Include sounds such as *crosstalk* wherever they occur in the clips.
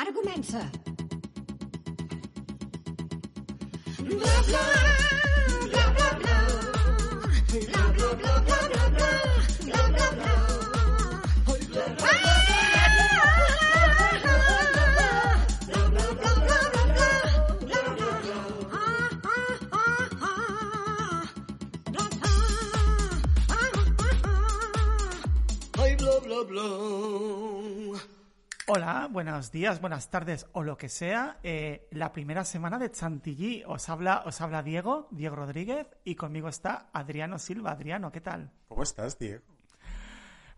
Ara comença. Bla, bla, bla, Hola, buenos días, buenas tardes o lo que sea. Eh, la primera semana de Chantilly. Os habla, os habla Diego, Diego Rodríguez, y conmigo está Adriano Silva. Adriano, ¿qué tal? ¿Cómo estás, Diego?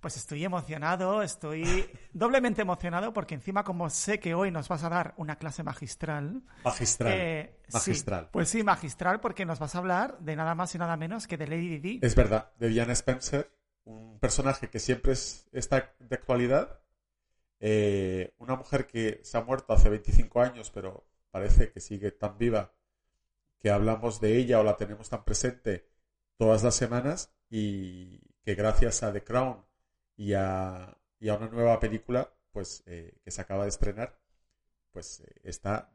Pues estoy emocionado, estoy *laughs* doblemente emocionado porque encima como sé que hoy nos vas a dar una clase magistral. Magistral. eh, sí, magistral. pues sí, magistral porque nos vas a hablar de nada más y nada menos que de Lady Di. Es verdad, de Diana Spencer, un personaje que siempre es, está de actualidad. Eh, una mujer que se ha muerto hace 25 años, pero parece que sigue tan viva que hablamos de ella o la tenemos tan presente todas las semanas y que gracias a The Crown y a, y a una nueva película pues eh, que se acaba de estrenar, pues eh, está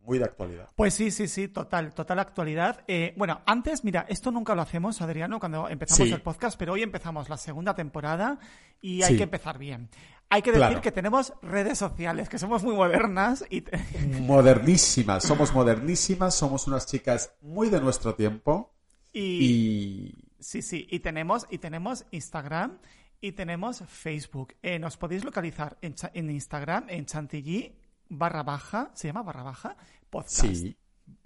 muy de actualidad. Pues sí, sí, sí, total, total actualidad. Eh, bueno, antes, mira, esto nunca lo hacemos, Adriano, cuando empezamos Sí. el podcast, pero hoy empezamos la segunda temporada y hay Sí. que empezar bien. Hay que decir Claro. que tenemos redes sociales, que somos muy modernas y te- *laughs* modernísimas, somos modernísimas, somos unas chicas muy de nuestro tiempo y, y sí, sí, y tenemos y tenemos Instagram y tenemos Facebook. Eh, nos podéis localizar en, Instagram en Chantilly barra baja, se llama barra baja podcast. sí,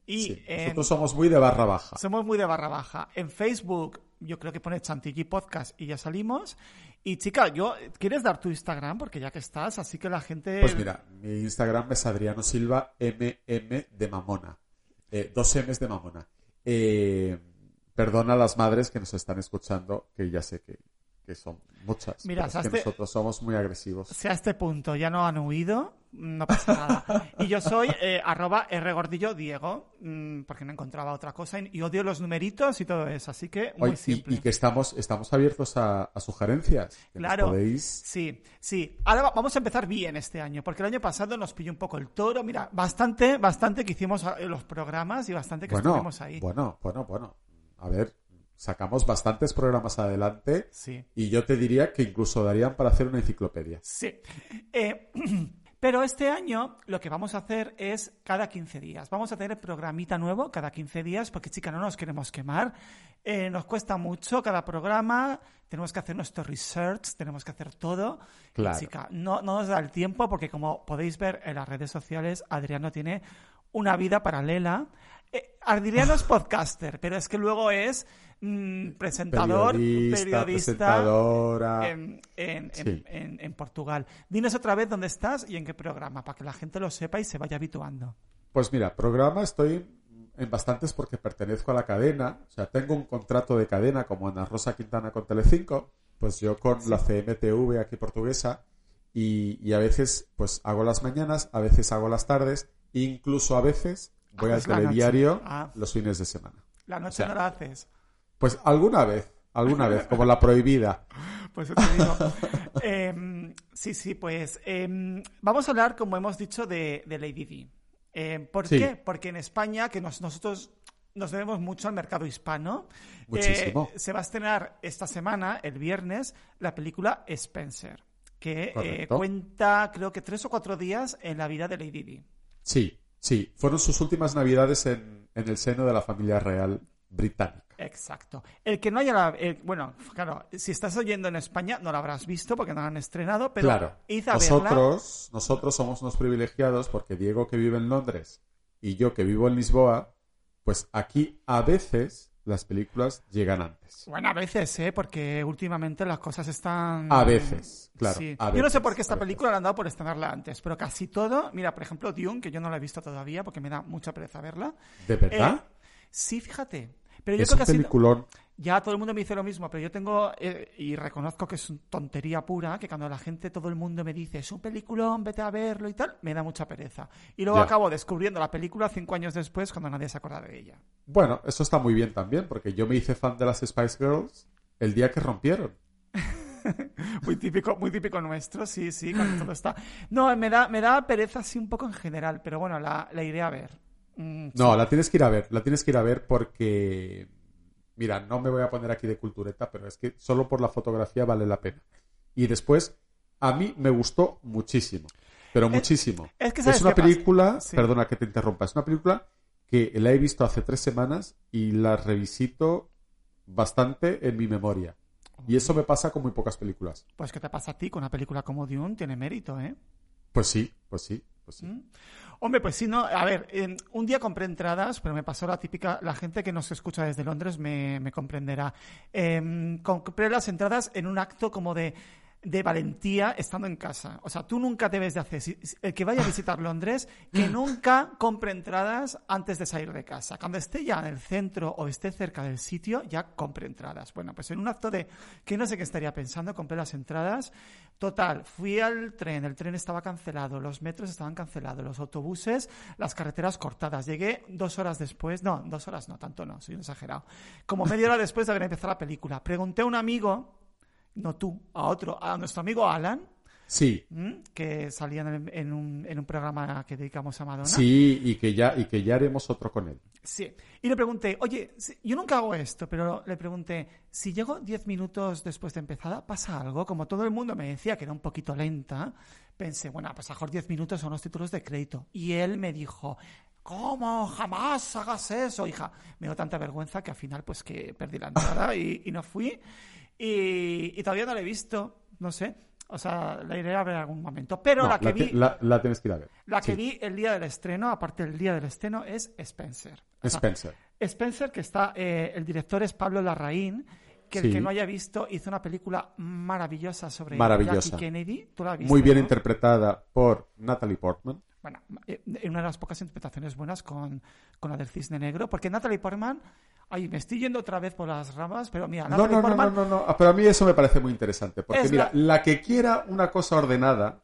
y sí. en- nosotros somos muy de barra baja. Somos muy de barra baja. En Facebook, yo creo que pone Chantilly Podcast y ya salimos. Y chica, yo, ¿quieres dar tu Instagram? Porque ya que estás, así que la gente. Pues mira, mi Instagram es Adriano Silva MM de Mamona. Eh, dos M's de Mamona. Eh, perdona a las madres que nos están escuchando, que ya sé que, que son muchas. Mira, es ¿sabes que nosotros somos muy agresivos. Si a este punto ya no han huido, no pasa nada. Y yo soy eh, arroba rgordillo Diego, mm, porque no encontraba otra cosa. Y, y odio los numeritos y todo eso, así que muy Oye, simple. y que estamos, estamos abiertos a, a sugerencias. que Claro. podéis Sí, sí. Ahora va- vamos a empezar bien este año, porque el año pasado nos pilló un poco el toro. Mira, bastante, bastante que hicimos eh, los programas y bastante que Bueno, estuvimos ahí. bueno, bueno, bueno. A ver, sacamos bastantes programas adelante Sí. y yo te diría que incluso darían para hacer una enciclopedia. Sí. Eh, *clears throat* pero este año lo que vamos a hacer es cada 15 días. Vamos a tener programita nuevo cada 15 días porque, chica, no nos queremos quemar. Eh, nos cuesta mucho cada programa. Tenemos que hacer nuestro research, tenemos que hacer todo. Claro. chica, no, no nos da el tiempo porque, como podéis ver en las redes sociales, Adriano tiene una vida paralela. Eh, Adriano es podcaster, pero es que luego es mm, presentador, Periodista, periodista, presentadora. en, en- en- Sí. en- en Portugal. Dinos otra vez dónde estás y en qué programa, para que la gente lo sepa y se vaya habituando. Pues mira, programa estoy en bastantes porque pertenezco a la cadena. O sea, tengo un contrato de cadena como Ana Rosa Quintana con Telecinco. Pues yo con la CMTV aquí portuguesa. Y, y a veces pues hago las mañanas, a veces hago las tardes. Incluso a veces voy al telediario Ah. los fines de semana. La noche O sea, no la haces. Pues alguna vez, alguna vez, como la prohibida. *laughs* Pues te digo. Em, sí, sí, pues em, vamos a hablar, como hemos dicho, de, de Lady Di. Em, ¿Por Sí. qué? Porque en España, que nos- nosotros nos debemos mucho al mercado hispano, Muchísimo. eh, se va a estrenar esta semana, el viernes, la película Spencer, que eh, cuenta, creo que tres o cuatro días en la vida de Lady Di. Sí, sí. Fueron sus últimas navidades en, en el seno de la familia real británica. Exacto. El que no haya la- el- bueno, claro, si estás oyendo en España no lo habrás visto porque no la han estrenado, pero claro. id a verla. Nosotros, nosotros somos unos privilegiados porque Diego que vive en Londres y yo que vivo en Lisboa, pues aquí a veces las películas llegan antes. Bueno, a veces, ¿eh? Porque últimamente las cosas están... A veces, claro, Sí. a Yo no sé por qué esta veces. película la han dado por estrenarla antes, pero casi todo... Mira, por ejemplo, Dune, que yo no la he visto todavía porque me da mucha pereza verla. ¿De verdad? Eh, sí, fíjate. Pero yo es creo un que peliculón. Ya todo el mundo me dice lo mismo, pero yo tengo, eh, y reconozco que es tontería pura, que cuando la gente, todo el mundo me dice, es un peliculón, vete a verlo y tal, me da mucha pereza. Y luego Ya. acabo descubriendo la película cinco años después cuando nadie se acuerda de ella. Bueno, eso está muy bien también porque yo me hice fan de las Spice Girls el día que rompieron. *laughs* muy típico, muy típico nuestro, sí, sí, cuando todo está. No, me da, me da pereza así un poco en general, pero bueno, la, la iré a ver. Mm, No, la tienes que ir a ver, la tienes que ir a ver porque, mira, no me voy a poner aquí de cultureta, pero es que solo por la fotografía vale la pena. Y después, a mí me gustó muchísimo, pero muchísimo. es que ¿sabes una película, Sí. perdona que te interrumpa, es una película que la he visto hace tres semanas y la revisito bastante en mi memoria. Y eso me pasa con muy pocas películas. Pues, ¿qué te pasa a ti con una película como Dune? Tiene mérito, ¿eh? Pues sí, pues sí, pues sí. ¿Mm? Hombre, pues sí, no. A ver, eh, un día compré entradas, pero me pasó la típica. La gente que nos escucha desde Londres me, me comprenderá. Eh, compré las entradas en un acto como de, de valentía estando en casa. O sea, tú nunca debes de hacer. si- si- el que vaya a visitar Londres, que nunca compre entradas antes de salir de casa. Cuando esté ya en el centro o esté cerca del sitio, ya compre entradas. Bueno, pues en un acto de que no sé qué estaría pensando, compré las entradas. Total, fui al tren, el tren estaba cancelado, los metros estaban cancelados, los autobuses, las carreteras cortadas. Llegué dos horas después, no, dos horas no, tanto no, soy un exagerado. Como media hora después de haber empezado la película. Pregunté a un amigo, no tú, a otro, a nuestro amigo Alan, Sí, que salía en, en un, en un programa que dedicamos a Madonna. sí, y que ya, y que ya haremos otro con él. Sí. Y le pregunté, oye, si- yo nunca hago esto, pero le pregunté, si llego 10 minutos después de empezada, ¿pasa algo? Como todo el mundo me decía que era un poquito lenta, pensé, bueno, pues a mejor 10 minutos son los títulos de crédito. Y él me dijo, ¿cómo? Jamás hagas eso, hija. Me dio tanta vergüenza que al final, pues que perdí la entrada y, y no fui. Y, y todavía no la he visto, no sé. O sea, la iré a ver en algún momento. Pero No, la que la, vi... te- la- la tienes que ir a ver. La que vi el día del estreno, aparte del día del estreno, es Spencer. O sea, Spencer. Spencer, que está, eh, el director es Pablo Larraín, que el que no haya visto hizo una película maravillosa sobre Maravillosa. Jackie Kennedy. ¿Tú la Muy bien no? interpretada por Natalie Portman. Bueno, eh, en una de las pocas interpretaciones buenas con, con la del Cisne Negro, porque Natalie Portman, ay, me estoy yendo otra vez por las ramas, pero mira, No, Natalie no, no, no, Portman no, no. Ah, Pero a mí eso me parece muy interesante. Porque mira, la- la... que quiera una cosa ordenada,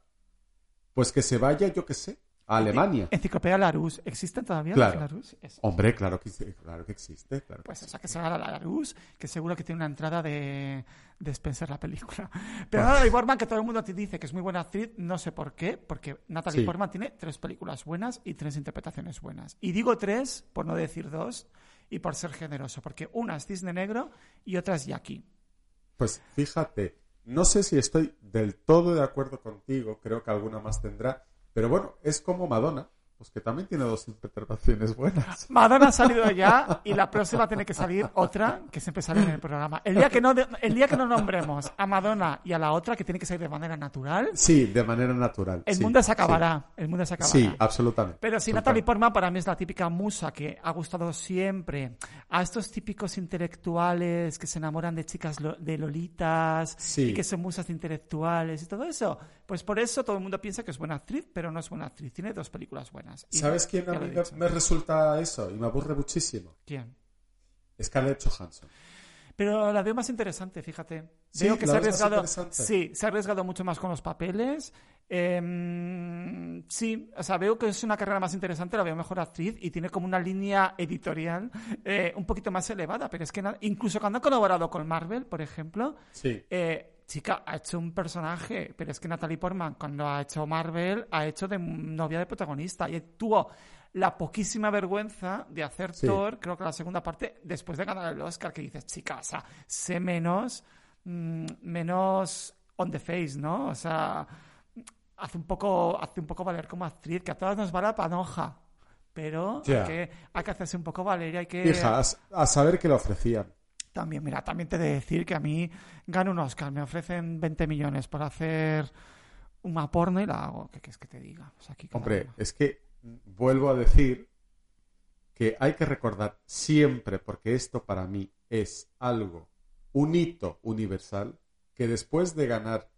pues que se vaya, yo qué sé, a Alemania. Enciclopedia Larousse, ¿existen todavía Claro. las? Eso. Hombre, claro que, existe, claro que existe. Claro que Pues existe. esa que se haga la Larousse, que seguro que tiene una entrada de, de Spencer la película. *laughs* Pero Natalie Portman, que todo el mundo te dice que es muy buena actriz, no sé por qué, porque Natalie Sí. Portman tiene tres películas buenas y tres interpretaciones buenas. Y digo tres, por no decir dos, y por ser generoso, porque una es Cisne Negro y otra es Jackie. Pues fíjate, no sé si estoy del todo de acuerdo contigo, creo que alguna más tendrá, pero bueno, es como Madonna, pues que también tiene dos interpretaciones buenas. Madonna ha salido ya y la próxima tiene que salir otra que siempre sale en el programa. El día que no, el día que no nombremos a Madonna y a la otra que tiene que salir de manera natural, Sí, de manera natural. el sí, mundo se sí. acabará. El mundo se acabará. Sí, absolutamente. Pero si. Natalie Portman para mí es la típica musa que ha gustado siempre a estos típicos intelectuales que se enamoran de chicas lo- de lolitas Sí. y que son musas de intelectuales y todo eso, pues por eso todo el mundo piensa que es buena actriz, pero no es buena actriz. Tiene dos películas buenas. Y ¿Sabes quién a mí me, resulta eso? Y me aburre muchísimo. ¿Quién? Scarlett Johansson. Pero la veo más interesante, fíjate. Sí, veo que se ha arriesgado. Sí, se ha arriesgado mucho más con los papeles. Em, sí, o sea, veo que es una carrera más interesante, la veo mejor actriz y tiene como una línea editorial eh, un poquito más elevada. Pero es que incluso cuando ha colaborado con Marvel, por ejemplo, Sí. eh, chica, ha hecho un personaje, pero es que Natalie Portman, cuando ha hecho Marvel, ha hecho de novia de protagonista y tuvo la poquísima vergüenza de hacer Sí. Thor, creo que la segunda parte, después de ganar el Oscar, que dices, chica, o sea, sé menos, mm, menos on the face, ¿no? O sea, hace un poco, hace un poco valer como actriz, que a todas nos va la panoja. Pero hay, que, hay que hacerse un poco valer y hay que... Hija, a, a saber que lo ofrecían. También, mira, también te he de decir que a mí gano un Oscar, me ofrecen 20 millones por hacer una porno y la hago. ¿Qué quieres que te diga? O sea, aquí Hombre, uno. es que vuelvo a decir que hay que recordar siempre, porque esto para mí es algo, un hito universal, que después de ganar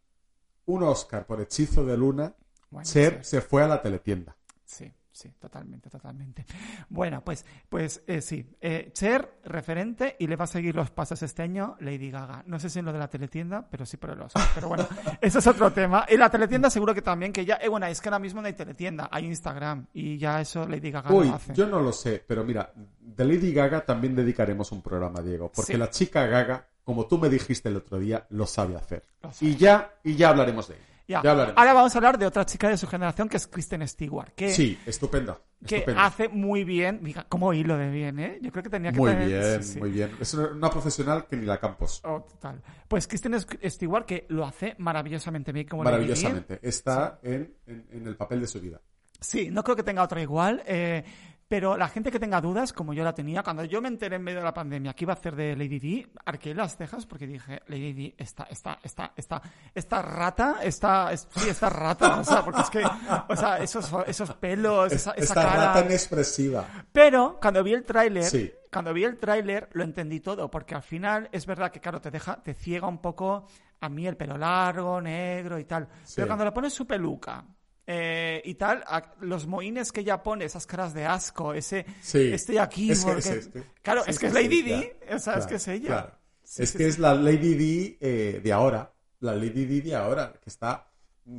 un Oscar por Hechizo de Luna, Bueno, Cher sí, se fue a la teletienda. sí, sí, totalmente, totalmente. *laughs* Bueno, pues, pues eh, sí, eh, Cher, referente, y le va a seguir los pasos este año Lady Gaga. No sé si en lo de la teletienda, pero sí por el Oscar. Pero bueno, *laughs* eso es otro tema. Y la teletienda seguro que también, que ya, eh, bueno, es que ahora mismo no hay teletienda, hay Instagram, y ya eso Lady Gaga Uy, lo hace. yo no lo sé, pero mira, de Lady Gaga también dedicaremos un programa, Diego, porque Sí. la chica Gaga como tú me dijiste el otro día, lo sabe hacer. Lo sabe. Y ya, y ya hablaremos de ello. Ya. Ahora vamos a hablar de otra chica de su generación que es Kristen Stewart, que, Sí, estupenda. que estupenda. hace muy bien, mira, cómo hilo de bien, ¿eh? Yo creo que tenía que Muy tener- bien, sí, sí. muy bien. Es una, una profesional que ni la Campos. Oh, total. Pues Kristen Stewart que lo hace maravillosamente bien como. Maravillosamente. Está en, en- en el papel de su vida. Sí, no creo que tenga otra igual. eh, pero la gente que tenga dudas, como yo la tenía, cuando yo me enteré en medio de la pandemia que iba a hacer de Lady Di, arqué las cejas porque dije, Lady Di, esta, esta, esta, esta, esta rata, esta, es- sí, esta rata, o sea, porque es que, o sea, esos, esos pelos, esa, esa Esta cara. rata inexpresiva. Pero cuando vi el tráiler, Sí. cuando vi el tráiler lo entendí todo, porque al final es verdad que claro te deja, te ciega un poco a mí el pelo largo, negro y tal. Sí. Pero cuando le pones su peluca eh, y tal, a- los moines que ella pone, esas caras de asco, ese Sí. estoy aquí Es que porque- es este. claro, Sí, es que es Lady ya. o sea, es que es ella. Claro. Es que es la Lady Di eh, de ahora. La Lady Di de ahora, que está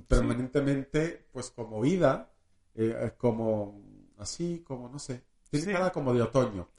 permanentemente, pues, como ida, eh, como así, como, no sé. Tiene cara como de otoño.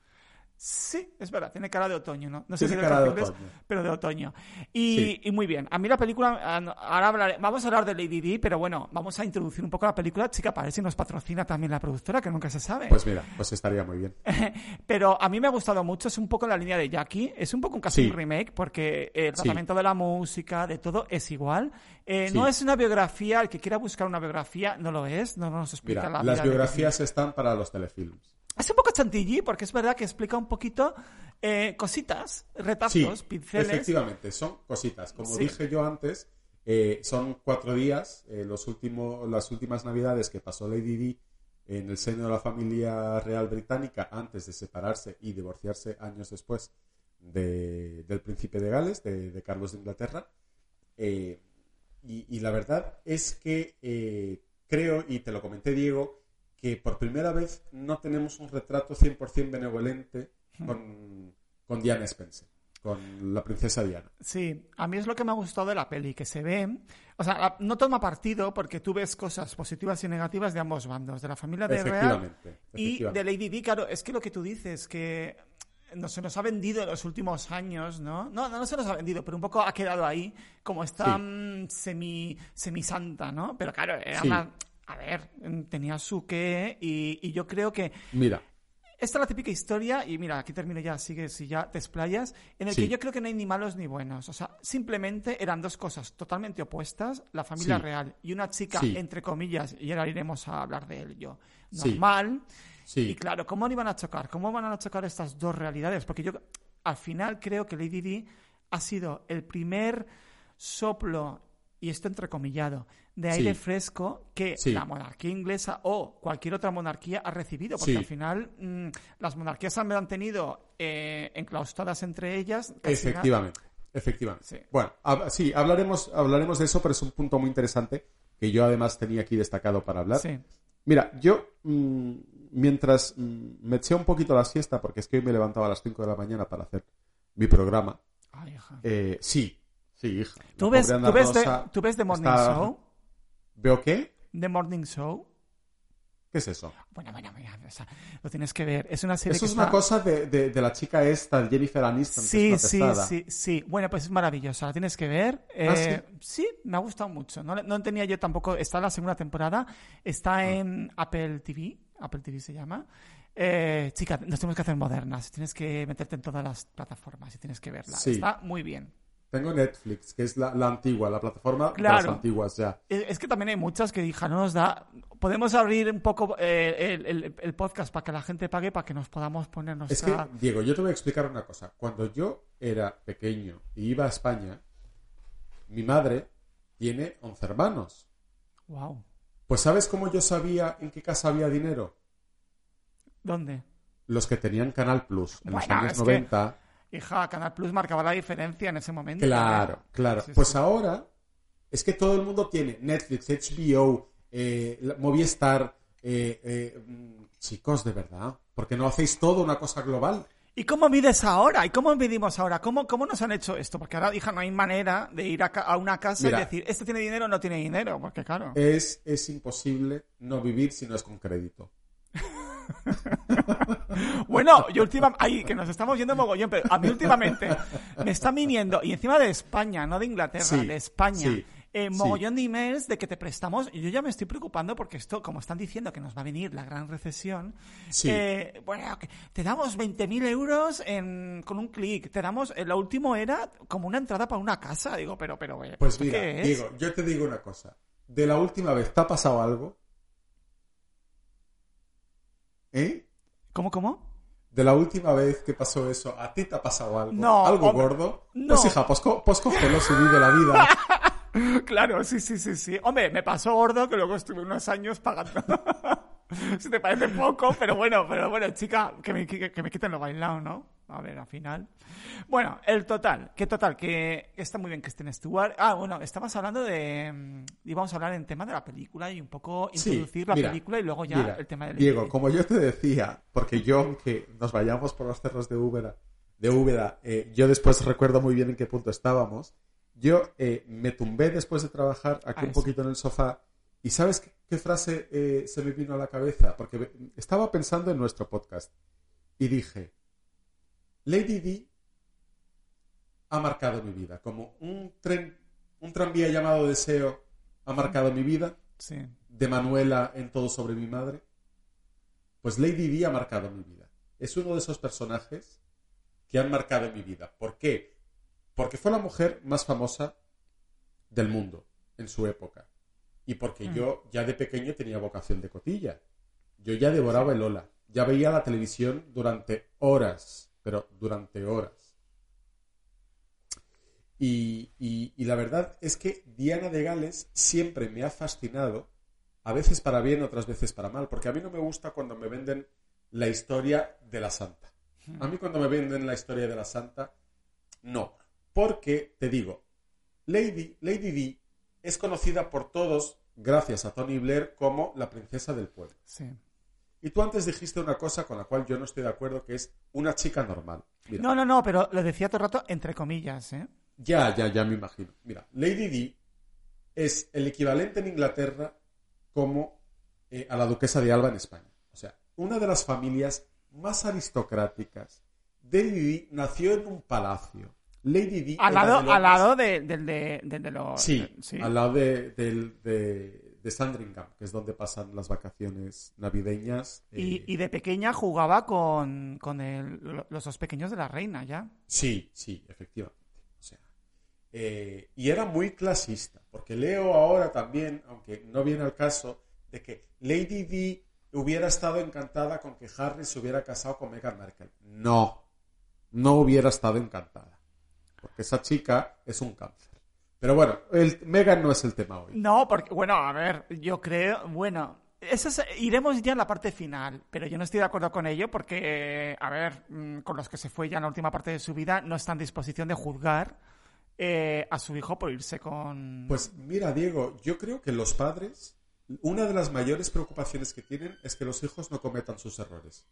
Sí, es verdad, tiene cara de otoño, ¿no? No sé Tiene si cara de inglés, otoño. pero de otoño. Y, Sí. y muy bien. A mí la película, ah, ahora hablaré- vamos a hablar de Lady Di, pero bueno, vamos a introducir un poco la película. Chica, para ver si nos patrocina también la productora, que nunca se sabe. Pues mira, pues estaría muy bien. *laughs* Pero a mí me ha gustado mucho, es un poco la línea de Jackie, es un poco un casi Sí. remake, porque el Sí. tratamiento de la música, de todo, es igual. Eh. No es una biografía, el que quiera buscar una biografía no lo es, no nos explica Mira, la las biografías están para los telefilms. Es un poco chantilly, porque es verdad que explica un poquito eh, cositas, Sí, retazos, pinceles. efectivamente, son cositas. Como Sí. dije yo antes, eh, son cuatro días, eh, los últimos, las últimas navidades que pasó Lady Di en el seno de la familia real británica antes de separarse y divorciarse años después de- del príncipe de Gales, de, de Carlos de Inglaterra. Y, y la verdad es que creo, y te lo comenté Diego, que por primera vez no tenemos un retrato 100% benevolente con, con Diana Spencer, con la princesa Diana. Sí, a mí es lo que me ha gustado de la peli, que se ve, o sea, no toma partido porque tú ves cosas positivas y negativas de ambos bandos, de la familia de Real y de. Lady Di, claro, es que lo que tú dices, que no se nos ha vendido en los últimos años, ¿no? No, no, no se nos ha vendido, pero un poco ha quedado ahí como esta Sí. mm, semi, semisanta, ¿no? Pero claro, era Sí. una... A ver, mm, tenía su qué y, y yo creo que Mira, esta es la típica historia, y mira, aquí termino ya, sigue si ya te explayas, en el Sí. que yo creo que no hay ni malos ni buenos. O sea, simplemente eran dos cosas totalmente opuestas, la familia Sí. real y una chica, Sí. entre comillas, y ahora iremos a hablar de ello, Sí. normal. sí. Y claro, ¿cómo no iban a chocar? ¿Cómo van a chocar estas dos realidades? Porque yo al final creo que Lady Di ha sido el primer soplo, y esto entrecomillado, de aire Sí. fresco que Sí. la monarquía inglesa o cualquier otra monarquía ha recibido. Porque Sí. al final mm, las monarquías han mantenido eh, enclaustradas entre ellas. nada. Efectivamente, efectivamente. Bueno, hab- sí, hablaremos, hablaremos de eso, pero es un punto muy interesante que yo además tenía aquí destacado para hablar. Mira, yo mm, mientras mm, me eché un poquito la siesta, porque es que hoy me levantaba a las 5 de la mañana para hacer mi programa, Ay, hija. eh, sí, sí, hija. ¿Tú ves, tú, ves de, Rosa tú ves The Morning está- Show? ¿Veo qué? The Morning Show. ¿Qué es eso? Bueno, bueno, bueno, o sea, lo tienes que ver. Es una serie Eso que es una cosa de, de- de la chica esta, Jennifer Aniston, que Sí, es sí, sí, sí. Bueno, pues es maravillosa, la tienes que ver. ¿Ah, Eh, sí? me ha gustado mucho. No, no tenía yo tampoco. Está en la segunda temporada, está Ah. en Apple TV, Apple TV se llama. Eh, chica, nos tenemos que hacer modernas. Tienes que meterte en todas las plataformas y tienes que verla. Sí. Está muy bien. Tengo Netflix, que es la, la antigua, la plataforma de Claro. las antiguas ya. Es es que también hay muchas que hija, no nos da. Podemos abrir un poco eh, el, el- el podcast para que la gente pague, para que nos podamos poner Es que. Diego, yo te voy a explicar una cosa. Cuando yo era pequeño y iba a España, mi madre tiene 11 hermanos. Wow. Pues ¿sabes cómo yo sabía en qué casa había dinero? ¿Dónde? Los que tenían Canal Plus en los años es que- 90. Hija, Canal Plus marcaba la diferencia en ese momento. Claro, claro. Sí, pues sí. ahora es que todo el mundo tiene Netflix, HBO, eh, Movistar. eh, eh, mm, chicos, de verdad. porque no hacéis todo una cosa global? ¿Y cómo mides ahora? ¿Y cómo medimos ahora? ¿Cómo, ¿Cómo nos han hecho esto? Porque ahora, hija, no hay manera de ir a, una casa Mira. y decir, este tiene dinero o no tiene dinero. Porque claro. Es, es imposible no vivir si no es con crédito. *laughs* *laughs* Bueno, yo últimamente, ay, que nos estamos yendo mogollón, pero a mí últimamente me están viniendo, y encima de España, no de Inglaterra, Sí, de España, sí, eh, sí. mogollón de emails de que te prestamos, y yo ya me estoy preocupando porque esto, como están diciendo que nos va a venir la gran recesión, Sí. eh, bueno, te damos 20.000 euros en, con un clic, te damos, eh, lo último era como una entrada para una casa, digo, pero, pero, eh, Pues ¿esto mira, qué es? Diego, yo te digo una cosa. De la última vez, ¿te ha pasado algo? ¿Eh? ¿Cómo, cómo? De la última vez que pasó eso, ¿a ti te ha pasado algo? No, ¿Algo hombre, gordo? no. Pues hija, pues, co- pues cógelo vive la vida. *laughs* Claro, sí, sí, sí, sí. Hombre, me pasó gordo que luego estuve unos años pagando. *laughs* si te parece poco, pero bueno, pero bueno, chica, que me, que, que me quiten lo bailado, ¿no? A ver, al final. Bueno, el total, que total, que está muy bien que esté en Stewart. Ah, bueno, estabas hablando de. mm, íbamos a hablar en tema de la película y un poco Sí, introducir la mira, película y luego ya mira, el tema del. Diego, como yo te decía, porque yo, aunque nos vayamos por los cerros de Úbeda, de Úbeda eh, yo después recuerdo muy bien en qué punto estábamos. Yo eh, me tumbé después de trabajar aquí Ah, un poquito en el sofá y ¿sabes qué, qué frase eh, se me vino a la cabeza? Porque estaba pensando en nuestro podcast y dije, Lady Di ha marcado mi vida, como un tren, un tranvía llamado Deseo ha marcado mi vida Sí. de Manuela en Todo sobre mi madre, pues Lady Di ha marcado mi vida. Es uno de esos personajes que han marcado mi vida. ¿Por qué? Porque fue la mujer más famosa del mundo en su época. Y porque Mm. yo ya de pequeño tenía vocación de cotilla. Yo ya devoraba el Ola. Ya veía la televisión durante horas, pero durante horas. Y, y- la verdad es que Diana de Gales siempre me ha fascinado, a veces para bien, otras veces para mal, porque a mí no me gusta cuando me venden la historia de la santa. A mí cuando me venden la historia de la santa, no. Porque, te digo, Lady, Lady Di es conocida por todos, gracias a Tony Blair, como la princesa del pueblo. Sí. Y tú antes dijiste una cosa con la cual yo no estoy de acuerdo, que es una chica normal. Mira, No, no, no, pero lo decía todo el rato entre comillas, ¿eh? Ya, ya, ya me imagino. Mira, Lady Di es el equivalente en Inglaterra como eh, a la duquesa de Alba en España. O sea, una de las familias más aristocráticas. Lady Di nació en un palacio. Lady Di Al lado, de lo al lado de, los... Sí, sí. al lado de, de, Sandringham, que es donde pasan las vacaciones navideñas. eh, Y, y de pequeña jugaba con, con el- los dos pequeños de la reina, ya. Sí, sí, efectivamente. O sea, eh, y era muy clasista, porque leo ahora también, aunque no viene al caso, de que Lady Di hubiera estado encantada con que Harry se hubiera casado con Meghan Markle. No, no hubiera estado encantada, porque esa chica es un cáncer. Pero bueno, el, Meghan no es el tema hoy. No, porque, bueno, a ver, yo creo, bueno, eso es- iremos ya en la parte final, pero yo no estoy de acuerdo con ello porque, a ver, mm, con los que se fue ya en la última parte de su vida, no está en disposición de juzgar eh, a su hijo por irse con... Pues mira, Diego, yo creo que los padres, una de las mayores preocupaciones que tienen es que los hijos no cometan sus errores.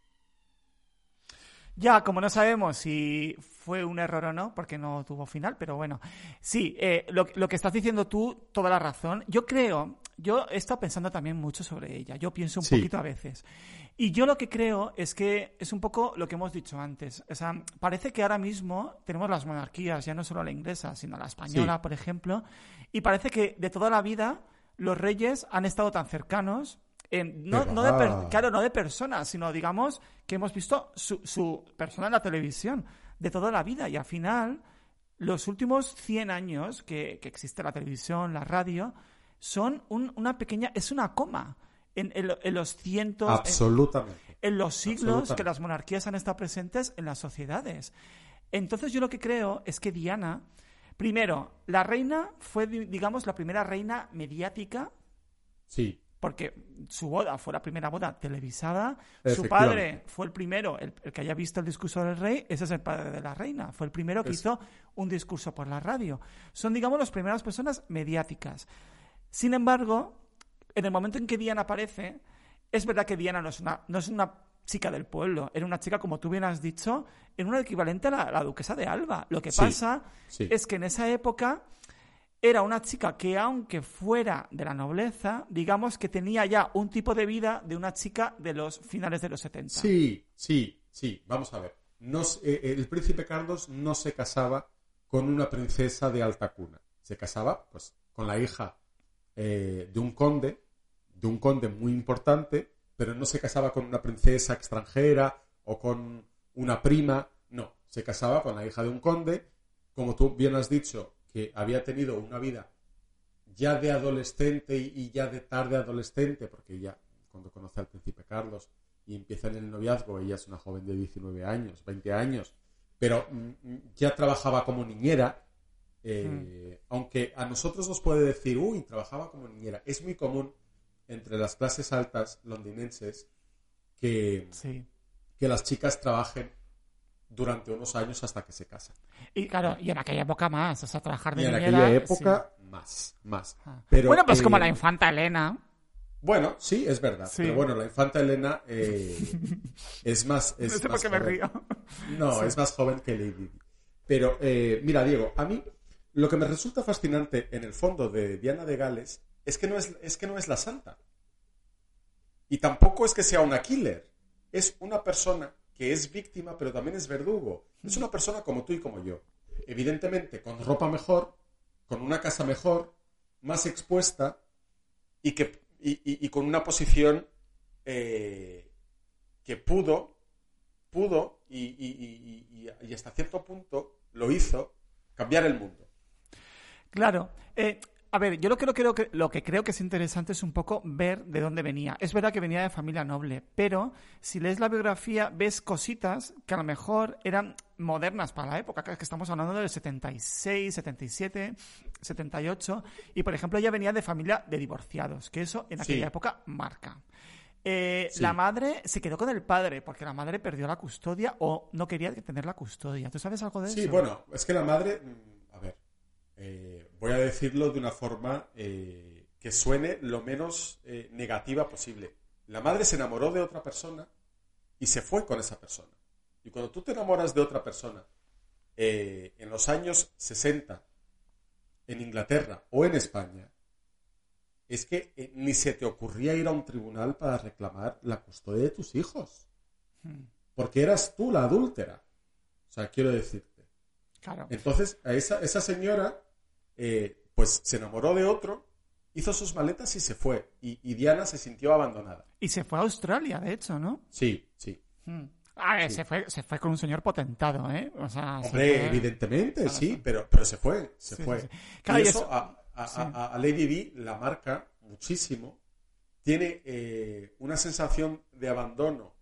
Ya, como no sabemos si fue un error o no, porque no tuvo final, pero bueno. Sí, eh, lo, lo que estás diciendo tú, toda la razón. Yo creo, yo he estado pensando también mucho sobre ella. Yo pienso un Sí. poquito a veces. Y yo lo que creo es que es un poco lo que hemos dicho antes. O sea, parece que ahora mismo tenemos las monarquías, ya no solo la inglesa, sino la española, Sí. por ejemplo. Y parece que de toda la vida los reyes han estado tan cercanos. En- no, de claro, no de personas, sino digamos que hemos visto su, su persona en la televisión de toda la vida. Y al final, los últimos 100 años que, que existe la televisión, la radio, son un- una pequeña, es una coma en, en lo- en los cientos, en- Absolutamente. en los siglos que las monarquías han estado presentes en las sociedades. Entonces yo lo que creo es que Diana, primero, la reina fue, di- digamos, la primera reina mediática Sí, porque su boda fue la primera boda televisada, su padre fue el primero, el, el que haya visto el discurso del rey, ese es el padre de la reina, fue el primero que Es- hizo un discurso por la radio. Son, digamos, las primeras personas mediáticas. Sin embargo, en el momento en que Diana aparece, es verdad que Diana no es una, no es una chica del pueblo, era una chica, como tú bien has dicho, era una equivalente a la, duquesa de Alba. Lo que Sí, pasa sí. es que en esa época era una chica que, aunque fuera de la nobleza, digamos que tenía ya un tipo de vida de una chica de los finales de los 70. Sí, sí, sí. Vamos a ver. No s- eh, el príncipe Carlos no se casaba con una princesa de alta cuna. Se casaba, pues, con la hija eh, de un conde, de un conde muy importante, pero no se casaba con una princesa extranjera o con una prima. No, se casaba con la hija de un conde, como tú bien has dicho, que había tenido una vida ya de adolescente y ya de tarde adolescente, porque ella, cuando conoce al príncipe Carlos y empieza en el noviazgo, ella es una joven de 19 años, 20 años, pero mm, mm, ya trabajaba como niñera, eh, aunque a nosotros nos puede decir, uy, trabajaba como niñera. Es muy común entre las clases altas londinenses que, Sí. que las chicas trabajen durante unos años hasta que se casan. Y claro, y en aquella época más, o sea, trabajar de Y en niñera, aquella época, más, más. Ah. Pero, bueno, pues como eh, la infanta Elena. Bueno, sí, es verdad. Sí. Pero bueno, la infanta Elena eh, *laughs* es más. No Es sé por más qué me joven. río. No, es más joven que Lady Di. Pero, eh, mira, Diego, a mí lo que me resulta fascinante en el fondo de Diana de Gales es que no es, es que no es la santa. Y tampoco es que sea una killer. Es una persona que es víctima, pero también es verdugo. Es una persona como tú y como yo. Evidentemente, con ropa mejor, con una casa mejor, más expuesta y, que, y, y- con una posición eh, que pudo, pudo y- y hasta cierto punto lo hizo cambiar el mundo. Claro. Eh, a ver, yo lo que, lo, creo que, lo que creo que es interesante es un poco ver de dónde venía. Es verdad que venía de familia noble, pero si lees la biografía ves cositas que a lo mejor eran modernas para la época, que estamos hablando del 76, 77, 78, y por ejemplo ella venía de familia de divorciados, que eso en Sí. aquella época marca. Eh, Sí. La madre se quedó con el padre porque la madre perdió la custodia o no quería tener la custodia. ¿Tú sabes algo de Sí, eso? bueno, es que la madre, mm, a ver, eh, voy a decirlo de una forma eh, que suene lo menos eh, negativa posible. La madre se enamoró de otra persona y se fue con esa persona. Y cuando tú te enamoras de otra persona eh, en los años 60 en Inglaterra o en España, es que eh, ni se te ocurría ir a un tribunal para reclamar la custodia de tus hijos. Hmm, Porque eras tú la adúltera. O sea, quiero decirte. Claro. Entonces, a esa, esa señora, eh, pues se enamoró de otro, hizo sus maletas y se fue. Y, y Diana se sintió abandonada. Y se fue a Australia, de hecho, ¿no? Sí, sí. Hmm. A ver, Sí. se, fue, se fue con un señor potentado, ¿eh? O sea, se Hombre, fue- evidentemente, Claro, sí, pero, pero se fue, se Sí, fue. sí, sí. Claro, y eso eso- a, a- a- a Lady Di la marca muchísimo. Tiene eh, una sensación de abandono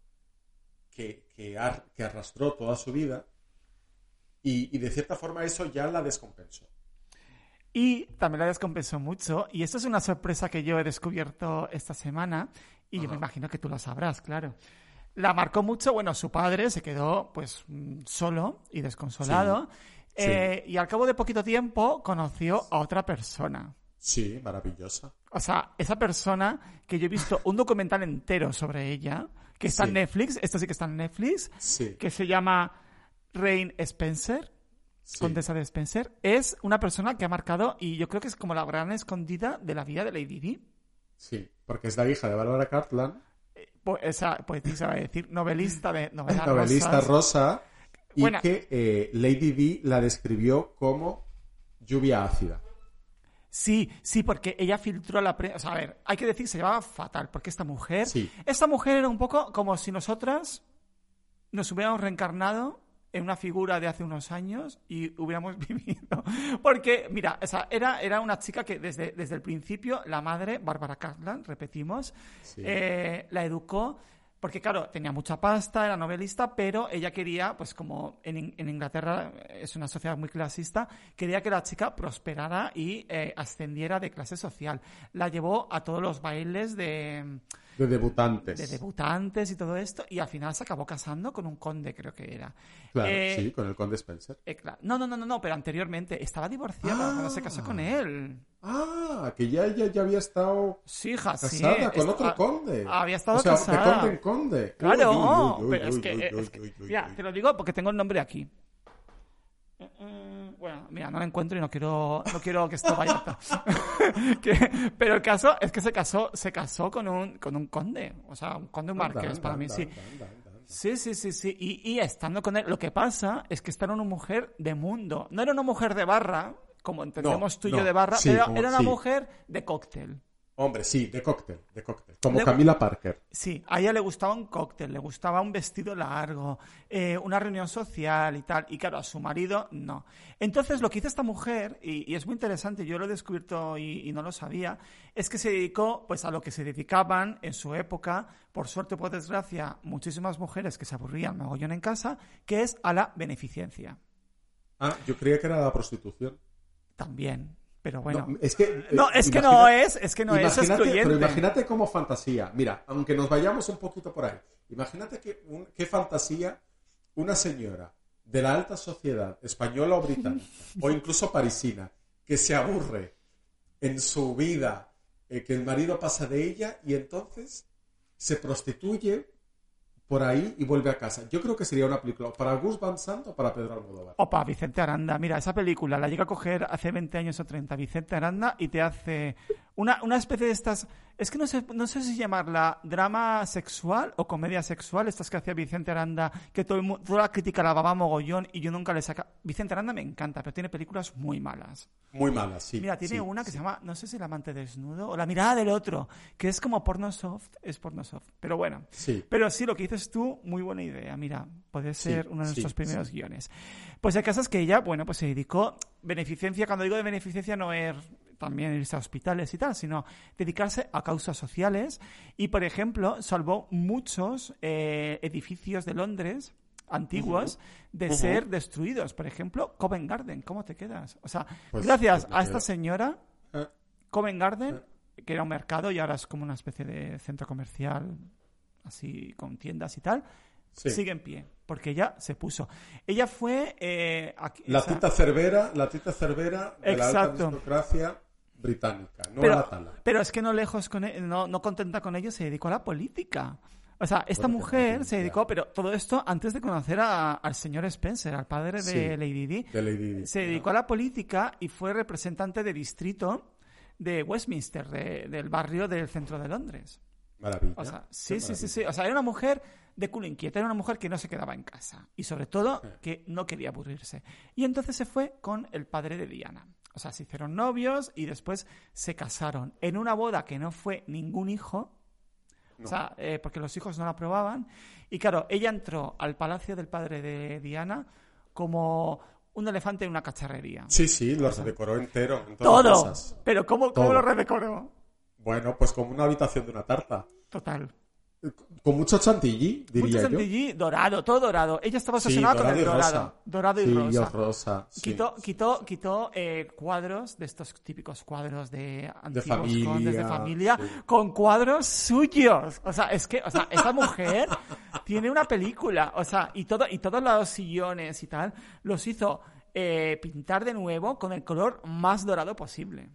que, que, ar- que arrastró toda su vida y, y de cierta forma eso ya la descompensó. Y también la descompensó mucho. Y esto es una sorpresa que yo he descubierto esta semana. Y yo me imagino que tú lo sabrás, claro. La marcó mucho, bueno, su padre se quedó pues solo y desconsolado. Sí, Eh, Y al cabo de poquito tiempo conoció a otra persona. Sí, maravillosa. O sea, esa persona que yo he visto un documental entero sobre ella, que está Sí. en Netflix, esto sí que está en Netflix, que se llama Rain Spencer, sí. Condesa de Spencer, es una persona que ha marcado, y yo creo que es como la gran escondida de la vida de Lady Di. Sí, porque es la hija de Bárbara Cartland, Po- esa poetisa, va a decir, novelista de *laughs* novelista rosa, y Bueno. que eh, Lady Di la describió como lluvia ácida. Sí, sí, porque ella filtró la prensa. O sea, a ver, hay que decir, se llevaba fatal, porque esta mujer. Sí. Esta mujer era un poco como si nosotras nos hubiéramos reencarnado en una figura de hace unos años y hubiéramos *laughs* vivido. Porque, mira, o sea, era, era una chica que desde, desde el principio, la madre, Bárbara Cartland, repetimos, Sí. eh, la educó. Porque, claro, tenía mucha pasta, era novelista, pero ella quería, pues como en, en Inglaterra es una sociedad muy clasista, quería que la chica prosperara y eh, ascendiera de clase social. La llevó a todos los bailes de, De debutantes. de debutantes y todo esto, y al final se acabó casando con un conde, creo que era. Claro, Eh, sí, con el conde Spencer. eh, claro. No, no, no, no, no, pero anteriormente estaba divorciada Ah. cuando se casó con él. Ah, que ya ella ya había estado Sí, hija, sí. casada con Esta- otro conde. Había estado o sea, casada. de conde en conde. Claro, pero es que, mira, uy. te lo digo porque tengo el nombre aquí. Bueno, mira, no la encuentro y no quiero, no quiero que esto vaya. *laughs* Que- pero el caso es que se casó, se casó con un, con un conde, o sea, un conde un marqués, Anda, para anda, mí sí. anda. Sí, sí, sí, sí. Y, y estando con él, lo que pasa es que esta era una mujer de mundo. No era una mujer de barra, como entendemos No, tú y yo de barra, sí, era, como- era una sí. mujer de cóctel. Hombre, sí, de cóctel, de cóctel. Como Camila Parker. Sí, a ella le gustaba un cóctel, le gustaba un vestido largo, eh, una reunión social y tal. Y claro, a su marido no. Entonces, lo que hizo esta mujer, y, y es muy interesante, yo lo he descubierto y, y no lo sabía, es que se dedicó pues a lo que se dedicaban en su época, por suerte o por desgracia, muchísimas mujeres que se aburrían mogollón en casa, que es a la beneficencia. Ah, yo creía que era la prostitución. También. Pero bueno. No, es que, No, eh, es que no es, es que no es excluyente. Pero imagínate como fantasía. Mira, aunque nos vayamos un poquito por ahí, imagínate que un- qué fantasía una señora de la alta sociedad española o británica, *laughs* o incluso parisina, que se aburre en su vida, eh, que el marido pasa de ella y entonces se prostituye por ahí y vuelve a casa. Yo creo que sería una película para Gus Van Sant o para Pedro Almodóvar. Opa, Vicente Aranda. Mira, esa película la llega a coger hace 20 años o 30 Vicente Aranda y te hace una, una especie de estas... Es que no sé, no sé si llamarla drama sexual o comedia sexual, estas que hacía Vicente Aranda, que todo el mu- toda la crítica la baba mogollón y yo nunca le saca... Vicente Aranda me encanta, pero tiene películas muy malas. Muy mala, sí. Mira, tiene sí, una que sí. se llama, no sé si El amante desnudo o La mirada del otro, que es como porno soft, es porno soft. Pero bueno, Sí. pero sí, lo que dices tú, muy buena idea. Mira, puede Sí, ser uno de nuestros primeros guiones. Pues el caso es que ella, bueno, pues se dedicó, beneficencia, cuando digo de beneficencia no es también irse a hospitales y tal, sino dedicarse a causas sociales y, por ejemplo, salvó muchos eh, edificios de Londres antiguos de ser destruidos. Por ejemplo, Covent Garden, ¿cómo te quedas? O sea, Pues, gracias me a esta señora, Eh, Covent Garden, que era un mercado y ahora es como una especie de centro comercial, así con tiendas y tal, sí. sigue en pie, porque ella se puso. Ella fue... eh, aquí- La o sea, tita Cervera, la tita Cervera de la alta aristocracia británica, no pero, a la tala. pero es que no lejos con e- no, no contenta con ello, se dedicó a la política. O sea, esta Bueno, mujer se dedicó, pero todo esto antes de conocer a- al señor Spencer, al padre de Sí. Lady Di. De Lady Di. Se dedicó a la política y fue representante de distrito de Westminster, de- del barrio del centro de Londres. Maravilla. O sea, Qué sí, sí, sí, maravilla. sí. O sea, era una mujer de culo inquieta, era una mujer que no se quedaba en casa. Y sobre todo, que no quería aburrirse. Y entonces se fue con el padre de Diana. O sea, se hicieron novios y después se casaron en una boda que no fue ningún hijo. No. O sea, eh, porque los hijos no la aprobaban. Y claro, ella entró al palacio del padre de Diana como un elefante en una cacharrería. Sí, sí, lo redecoró entero. En todas las Todo. Pero ¿cómo, cómo lo redecoró? Bueno, pues como una habitación de una tarta. Total. Con mucho chantilly, Mucho diría yo. chantilly, dorado, todo dorado. Ella estaba Sí, obsesionada con el dorado. rosa. Dorado y Sí, rosa. y rosa. sí, Quitó, quitó, quitó eh, cuadros de estos típicos cuadros de antiguos familia, condes de familia con cuadros suyos. O sea, es que, o sea, esta mujer tiene una película, o sea, y todo, y todos los sillones y tal los hizo eh, pintar de nuevo con el color más dorado posible.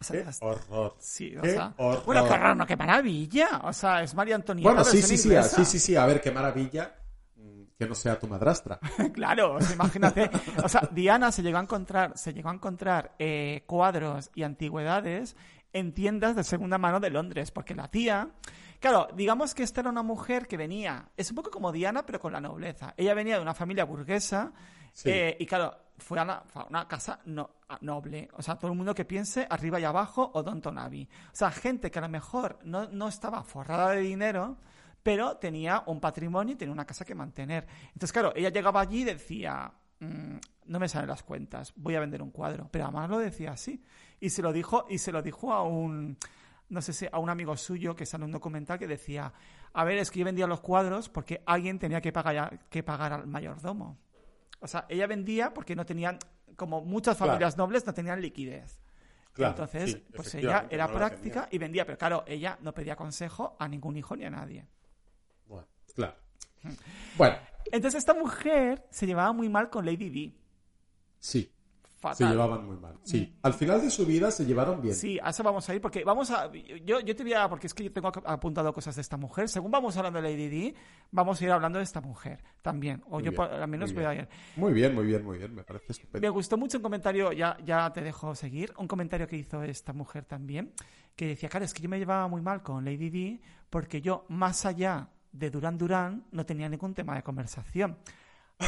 O sea, qué las- horror. Sí, o Qué sea, horror. bueno, qué horror, no, qué maravilla. O sea, es María Antonieta. Bueno, sí, sí, versión sí, inglesa. sí, sí, sí. A ver, qué maravilla mm, que no sea tu madrastra. *laughs* Claro, o sea, imagínate. O sea, Diana se llegó a encontrar, se llegó a encontrar eh, cuadros y antigüedades en tiendas de segunda mano de Londres, porque la tía, claro, digamos que esta era una mujer que venía, es un poco como Diana, pero con la nobleza. Ella venía de una familia burguesa Eh, y claro, fue a una, casa no- noble. O sea, todo el mundo que piense arriba y abajo o Don Tonavi. O sea, gente que a lo mejor no, no estaba forrada de dinero, pero tenía un patrimonio y tenía una casa que mantener. Entonces, claro, ella llegaba allí y decía, "Mm, no me salen las cuentas, voy a vender un cuadro. Pero además lo decía así. Y se lo dijo, y se lo dijo a un, no sé si, a un amigo suyo que sale un documental que decía, a ver, es que yo vendía los cuadros porque alguien tenía que pagar, que pagar al mayordomo. O sea, ella vendía porque no tenían, como muchas Claro. familias nobles, no tenían liquidez. Claro, Entonces, sí, pues ella era no práctica y vendía, pero claro, ella no pedía consejo a ningún hijo ni a nadie. Bueno, claro. Bueno, Entonces esta mujer se llevaba muy mal con Lady Di. sí. Fatal. Se llevaban muy mal. Sí, al final de su vida se llevaron bien. Sí, a eso vamos a ir, porque vamos a. Yo, yo te voy a. Porque es que yo tengo apuntado cosas de esta mujer. Según vamos hablando de Lady Di, vamos a ir hablando de esta mujer también. O Muy yo, bien, por- al menos, voy a ir. Muy bien, muy bien, muy bien. Me parece Me estupendo. gustó mucho un comentario, ya, ya te dejo seguir, un comentario que hizo esta mujer también, que decía, claro, es que yo me llevaba muy mal con Lady Di porque yo, más allá de Duran Duran, no tenía ningún tema de conversación.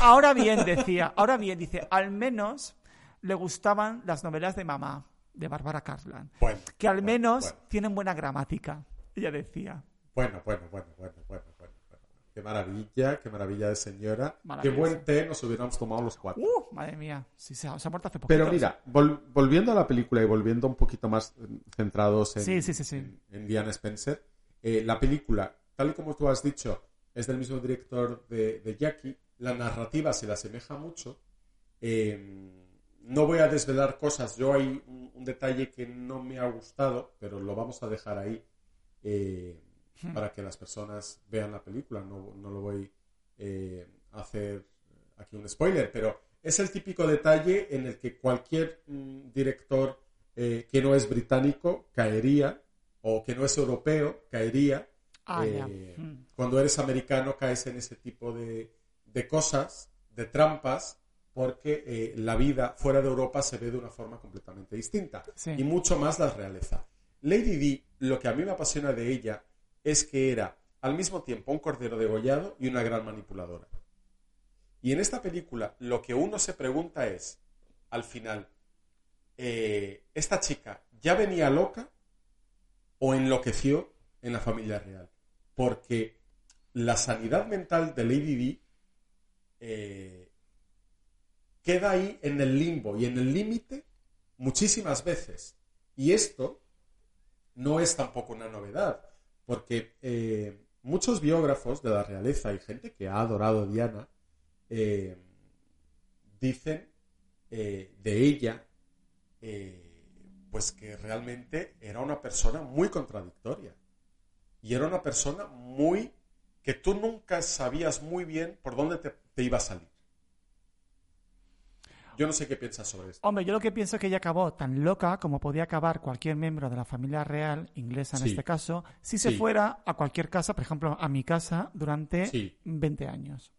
Ahora bien, decía, ahora bien, dice, al menos le gustaban las novelas de mamá, de Bárbara Cartland, Bueno, que al bueno, menos bueno. tienen buena gramática, ella decía. Bueno, bueno, bueno, bueno, bueno, bueno. Qué maravilla, qué maravilla de señora. Qué buen té nos hubiéramos tomado los cuatro. ¡Uh! Madre mía, sí, se ha, se ha muerto hace poquito. Pero mira, vol- volviendo a la película y volviendo un poquito más eh, centrados en, Sí, sí, sí, sí. en- en Diana Spencer, eh, la película, tal y como tú has dicho, es del mismo director de, de Jackie. La narrativa se le asemeja mucho. Eh, no voy a desvelar cosas. Yo hay un, un detalle que no me ha gustado, pero lo vamos a dejar ahí eh, Hmm. para que las personas vean la película. No, no lo voy eh, a hacer aquí un spoiler, pero es el típico detalle en el que cualquier mm, director eh, que no es británico caería, o que no es europeo caería. Ah, ya. Eh, Mm. Cuando eres americano caes en ese tipo de, de cosas, de trampas, porque eh, la vida fuera de Europa se ve de una forma completamente distinta. Sí. Y mucho más la realeza. Lady Di, lo que a mí me apasiona de ella es que era al mismo tiempo un cordero degollado y una gran manipuladora. Y en esta película lo que uno se pregunta es, al final, eh, ¿esta chica ya venía loca o enloqueció en la familia real? Porque la sanidad mental de Lady Di eh, queda ahí en el limbo y en el límite muchísimas veces. Y esto no es tampoco una novedad, porque eh, muchos biógrafos de la realeza y gente que ha adorado a Diana eh, dicen eh, de ella pues que realmente era una persona muy contradictoria y era una persona muy que tú nunca sabías muy bien por dónde te, te iba a salir. Yo no sé qué piensas sobre esto. Hombre, yo lo que pienso es que ella acabó tan loca como podía acabar cualquier miembro de la familia real, inglesa en Sí. este caso, si se Sí. fuera a cualquier casa, por ejemplo, a mi casa, durante Sí. 20 años.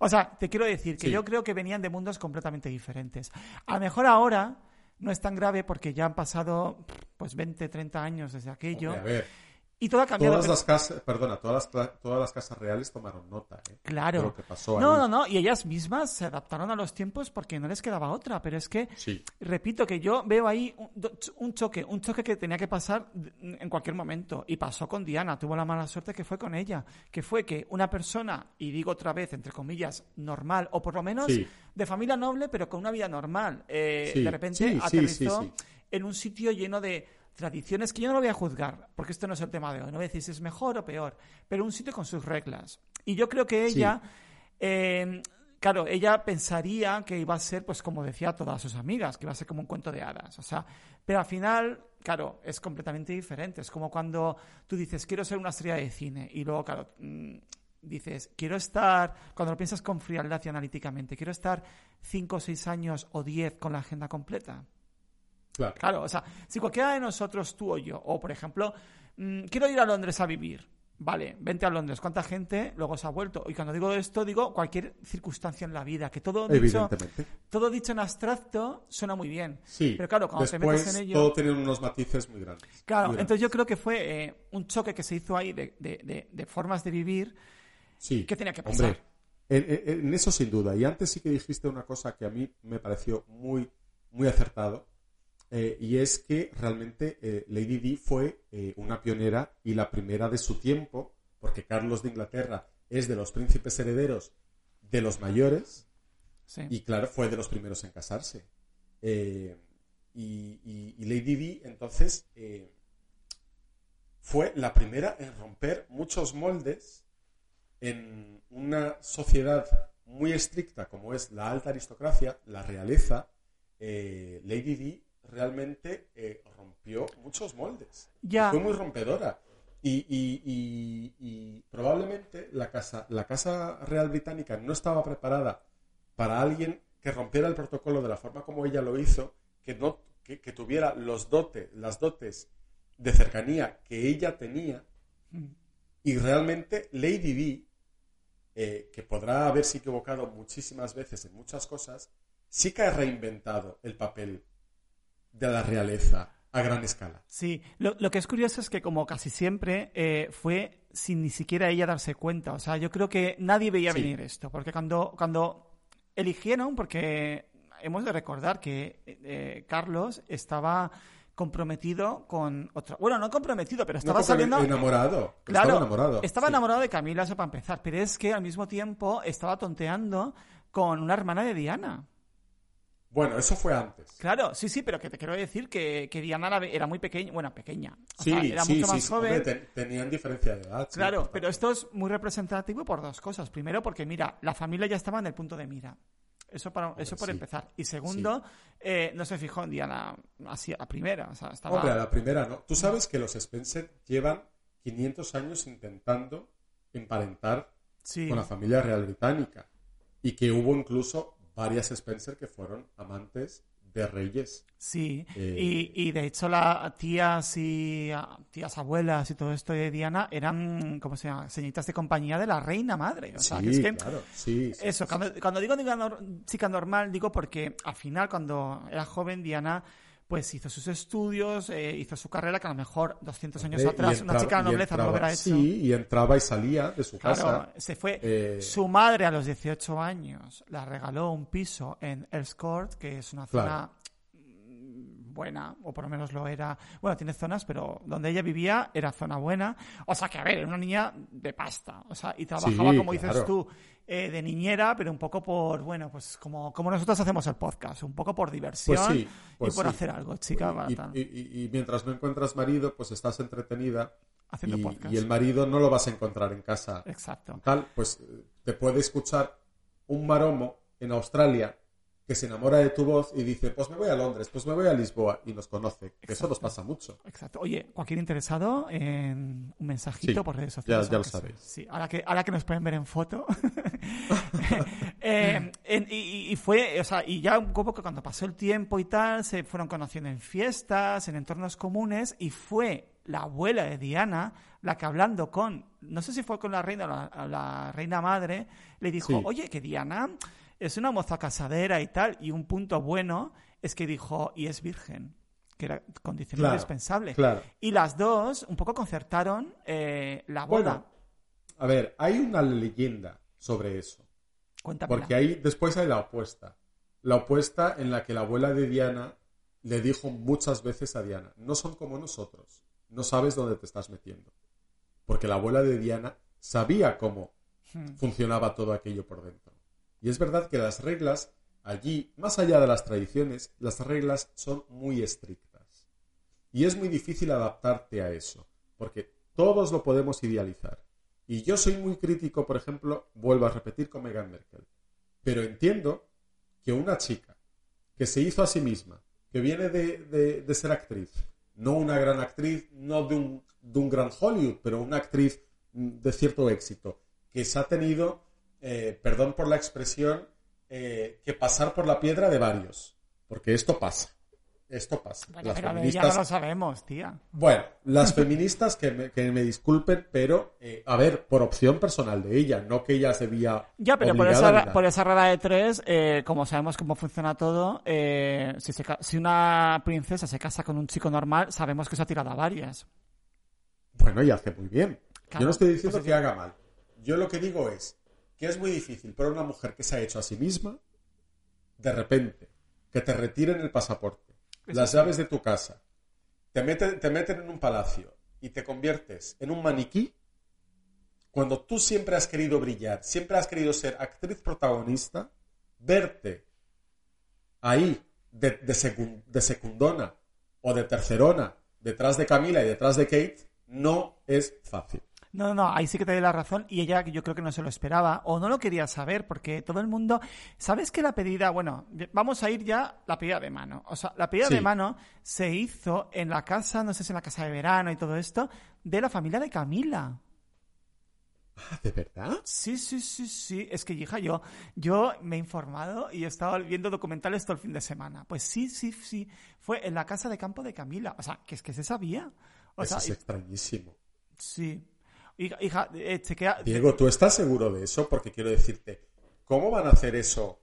O sea, te quiero decir que yo creo que venían de mundos completamente diferentes. A lo mejor ahora no es tan grave porque ya han pasado pues 20, 30 años desde aquello Hombre, a ver, y todo ha cambiado. todas pero- las casas, perdona, todas las, todas las casas reales tomaron nota ¿eh? Claro. de lo que pasó No, ahí. no, no, y ellas mismas se adaptaron a los tiempos porque no les quedaba otra, pero es que Sí, Repito que yo veo ahí un, choque, un choque que tenía que pasar en cualquier momento. Y pasó con Diana, tuvo la mala suerte que fue con ella. Que fue que una persona, y digo otra vez, entre comillas, normal, o por lo menos Sí. de familia noble, pero con una vida normal, eh, Sí, de repente aterrizó en un sitio lleno de tradiciones que yo no lo voy a juzgar, porque esto no es el tema de hoy. No voy a decir si es mejor o peor, pero un sitio con sus reglas. Y yo creo que Sí. ella. eh, Claro, ella pensaría que iba a ser, pues como decía a todas sus amigas, que iba a ser como un cuento de hadas. O sea, pero al final, claro, es completamente diferente. Es como cuando tú dices, quiero ser una estrella de cine. Y luego, claro, mm, dices, quiero estar, cuando lo piensas con frialdad y analíticamente, quiero estar cinco, seis años o diez con la agenda completa. Claro. Claro, o sea, si cualquiera de nosotros, tú o yo, o por ejemplo, mm, quiero ir a Londres a vivir. Vale, vente a Londres. ¿Cuánta gente luego se ha vuelto? Y cuando digo esto, digo cualquier circunstancia en la vida, que todo dicho, todo dicho en abstracto suena muy bien. Sí, Pero claro, cuando te después metes en ello... todo tiene unos matices muy grandes. Claro, muy entonces yo creo que fue eh, un choque que se hizo ahí de, de- de- de formas de vivir Sí. que tenía que Hombre, pasar. en, en- en eso sin duda. Y antes sí que dijiste una cosa que a mí me pareció muy, muy acertado. Eh, y es que realmente eh, Lady Di fue eh, una pionera y la primera de su tiempo, porque Carlos de Inglaterra es de los príncipes herederos de los mayores, Sí. y claro, fue de los primeros en casarse. Y, y- y Lady Di, entonces, fue la primera en romper muchos moldes en una sociedad muy estricta como es la alta aristocracia, la realeza. eh, Lady Di realmente eh, rompió muchos moldes. Ya. Fue muy rompedora. Y, y- y- y probablemente la casa, la casa real británica no estaba preparada para alguien que rompiera el protocolo de la forma como ella lo hizo, que no que, que tuviera los dotes, las dotes de cercanía que ella tenía y realmente Lady Di, eh, que podrá haberse equivocado muchísimas veces en muchas cosas, sí que ha reinventado el papel de la realeza a gran escala. Sí, lo, lo que es curioso es que como casi siempre eh, fue sin ni siquiera ella darse cuenta. O sea, yo creo que nadie veía Sí. venir esto, porque cuando, cuando eligieron, porque hemos de recordar que eh, Carlos estaba comprometido con otra... Bueno, no comprometido, pero estaba No, saliendo... enamorado. Claro, estaba enamorado. estaba sí. enamorado de Camila, eso para empezar, pero es que al mismo tiempo estaba tonteando con una hermana de Diana. Bueno, eso fue antes. Claro, sí, sí, pero que te quiero decir que, que Diana era, muy pequeña, bueno, pequeña, o Sí, sea, era sí, mucho sí, más sí, joven. hombre, te- tenían diferencia de edad. Claro, pero esto es muy representativo por dos cosas. Primero, porque mira, la familia ya estaba en el punto de mira. Eso, para, eso por empezar. Y segundo, eh, no se fijó en Diana así a primera. O sea, estaba... Hombre, a la primera no. Tú sabes que los Spencer llevan 500 años intentando emparentar con la familia real británica y que hubo incluso varias Spencer que fueron amantes de reyes. Sí, Eh, y, y de hecho las tías y ah, tías abuelas y todo esto de Diana eran, ¿cómo se llama? Señoritas de compañía de la reina madre. O sea, sí, que es que claro, sí. sí, Eso, cuando, cuando digo chica normal, digo porque al final, cuando era joven, Diana pues hizo sus estudios, eh, hizo su carrera, que a lo mejor 200 años atrás una entraba- chica de nobleza no lo entraba- hubiera hecho. Sí, y entraba y salía de su Claro, casa. se fue. Eh, Su madre a los 18 años la regaló un piso en Earls Court, que es una zona Claro. Buena, o por lo menos lo era. Bueno, tiene zonas, pero donde ella vivía era zona buena. O sea que, a ver, era una niña de pasta. O sea, y trabajaba, Sí, como dices tú, eh, de niñera, pero un poco por, bueno, pues como, como nosotros hacemos el podcast, un poco por diversión Pues sí, pues y por sí. hacer algo, chica, y, y- y- y mientras no encuentras marido, pues estás entretenida. haciendo y, podcast. y el marido no lo vas a encontrar en casa. Exacto. Tal, pues eh, te puede escuchar un maromo en Australia que se enamora de tu voz y dice, pues me voy a Londres, pues me voy a Lisboa y nos conoce. Eso nos pasa mucho. Exacto. Oye, cualquier interesado en un mensajito Sí, por redes sociales. ya- ya lo sabéis. Sí, ahora que, ahora que nos pueden ver en foto. *laughs* *laughs* Eh, en- y, y fue, o sea, y ya un poco que cuando pasó el tiempo y tal, se fueron conociendo en fiestas, en entornos comunes, y fue la abuela de Diana la que hablando con, no sé si fue con la reina o la, reina madre, le dijo, Sí. oye, que Diana es una moza casadera y tal, y un punto bueno es que dijo, y es virgen, que era condición Claro, indispensable. claro. Y las dos un poco concertaron eh, la boda. Bueno, a ver, hay una leyenda sobre eso. Cuéntamela. Porque ahí después hay la opuesta. La opuesta en la que la abuela de Diana le dijo muchas veces a Diana, no son como nosotros, no sabes dónde te estás metiendo. Porque la abuela de Diana sabía cómo Hmm. funcionaba todo aquello por dentro. Y es verdad que las reglas allí, más allá de las tradiciones, las reglas son muy estrictas. Y es muy difícil adaptarte a eso, porque todos lo podemos idealizar. Y yo soy muy crítico, por ejemplo, vuelvo a repetir con Meghan Merkel. Pero entiendo que una chica que se hizo a sí misma, que viene de, de- ser actriz, no una gran actriz, no de un, de un gran Hollywood, pero una actriz mm, de cierto éxito, que se ha tenido, eh, perdón por la expresión, eh, que pasar por la piedra de varios. Porque esto pasa. Esto pasa. Bueno, Las pero feministas- no lo sabemos, tía. bueno, las feministas que me, que me disculpen, pero eh, a ver, por opción personal de ella, no que ella se veía. Ya, pero por esa, por esa de tres, eh, como sabemos cómo funciona todo, eh, si, se ca- si una princesa se casa con un chico normal, sabemos que se ha tirado a varias. Bueno, y hace muy bien. Claro, Yo no estoy diciendo pues que haga mal. Yo lo que digo es que es muy difícil para una mujer que se ha hecho a sí misma, de repente, que te retiren el pasaporte, las llaves de tu casa, te meten, te meten en un palacio y te conviertes en un maniquí, cuando tú siempre has querido brillar, siempre has querido ser actriz protagonista, verte ahí de, de secundona o de tercerona detrás de Camila y detrás de Kate, no es fácil. No, no, no, ahí sí que te doy la razón y ella yo creo que no se lo esperaba o no lo quería saber porque todo el mundo, ¿sabes que la pedida, bueno, vamos a ir ya la pedida de mano, o sea, la pedida Sí. de mano se hizo en la casa, no sé si en la casa de verano y todo esto, de la familia de Camila. Ah, ¿de verdad? Sí, sí, sí, sí. Es que, hija, yo, yo me he informado y he estado viendo documentales todo el fin de semana. Pues sí, sí, sí. Fue en la casa de campo de Camila. O sea, que es que se sabía. O Eso sea, es extrañísimo. sí. Hija, eh, chequea- Diego, ¿tú estás seguro de eso? Porque quiero decirte, ¿cómo van a hacer eso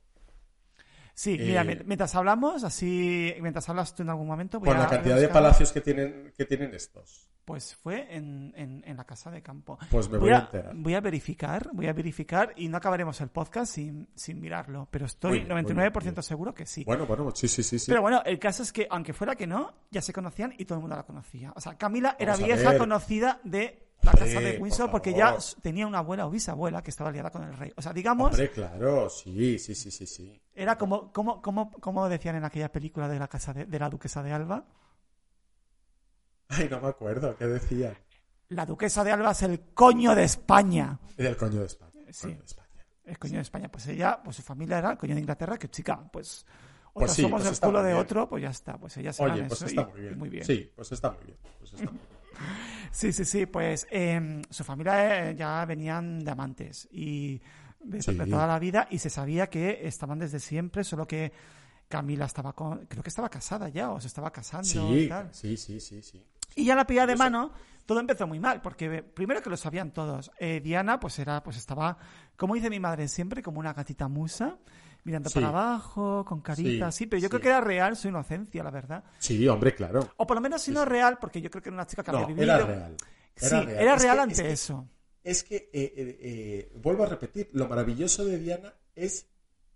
Sí, Eh, mira, mi- mientras hablamos, así, mientras hablas tú en algún momento, voy a la cantidad de palacios que tienen, que tienen estos? Pues fue en, en, en la casa de campo. Pues me voy a enterar. voy a verificar, voy a verificar y no acabaremos el podcast sin, sin mirarlo, pero estoy bien, muy 99% bien, bien. seguro que sí. Bueno, bueno, sí, sí, sí, sí. Pero bueno, el caso es que, aunque fuera que no, ya se conocían y todo el mundo la conocía. O sea, Camila era Vamos vieja conocida de la casa de por Windsor porque ya tenía una abuela o bisabuela que estaba liada con el rey. O sea, digamos, Hombre, claro, sí, sí, sí, sí, sí. era como, como, como, como decían en aquella película de la casa de, de la duquesa de Alba. Ay, no me acuerdo, ¿qué decía? La duquesa de Alba es el coño de España. Era el coño de España. el Sí. coño de España. El coño de España. Pues ella, pues su familia era el coño de Inglaterra, que chica, pues. Pues sí, somos pues el culo de bien. otro, pues ya está. Pues ella será Oye, pues eso está y- muy y bien. muy bien. Sí, pues está muy bien. Pues está muy bien. Sí, sí, sí, pues eh, su familia eh, ya venían de amantes y de, Sí. de toda la vida y se sabía que estaban desde siempre, solo que Camila estaba con, creo que estaba casada ya o se estaba casando y Sí, tal. sí, sí, sí, sí. Y ya la pilla de mano, todo empezó muy mal, porque eh, primero que lo sabían todos. Eh, Diana, pues era, pues estaba, como dice mi madre siempre, como una gatita musa, mirando Sí. para abajo, con carita, Sí, sí, pero yo sí. creo que era real su inocencia, la verdad. Sí, hombre, claro. O por lo menos si no real, porque yo creo que era una chica que No, había vivido. era real. sí, era Es real que- ante es que- eso. Es que, eh, eh, eh, vuelvo a repetir, lo maravilloso de Diana es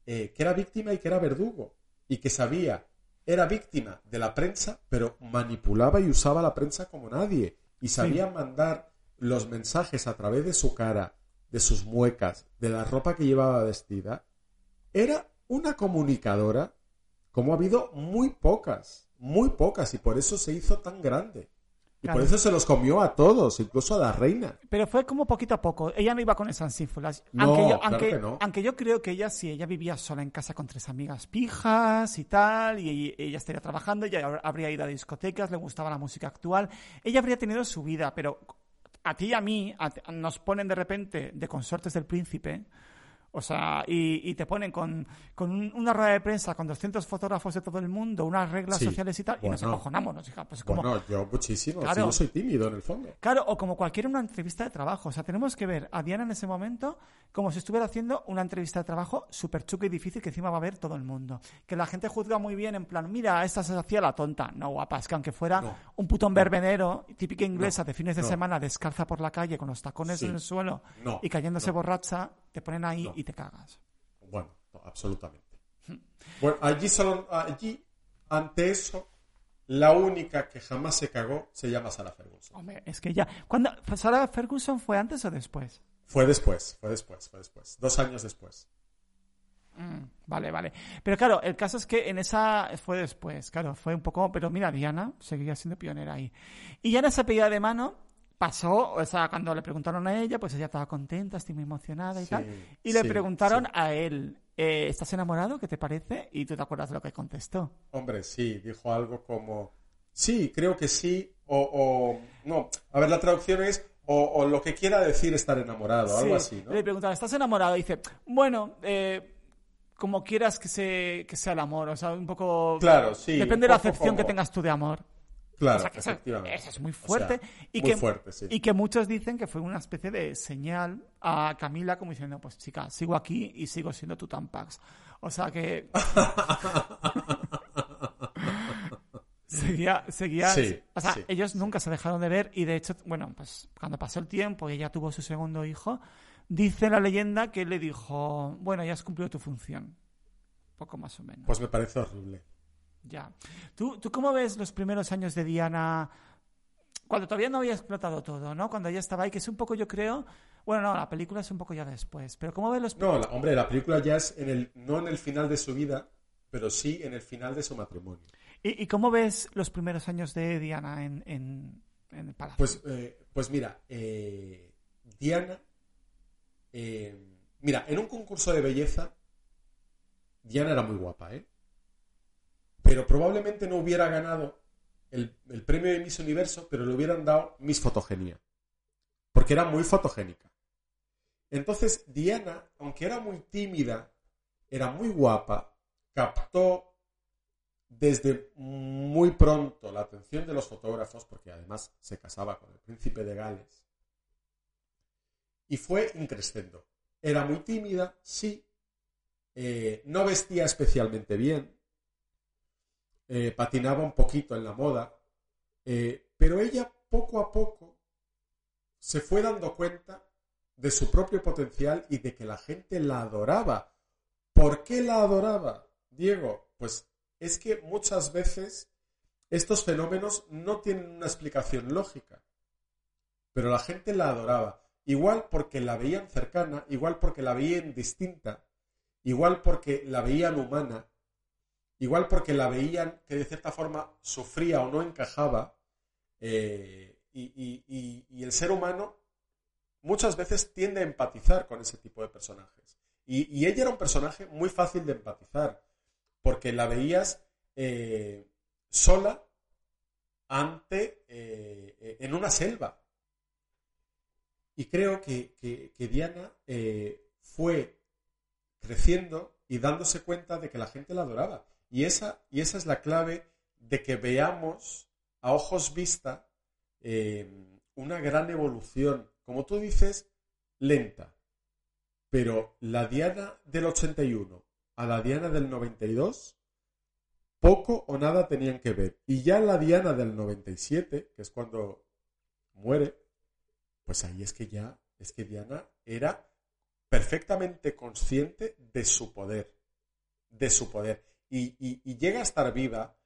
que era víctima y que era verdugo. Y que sabía, era víctima de la prensa, pero manipulaba y usaba la prensa como nadie. Y sabía mandar los mensajes a través de su cara, de sus muecas, de la ropa que llevaba vestida. Era una comunicadora como ha habido muy pocas, muy pocas, y por eso se hizo tan grande. Y Claro. por eso se los comió a todos, incluso a la reina. Pero fue como poquito a poco. Ella no iba con esas. No, aunque, yo, claro aunque, que no. aunque yo creo que ella sí, ella vivía sola en casa con tres amigas pijas y tal, y ella, estaría trabajando, ella hab- habría ido a discotecas, le gustaba la música actual. Ella habría tenido su vida, pero a ti y a mí a- nos ponen de repente de consortes del príncipe. O sea, y, y te ponen con, con un- una rueda de prensa con 200 fotógrafos de todo el mundo, unas reglas Sí, sociales y tal, y nos acojonamos, nos hija, pues como, Bueno, yo muchísimo. Claro. Yo soy tímido en el fondo. Claro, o como cualquier una entrevista de trabajo. O sea, tenemos que ver a Diana en ese momento como si estuviera haciendo una entrevista de trabajo súper chuca y difícil que encima va a ver todo el mundo. Que la gente juzga muy bien en plan, mira, esta se hacía la tonta. No, guapa, es que aunque fuera No. un putón verbenero, típica inglesa No. de fines de No. semana, descalza por la calle con los tacones Sí. en el suelo No. y cayéndose No. borracha, te ponen ahí No. y te cagas. Bueno, no, absolutamente. Bueno, allí solo, allí, ante eso, la única que jamás se cagó se llama Sarah Ferguson. Hombre, es que ya... ¿Cuándo, ¿Sarah Ferguson fue antes o después? Fue después, fue después, fue después. Dos años después. Mm, vale, vale. Pero claro, el caso es que en esa fue después, claro, fue un poco, pero mira, Diana seguía siendo pionera ahí. Y ya en esa pedida de mano pasó, o sea, cuando le preguntaron a ella, pues ella estaba contenta, estoy muy emocionada y Sí, tal. Y le sí, preguntaron sí. a él, eh, ¿estás enamorado? ¿Qué te parece? Y tú te acuerdas de lo que contestó. Hombre, sí, dijo algo como, sí, creo que sí, o, o- no, a ver, la traducción es, o, o lo que quiera decir estar enamorado, algo Sí, así, ¿no? Le preguntaron, ¿estás enamorado? Y dice, bueno, eh, como quieras que, se, que sea el amor, o sea, un poco... Claro, sí, Depende de la acepción que tengas tú de amor. Claro, O sea, que eso, es muy O sea, fuerte. y, muy que, fuerte, sí. y que muchos dicen que fue una especie de señal a Camila como diciendo, pues chica, sigo aquí y sigo siendo tu Tampax. O sea que... *laughs* seguía, seguía... Sí, o sea, sí, ellos nunca se dejaron de ver y de hecho, bueno, pues cuando pasó el tiempo y ella tuvo su segundo hijo, dice la leyenda que le dijo, bueno, ya has cumplido tu función. Poco más o menos. Pues me parece horrible. Ya. ¿Tú, ¿Tú cómo ves los primeros años de Diana cuando todavía no había explotado todo, ¿no? Cuando ella estaba ahí, que es un poco, yo creo... Bueno, no, la película es un poco ya después, pero ¿cómo ves los... No, la- hombre, la película ya es en el, no en el final de su vida, pero sí en el final de su matrimonio. ¿Y, y cómo ves los primeros años de Diana en, en, en el palacio? Pues, eh, pues mira, eh, Diana, eh, mira, en un concurso de belleza, Diana era muy guapa, ¿eh? Pero probablemente no hubiera ganado el, premio de Miss Universo, pero le hubieran dado Miss Fotogenia. Porque era muy fotogénica. Entonces, Diana, aunque era muy tímida, era muy guapa, captó desde muy pronto la atención de los fotógrafos, porque además se casaba con el príncipe de Gales, y fue increciendo. Era muy tímida, sí, eh, no vestía especialmente bien, eh, patinaba un poquito en la moda, eh, pero ella poco a poco se fue dando cuenta de su propio potencial y de que la gente la adoraba. ¿Por qué la adoraba, Diego? Pues es que muchas veces estos fenómenos no tienen una explicación lógica, pero la gente la adoraba. Igual porque la veían cercana, igual porque la veían distinta, igual porque la veían humana, igual porque la veían que de cierta forma sufría o no encajaba, eh, y, el ser humano muchas veces tiende a empatizar con ese tipo de personajes. Y, ella era un personaje muy fácil de empatizar, porque la veías eh, sola ante eh, en una selva. Y creo que, que- Diana fue creciendo y dándose cuenta de que la gente la adoraba. Y esa, y esa es la clave de que veamos a ojos vista eh, una gran evolución, como tú dices, lenta. Pero la Diana del 81 a la Diana del 92, poco o nada tenían que ver. Y ya la Diana del 97, que es cuando muere, pues ahí es que ya, es que Diana era perfectamente consciente de su poder, de su poder. Y, llega a estar viva,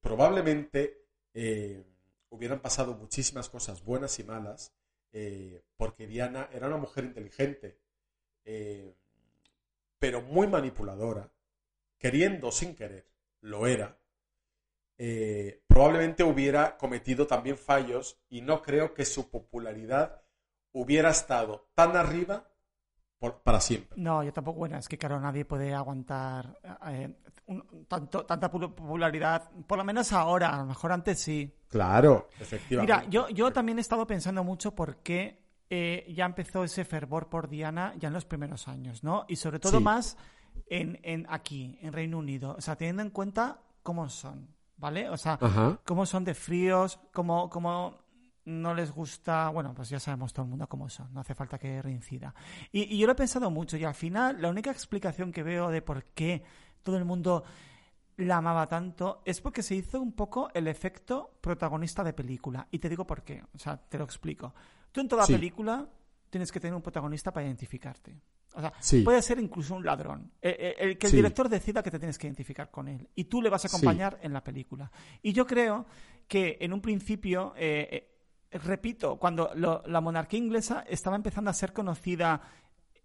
probablemente eh, hubieran pasado muchísimas cosas buenas y malas, eh, porque Diana era una mujer inteligente, eh, pero muy manipuladora, queriendo sin querer, lo era. Probablemente hubiera cometido también fallos y no creo que su popularidad hubiera estado tan arriba por- para siempre. No, yo tampoco. Bueno, es que claro, nadie puede aguantar eh, un- tanto, tanta pu- popularidad, por lo menos ahora, a lo mejor antes sí. Claro, efectivamente. Mira, yo, yo también he estado pensando mucho por qué eh, ya empezó ese fervor por Diana ya en los primeros años, ¿no? Y sobre todo Sí. más en, en aquí, en Reino Unido. O sea, teniendo en cuenta cómo son, ¿vale? O sea, Ajá. cómo son de fríos, cómo, cómo no les gusta, bueno, pues ya sabemos todo el mundo cómo son, no hace falta que reincida. Y, y yo lo he pensado mucho y al final la única explicación que veo de por qué todo el mundo la amaba tanto es porque se hizo un poco el efecto protagonista de película. Y te digo por qué, o sea, te lo explico. Tú en toda Sí. película tienes que tener un protagonista para identificarte. O sea, Sí. puede ser incluso un ladrón. Eh, eh, el que el Sí. director decida que te tienes que identificar con él. Y tú le vas a Sí. acompañar en la película. Y yo creo que en un principio, eh, eh, repito, cuando lo- la monarquía inglesa estaba empezando a ser conocida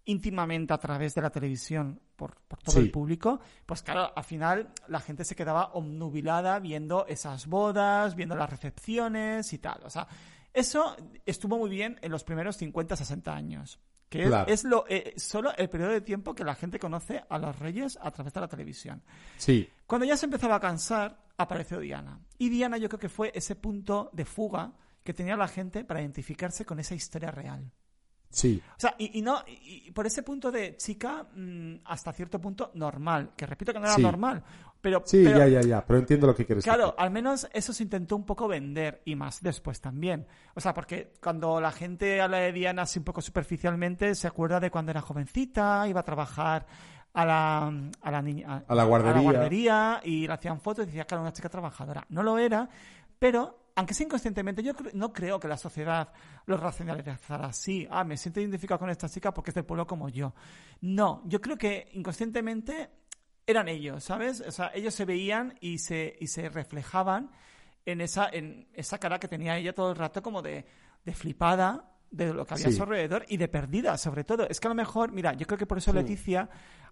íntimamente a través de la televisión por, por todo Sí. el público, pues claro, al final la gente se quedaba omnubilada viendo esas bodas, viendo las recepciones y tal. O sea, eso estuvo muy bien en los primeros 50, 60 años. Que es, lo, eh, solo el periodo de tiempo que la gente conoce a los reyes a través de la televisión. Sí, Cuando ya se empezaba a cansar, apareció Diana. Y Diana yo creo que fue ese punto de fuga que tenía la gente para identificarse con esa historia real. sí, O sea, y, y no, y, por ese punto de chica mm, hasta cierto punto normal, que repito que no era Sí. normal, pero, sí, pero- ya, ya, ya, pero entiendo lo que quieres Claro, decir. al menos eso se intentó un poco vender y más después también. O sea, porque cuando la gente habla de Diana así un poco superficialmente, se acuerda de cuando era jovencita, iba a trabajar a la, a la, niña- A la guardería. guardería y le hacían fotos y decía, claro, una chica trabajadora. No lo era, pero aunque sea inconscientemente, yo no creo que la sociedad lo racionalizara así. Ah, me siento identificado con esta chica porque es del pueblo como yo. No, yo creo que inconscientemente eran ellos, ¿sabes? O sea, ellos se veían y se, y se reflejaban en esa, en esa cara que tenía ella todo el rato como de, de flipada de lo que había a su alrededor y de perdida, sobre todo. Es que a lo mejor, mira, yo creo que por eso Sí. Leticia,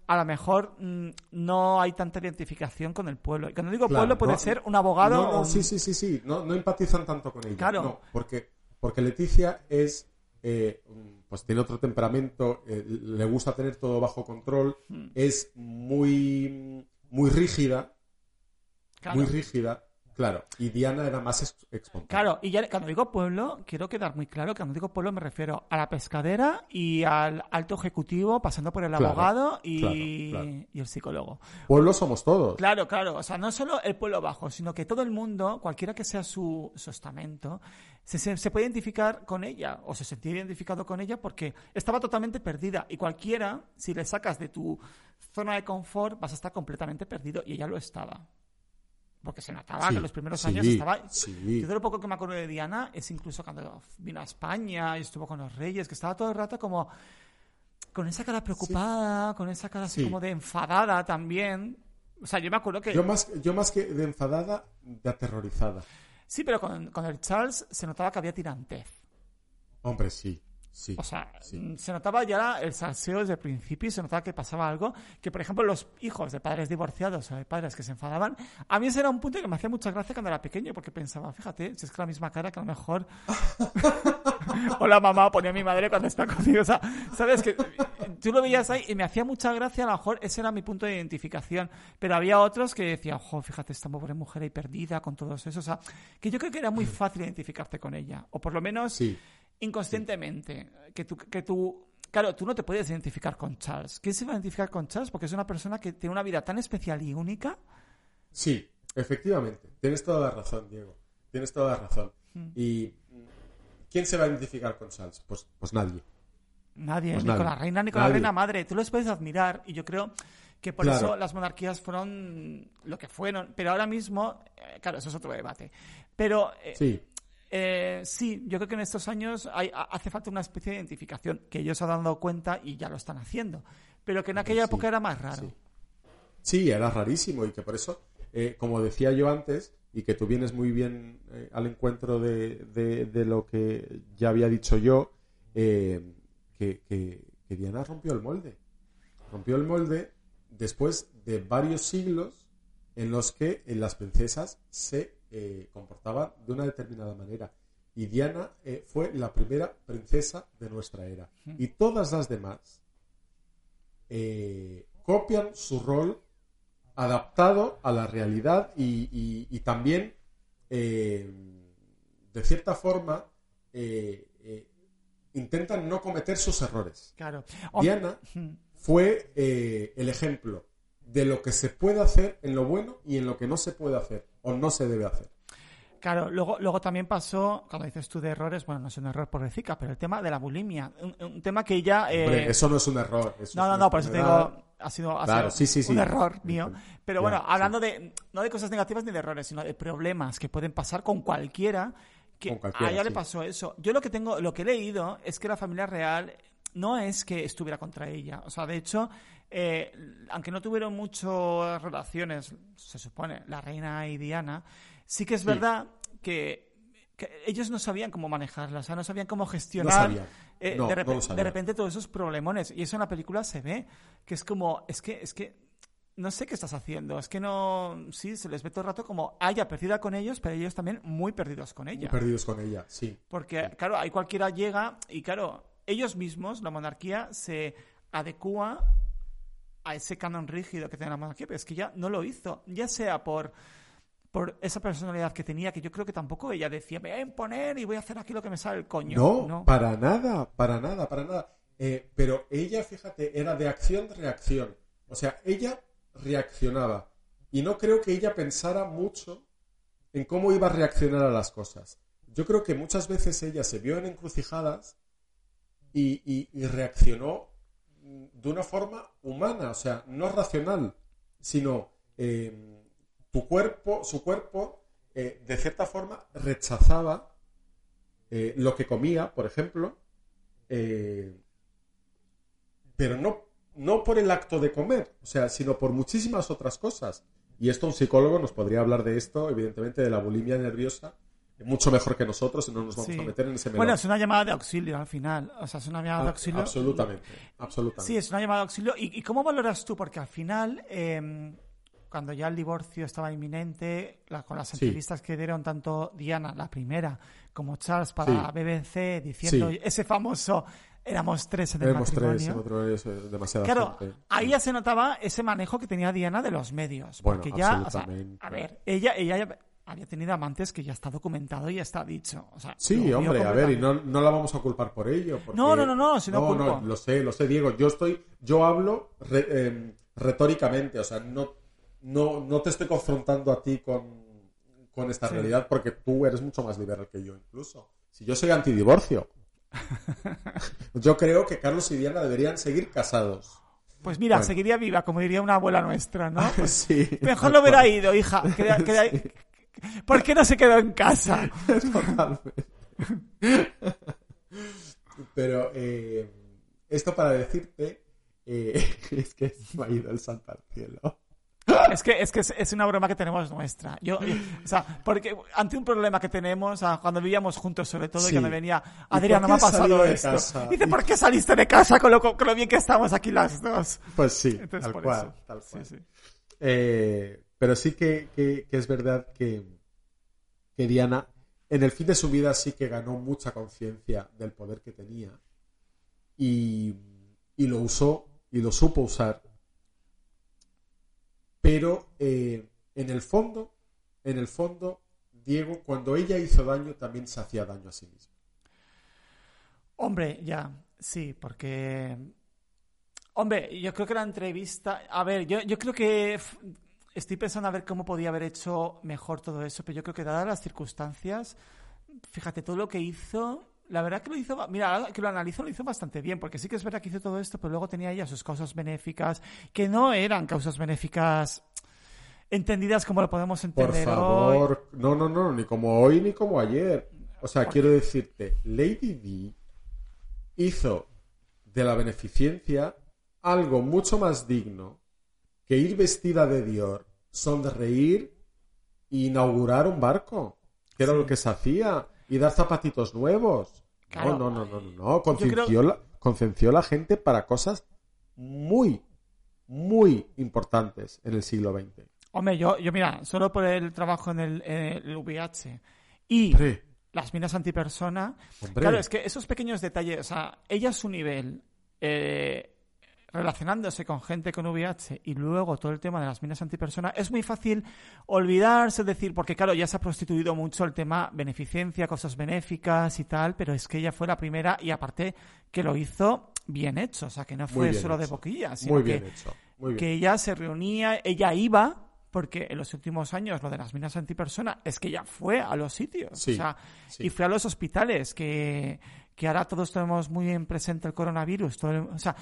a lo mejor mm, no hay tanta identificación con el pueblo. Y cuando digo Claro, pueblo puede no, ser un abogado No, no, o un- sí, sí, sí, sí. No, no empatizan tanto con ella. Claro. No, porque, porque Leticia es. eh, pues tiene otro temperamento, eh, le gusta tener todo bajo control, Hmm. es muy, muy rígida, Claro. muy rígida. Claro, y Diana era más espontánea. Claro, y ya cuando digo pueblo, quiero quedar muy claro que cuando digo pueblo me refiero a la pescadera y al alto ejecutivo, pasando por el Claro, abogado y, claro, claro. y el psicólogo. Pueblo somos todos. Claro, claro. O sea, no solo el pueblo bajo, sino que todo el mundo, cualquiera que sea su, su estamento, se, se, se puede identificar con ella o se sentía identificado con ella porque estaba totalmente perdida. Y cualquiera, si le sacas de tu zona de confort, vas a estar completamente perdido. Y ella lo estaba. Porque se notaba Sí, que los primeros sí, años estaba. sí. Yo de lo poco que me acuerdo de Diana es incluso cuando vino a España y estuvo con los reyes, que estaba todo el rato como con esa cara preocupada, con esa cara así Sí. como de enfadada también. O sea, yo me acuerdo que... Yo más, yo más que de enfadada, de aterrorizada. Sí, pero con, con el Charles se notaba que había tirantez. Hombre, sí, sí. O sea, sí. se notaba ya el salseo desde el principio y se notaba que pasaba algo. Que, por ejemplo, los hijos de padres divorciados o de padres que se enfadaban, a mí ese era un punto que me hacía mucha gracia cuando era pequeño, porque pensaba, fíjate, si es que la misma cara que a lo mejor. *laughs* o la mamá ponía a mi madre cuando está conmigo. O sea, ¿sabes? Que tú lo veías ahí y me hacía mucha gracia, a lo mejor ese era mi punto de identificación. Pero había otros que decían, ojo, fíjate, esta pobre mujer ahí perdida con todos esos. O sea, que yo creo que era muy fácil identificarte con ella. O por lo menos Sí. Inconscientemente. Que tú, que tú, claro, tú no te puedes identificar con Charles. ¿Quién se va a identificar con Charles? Porque es una persona que tiene una vida tan especial y única. Sí, efectivamente. Tienes toda la razón, Diego. Tienes toda la razón. Mm. Y ¿quién se va a identificar con Charles? Pues, pues nadie. Nadie, Pues ni nadie. con la reina ni con la reina madre. Tú los puedes admirar y yo creo que por Claro. eso las monarquías fueron lo que fueron. Pero ahora mismo, eh, claro, eso es otro debate. Pero eh, Sí, eh, sí, yo creo que en estos años hay- ha- hace falta una especie de identificación que ellos se han dado cuenta y ya lo están haciendo. Pero que en aquella sí, época era más raro. sí. Sí, era rarísimo y que por eso, eh, como decía yo antes, y que tú vienes muy bien eh, al encuentro de, de- de lo que ya había dicho yo, eh, que, que- que Diana rompió el molde. Rompió el molde después de varios siglos en los que las princesas se eh, comportaban de una determinada manera. Y Diana eh, fue la primera princesa de nuestra era. Y todas las demás eh, copian su rol adaptado a la realidad y, y- y también, de cierta forma, intentan no cometer sus errores. Claro. Diana fue el ejemplo de lo que se puede hacer en lo bueno y en lo que no se puede hacer o no se debe hacer. Claro, luego, luego también pasó, cuando dices tú de errores, bueno, no es un error pobrecita, pero el tema de la bulimia, un, un tema que ya... eh, Hombre, eso no es un error. eso no, no, no, por eso te digo, ha sido, ha Claro, sido sí, sí, sí. un error mío. Pero bueno, hablando de, no de cosas negativas ni de errores, sino de problemas que pueden pasar con cualquiera, que Con cualquiera, a ella le pasó eso. Yo lo que tengo, lo que he leído es que la familia real no es que estuviera contra ella. O sea, de hecho, eh, aunque no tuvieron muchas relaciones, se supone, la reina y Diana, sí que es verdad que, que ellos no sabían cómo manejarla, o sea, no sabían cómo gestionar. sabían. eh, No, de, no repente todos esos problemones. Y eso en la película se ve, que es como, es que, es que no sé qué estás haciendo. Es que no. Sí, se les ve todo el rato como a ella perdida con ellos, pero ellos también muy perdidos con ella. Perdidos con ella, sí. Porque, claro, ahí cualquiera llega y, claro, ellos mismos, la monarquía, se adecúa a ese canon rígido que tiene la monarquía, pero es que ya no lo hizo. Ya sea por, por esa personalidad que tenía, que yo creo que tampoco ella decía, me voy a imponer y voy a hacer aquí lo que me sale el coño. No, para nada, para nada, para nada. Eh, pero ella, fíjate, era de acción-reacción. O sea, ella reaccionaba. Y no creo que ella pensara mucho en cómo iba a reaccionar a las cosas. Yo creo que muchas veces ella se vio en encrucijadas y, reaccionó de una forma humana, o sea, no racional, sino eh, tu cuerpo, su cuerpo, eh, de cierta forma, rechazaba eh, lo que comía, por ejemplo, eh, pero no, no por el acto de comer, o sea, sino por muchísimas otras cosas. Y esto un psicólogo nos podría hablar de esto, evidentemente, de la bulimia nerviosa, mucho mejor que nosotros, y no nos vamos Sí. a meter en ese melón. Bueno, es una llamada de auxilio al final. O sea, es una llamada de Ah, auxilio. absolutamente, absolutamente. Sí, es una llamada de auxilio. ¿Y, y cómo valoras tú? Porque al final, eh, cuando ya el divorcio estaba inminente, la- con las Sí. entrevistas que dieron tanto Diana, la primera, como Charles para Sí. BBC, diciendo ese famoso éramos tres en el Éramos tres, matrimonio. en otro es eh, demasiada Claro, gente. ahí ya se notaba ese manejo que tenía Diana de los medios. Bueno, Porque ya, o sea, absolutamente. a ver, ella, ella había tenido amantes que ya está documentado y ya está dicho. O sea, Sí, lo hombre, a ver, y no, no la vamos a culpar por ello. porque- No, no, no, no, si no culpo. lo sé, lo sé, Diego. Yo estoy, yo hablo re- em, retóricamente, o sea, no, no, no te estoy confrontando a ti con, con esta Sí. realidad porque tú eres mucho más liberal que yo, incluso. Si yo soy antidivorcio. *laughs* yo creo que Carlos y Diana deberían seguir casados. Pues mira, Bueno. seguiría viva, como diría una abuela nuestra, ¿no? *laughs* Pues sí. mejor no hubiera ido, hija. Queda- queda- ¿Por qué no se quedó en casa? *laughs* Totalmente. Pero eh, esto para decirte eh, *laughs* es que se me ha ido el santo al cielo. Es que, es que es, es una broma que tenemos nuestra. Yo, yo- o sea, porque ante un problema que tenemos, cuando vivíamos juntos sobre todo, y Sí. que me venía, ¿Y Adrián, no me ha pasado esto. casa? Dice, ¿Y- ¿por qué saliste de casa con lo, con lo bien que estamos aquí las dos? Pues sí, Entonces, tal cual, tal Sí, cual. sí. Eh, pero sí que, que- es verdad que, que Diana en el fin de su vida sí que ganó mucha conciencia del poder que tenía y, y lo usó y lo supo usar. Pero eh, en el fondo, en el fondo, Diego, cuando ella hizo daño, también se hacía daño a sí misma. Hombre, ya, sí, porque... Hombre, yo creo que la entrevista... A ver, yo, yo creo que... Estoy pensando a ver cómo podía haber hecho mejor todo eso, pero yo creo que dadas las circunstancias, fíjate, todo lo que hizo... La verdad que lo hizo, mira, que lo analizo, lo hizo bastante bien, porque sí que es verdad que hizo todo esto, pero luego tenía ella sus causas benéficas, que no eran causas benéficas entendidas como lo podemos Por entender hoy. favor, no, no, no, ni como hoy ni como ayer. O sea, quiero decirte, Lady D hizo de la beneficencia algo mucho más digno que ir vestida de Dior, sonreír e inaugurar un barco, que era lo que se hacía, y dar zapatitos nuevos. Claro. No, no, no, no, no. Conciencia, creo- la, gente para cosas muy, muy importantes en el siglo XX. Hombre, yo, yo mira, solo por el trabajo en el, en el VIH y Hombre, las minas antipersona, hombre. claro, es que esos pequeños detalles, o sea, ella a su nivel, eh, relacionándose con gente con VIH y luego todo el tema de las minas antipersona, es muy fácil olvidarse, decir, porque claro, ya se ha prostituido mucho el tema beneficencia, cosas benéficas y tal, pero es que ella fue la primera y aparte que lo hizo bien hecho, o sea, que no fue solo de boquilla, sino Muy que bien hecho. Muy bien. que ella se reunía, ella iba, porque en los últimos años lo de las minas antipersona es que ella fue a los sitios, Sí, o sea, sí. y fue a los hospitales, que, que ahora todos tenemos muy en presente el coronavirus, todo el- o sea,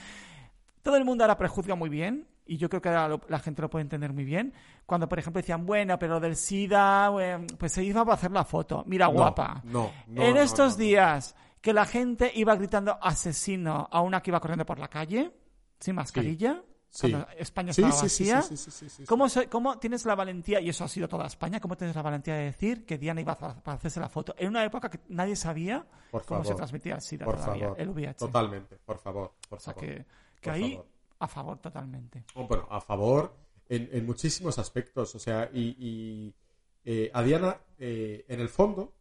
todo el mundo ahora prejuzga muy bien, y yo creo que ahora lo- la gente lo puede entender muy bien, cuando por ejemplo decían, bueno, pero del SIDA, pues se iba a hacer la foto, mira No, guapa. No, no, en no, estos días que la gente iba gritando asesino a una que iba corriendo por la calle, sin mascarilla, Sí. cuando España Sí, estaba sí, sí, vacía. ¿Cómo, tienes la valentía, y eso ha sido toda España, cómo tienes la valentía de decir que Diana iba a hacerse la foto? En una época que nadie sabía Por cómo se transmitía el SIDA Por todavía, favor. el VIH. Totalmente, por favor, por O sea favor. que, que ahí, favor. a favor totalmente. Oh, Bueno, a favor en, en muchísimos aspectos. O sea, y, y, eh, a Diana, eh, en el fondo,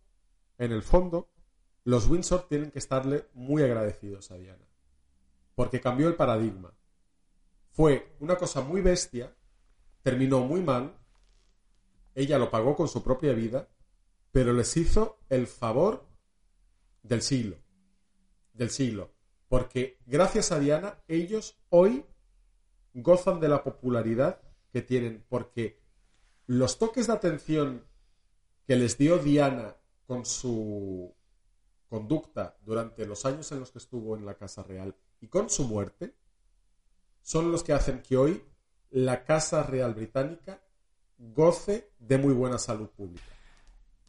en el fondo, los Windsor tienen que estarle muy agradecidos a Diana. Porque cambió el paradigma. Fue una cosa muy bestia, terminó muy mal, ella lo pagó con su propia vida, pero les hizo el favor del siglo. Del siglo. Porque gracias a Diana, ellos hoy gozan de la popularidad que tienen. Porque los toques de atención que les dio Diana con su conducta durante los años en los que estuvo en la Casa Real y con su muerte son los que hacen que hoy la Casa Real Británica goce de muy buena salud pública.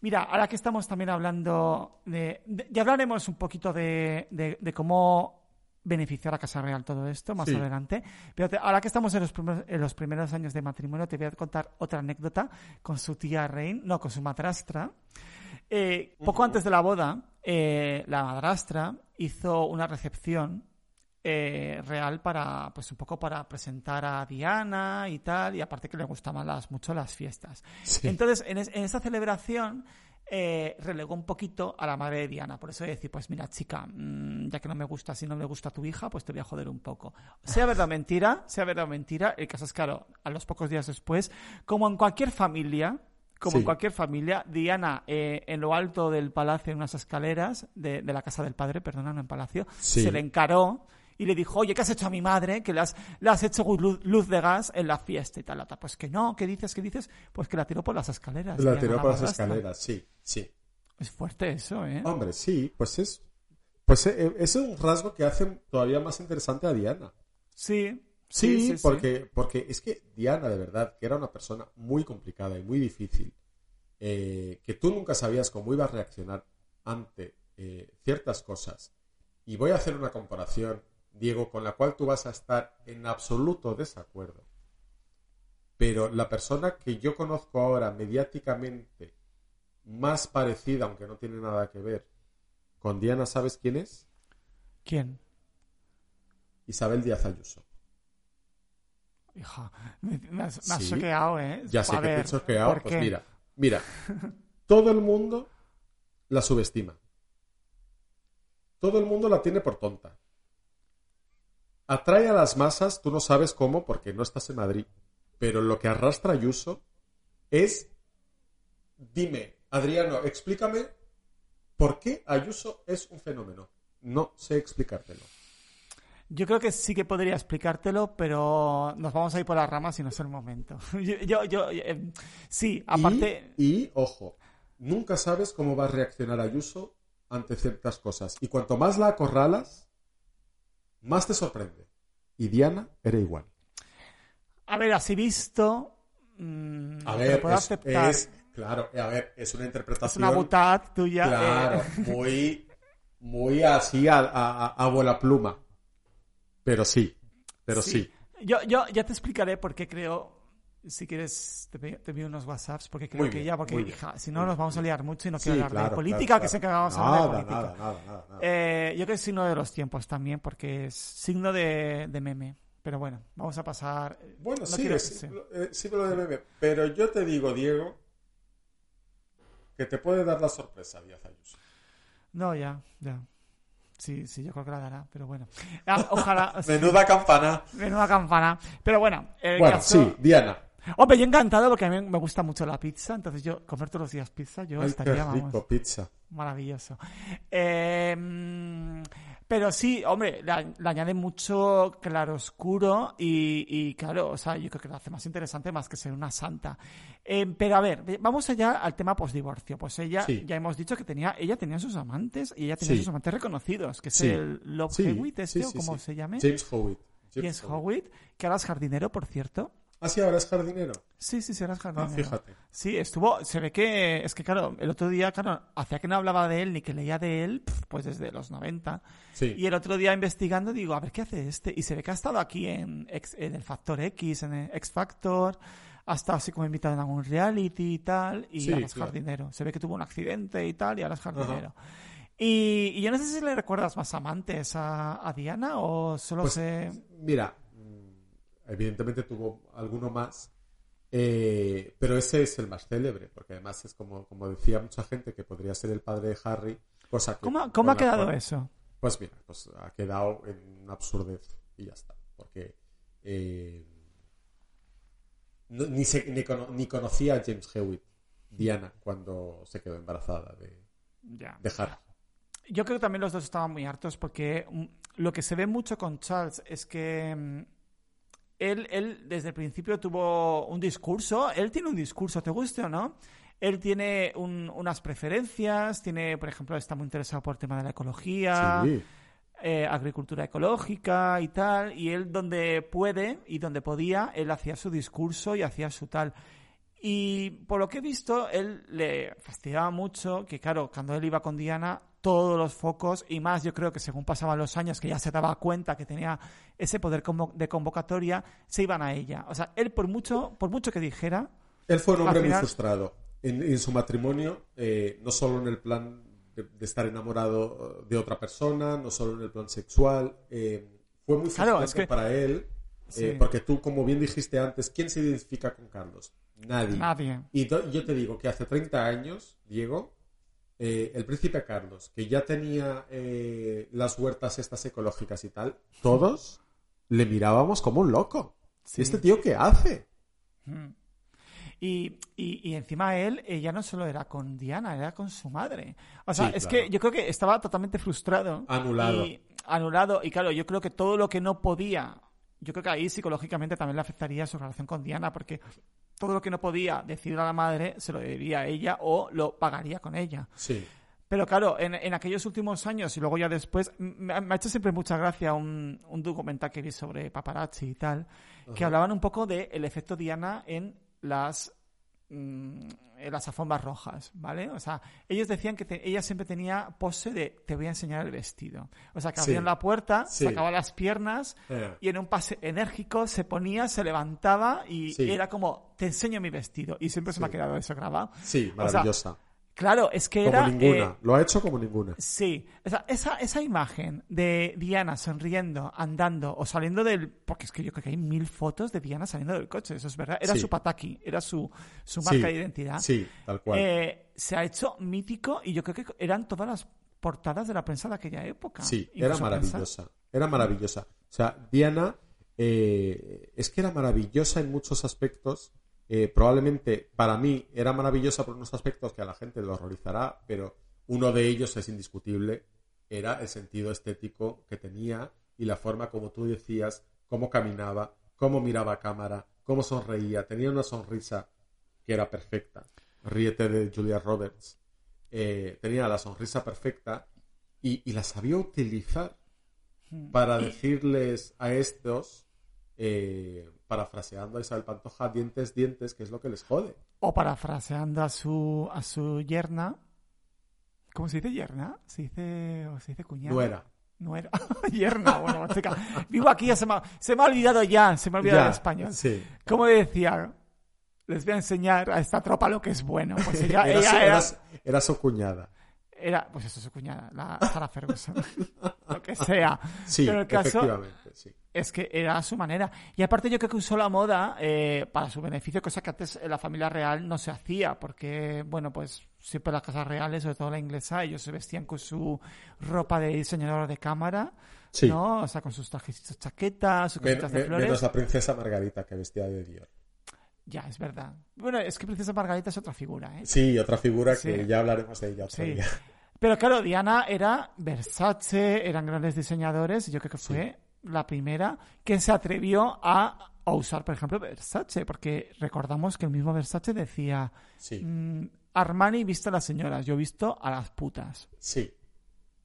Mira, ahora que estamos también hablando de... de- ya hablaremos un poquito de, de- de cómo beneficiar a Casa Real todo esto más Sí. adelante. Pero te- ahora que estamos en los, primeros, en los primeros años de matrimonio, te voy a contar otra anécdota con su tía Rain, no, con su madrastra. Eh, poco antes de la boda, eh, la madrastra hizo una recepción eh, real para, pues un poco para presentar a Diana y tal, y aparte que le gustaban las, mucho las fiestas. Sí. Entonces, en, es- en esa celebración eh, relegó un poquito a la madre de Diana. Por eso decir, pues mira, chica, mm, ya que no me gusta, si no me gusta tu hija, pues te voy a joder un poco. Sea verdad o mentira, sea verdad o mentira, el caso es claro, a los pocos días después, como en cualquier familia, como Sí. en cualquier familia, Diana eh, en lo alto del palacio, en unas escaleras de, de la casa del padre, perdona, no en palacio, Sí. se le encaró y le dijo, oye, ¿qué has hecho a mi madre? Que le has, le has hecho luz, luz de gas en la fiesta y tal. La otra, Pues que no, ¿qué dices? ¿Qué dices? Pues que la tiró por las escaleras. La tiró por las escaleras, sí, sí. Es fuerte eso, ¿eh? Hombre, sí, pues es. Pues eh, ese es un rasgo que hace todavía más interesante a Diana. Sí. Sí, sí, sí. porque, porque es que Diana, de verdad, que era una persona muy complicada y muy difícil, eh, que tú nunca sabías cómo iba a reaccionar ante eh, ciertas cosas. Y voy a hacer una comparación, Diego, con la cual tú vas a estar en absoluto desacuerdo. Pero la persona que yo conozco ahora mediáticamente más parecida, aunque no tiene nada que ver, con Diana, ¿sabes quién es? ¿Quién? Isabel Díaz Ayuso. Hija, me, me has, me has Sí. choqueado, ¿eh? Ya sé A que te he choqueado, ¿por pues qué? mira, mira, todo el mundo la subestima. Todo el mundo la tiene por tonta. Atrae a las masas, tú no sabes cómo porque no estás en Madrid, pero lo que arrastra Ayuso es, dime, Adriano, explícame por qué Ayuso es un fenómeno. No sé explicártelo. Yo creo que sí que podría explicártelo, pero nos vamos a ir por las ramas y no es el momento. *laughs* Yo, yo, yo, eh, sí, aparte, Y, y, ojo, nunca sabes cómo va a reaccionar Ayuso ante ciertas cosas. Y cuanto más la acorralas, más te sorprende. Y Diana era igual. a ver, así visto, mm, A te ver, puedo es, aceptar. es- claro, a ver, es una Es interpretación. una butad tuya. Claro, eh, muy, muy así a, a, pluma. Pero sí, pero sí. Yo, yo ya te explicaré por qué creo. Si quieres, te, te envío unos WhatsApps, porque creo Muy que bien, ya, porque, hija, si no nos vamos a liar mucho y no Sí, quiero hablar claro, de política, claro, que sé que claro. vamos a hablar de política. nada, nada, nada. Eh, yo creo que es signo de los tiempos también, porque es signo de, de meme. Pero bueno, vamos a pasar. Bueno, no sí, quiero- es eh, símbolo de meme. Pero yo te digo, Diego, que te puede dar la sorpresa, Díaz Ayuso. No, ya, ya. Sí, sí, yo creo que la dará, pero bueno. Ah, ojalá. *laughs* Menuda campana. Menuda campana. Pero bueno, el Bueno, caso- sí, Diana. Hombre, yo encantado porque a mí me gusta mucho la pizza, entonces yo comer todos los días pizza, yo Ay, qué estaría, rico, vamos, pizza. maravilloso. Eh, mm, pero sí, hombre, le, le añade mucho claroscuro y, y claro, o sea, yo creo que lo hace más interesante más que ser una santa. Eh, pero a ver, vamos allá al tema postdivorcio. Pues ella, Sí. ya hemos dicho que tenía, ella tenía sus amantes y ella tenía Sí. sus amantes reconocidos, que es Sí. el Love Hewitt, este, o como se llame. James Howitt. James Howitt, que ahora es jardinero, por cierto. Ah, sí, ahora es jardinero. Sí, sí, serás Ah, jardinero. fíjate. Sí, estuvo, se ve que, es que claro, el otro día, claro, hacía que no hablaba de él ni que leía de él, pues desde los 90. Sí. Y el otro día investigando digo, a ver qué hace este. Y se ve que ha estado aquí en, en el Factor X, en el X Factor, ha estado así como invitado en algún reality y tal, y Sí, ahora es claro. jardinero. Se ve que tuvo un accidente y tal, y ahora es jardinero. Y, y yo no sé si le recuerdas más amantes a, a Diana o solo Pues, sé... Mira, evidentemente tuvo alguno más, eh, pero ese es el más célebre, porque además es como, como decía mucha gente que podría ser el padre de Harry, cosa que... ¿Cómo, cómo ha quedado cual- eso? Pues mira, pues ha quedado en una absurdez y ya está, porque eh, no- ni, se- ni, cono- ni conocía a James Hewitt, Diana, cuando se quedó embarazada de, Ya. de Harry. Yo creo que también los dos estaban muy hartos porque mm, lo que se ve mucho con Charles es que mm, él, él desde el principio tuvo un discurso, él tiene un discurso, te guste o no, él tiene un- unas preferencias, tiene, por ejemplo, está muy interesado por el tema de la ecología, Sí, eh, agricultura ecológica y tal, y él donde puede y donde podía, él hacía su discurso y hacía su tal. Y por lo que he visto, él le fastidiaba mucho que, claro, cuando él iba con Diana, todos los focos, y más yo creo que según pasaban los años, que ya se daba cuenta que tenía ese poder de convocatoria, se iban a ella. O sea, él por mucho, por mucho que dijera, Él fue un hombre final- muy frustrado. En, en su matrimonio, eh, no solo en el plan de, de estar enamorado eh, de otra persona, no solo en el plan sexual, eh, fue muy Claro, frustrante es que- para él, Sí. eh, porque tú, como bien dijiste antes, ¿quién se identifica con Carlos? Nadie. nadie. Y yo te digo que hace 30 años, Diego, eh, el príncipe Carlos, que ya tenía eh, las huertas estas ecológicas y tal, todos le mirábamos como un loco. Sí. ¿Este tío qué hace? Mm. Y, y, y encima él, ella no solo era con Diana, era con su madre. O sea, Sí, es claro. que yo creo que estaba totalmente frustrado. Anulado. Y, anulado. Y claro, yo creo que todo lo que no podía, yo creo que ahí psicológicamente también le afectaría su relación con Diana, porque todo lo que no podía decirle a la madre se lo diría a ella o lo pagaría con ella. Sí. Pero claro, en, en aquellos últimos años y luego ya después, me, ha- me ha hecho siempre mucha gracia un, un documental que vi sobre paparazzi y tal, que Ajá. hablaban un poco del efecto Diana en las mm, las alfombras rojas, ¿vale? O sea, ellos decían que te- ella siempre tenía pose de te voy a enseñar el vestido. O sea, que Sí. abrían la puerta, Sí. sacaba las piernas Eh, y en un pase enérgico se ponía, se levantaba y Sí. era como te enseño mi vestido. Y siempre se me ha quedado eso grabado. sí, O sea, maravillosa. Claro, es que como era... ninguna. eh, Lo ha hecho como ninguna. Sí, o sea, esa, esa imagen de Diana sonriendo, andando o saliendo del... Porque es que yo creo que hay mil fotos de Diana saliendo del coche, eso es verdad. Era Sí. su pataki, era su, su Sí, marca de identidad. Sí, tal cual. Eh, se ha hecho mítico y yo creo que eran todas las portadas de la prensa de aquella época. Sí, Incluso era prensa- maravillosa. Era maravillosa. O sea, Diana eh, es que era maravillosa en muchos aspectos. Eh, probablemente para mí era maravillosa por unos aspectos que a la gente le horrorizará, pero uno de ellos es indiscutible. Era el sentido estético que tenía y la forma como tú decías, cómo caminaba, cómo miraba a cámara, cómo sonreía. Tenía una sonrisa que era perfecta. Ríete de Julia Roberts. Eh, tenía la sonrisa perfecta y, y la sabía utilizar Hmm. para decirles a estos, eh, parafraseando a Isabel Pantoja, dientes, dientes, que es lo que les jode. O parafraseando a su, a su yerna. ¿Cómo se dice yerna? ¿Se dice, o se dice cuñada? Nuera. Nuera. *laughs* yerna, bueno, chica. Vivo aquí, ya se me, ha, se me ha olvidado ya, se me ha olvidado Ya, el español. Sí. ¿Cómo decía? Les voy a enseñar a esta tropa lo que es bueno. Pues ella, *laughs* era, ella su, era, era su- era su cuñada. era- pues eso, su cuñada, la Sarah Ferguson. *laughs* lo que sea. Sí, Pero el caso efectivamente. Es que era su manera. Y aparte yo creo que usó la moda eh, para su beneficio, cosa que antes en la familia real no se hacía, porque, bueno, pues siempre las casas reales, sobre todo la inglesa, ellos se vestían con su ropa de diseñador de cámara, Sí. ¿no? O sea, con sus trajecitos chaquetas, sus cositas de flores. menos la princesa Margarita que vestía de Dior. Ya, es verdad. Bueno, es que Princesa Margarita es otra figura, ¿eh? Sí, otra figura Sí. que ya hablaremos de ella otro Sí. día. Pero claro, Diana era Versace, eran grandes diseñadores, y yo creo que fue la primera que se atrevió a, a usar, por ejemplo, Versace, porque recordamos que el mismo Versace decía, Sí, mm, Armani viste a las señoras, yo he visto a las putas. sí.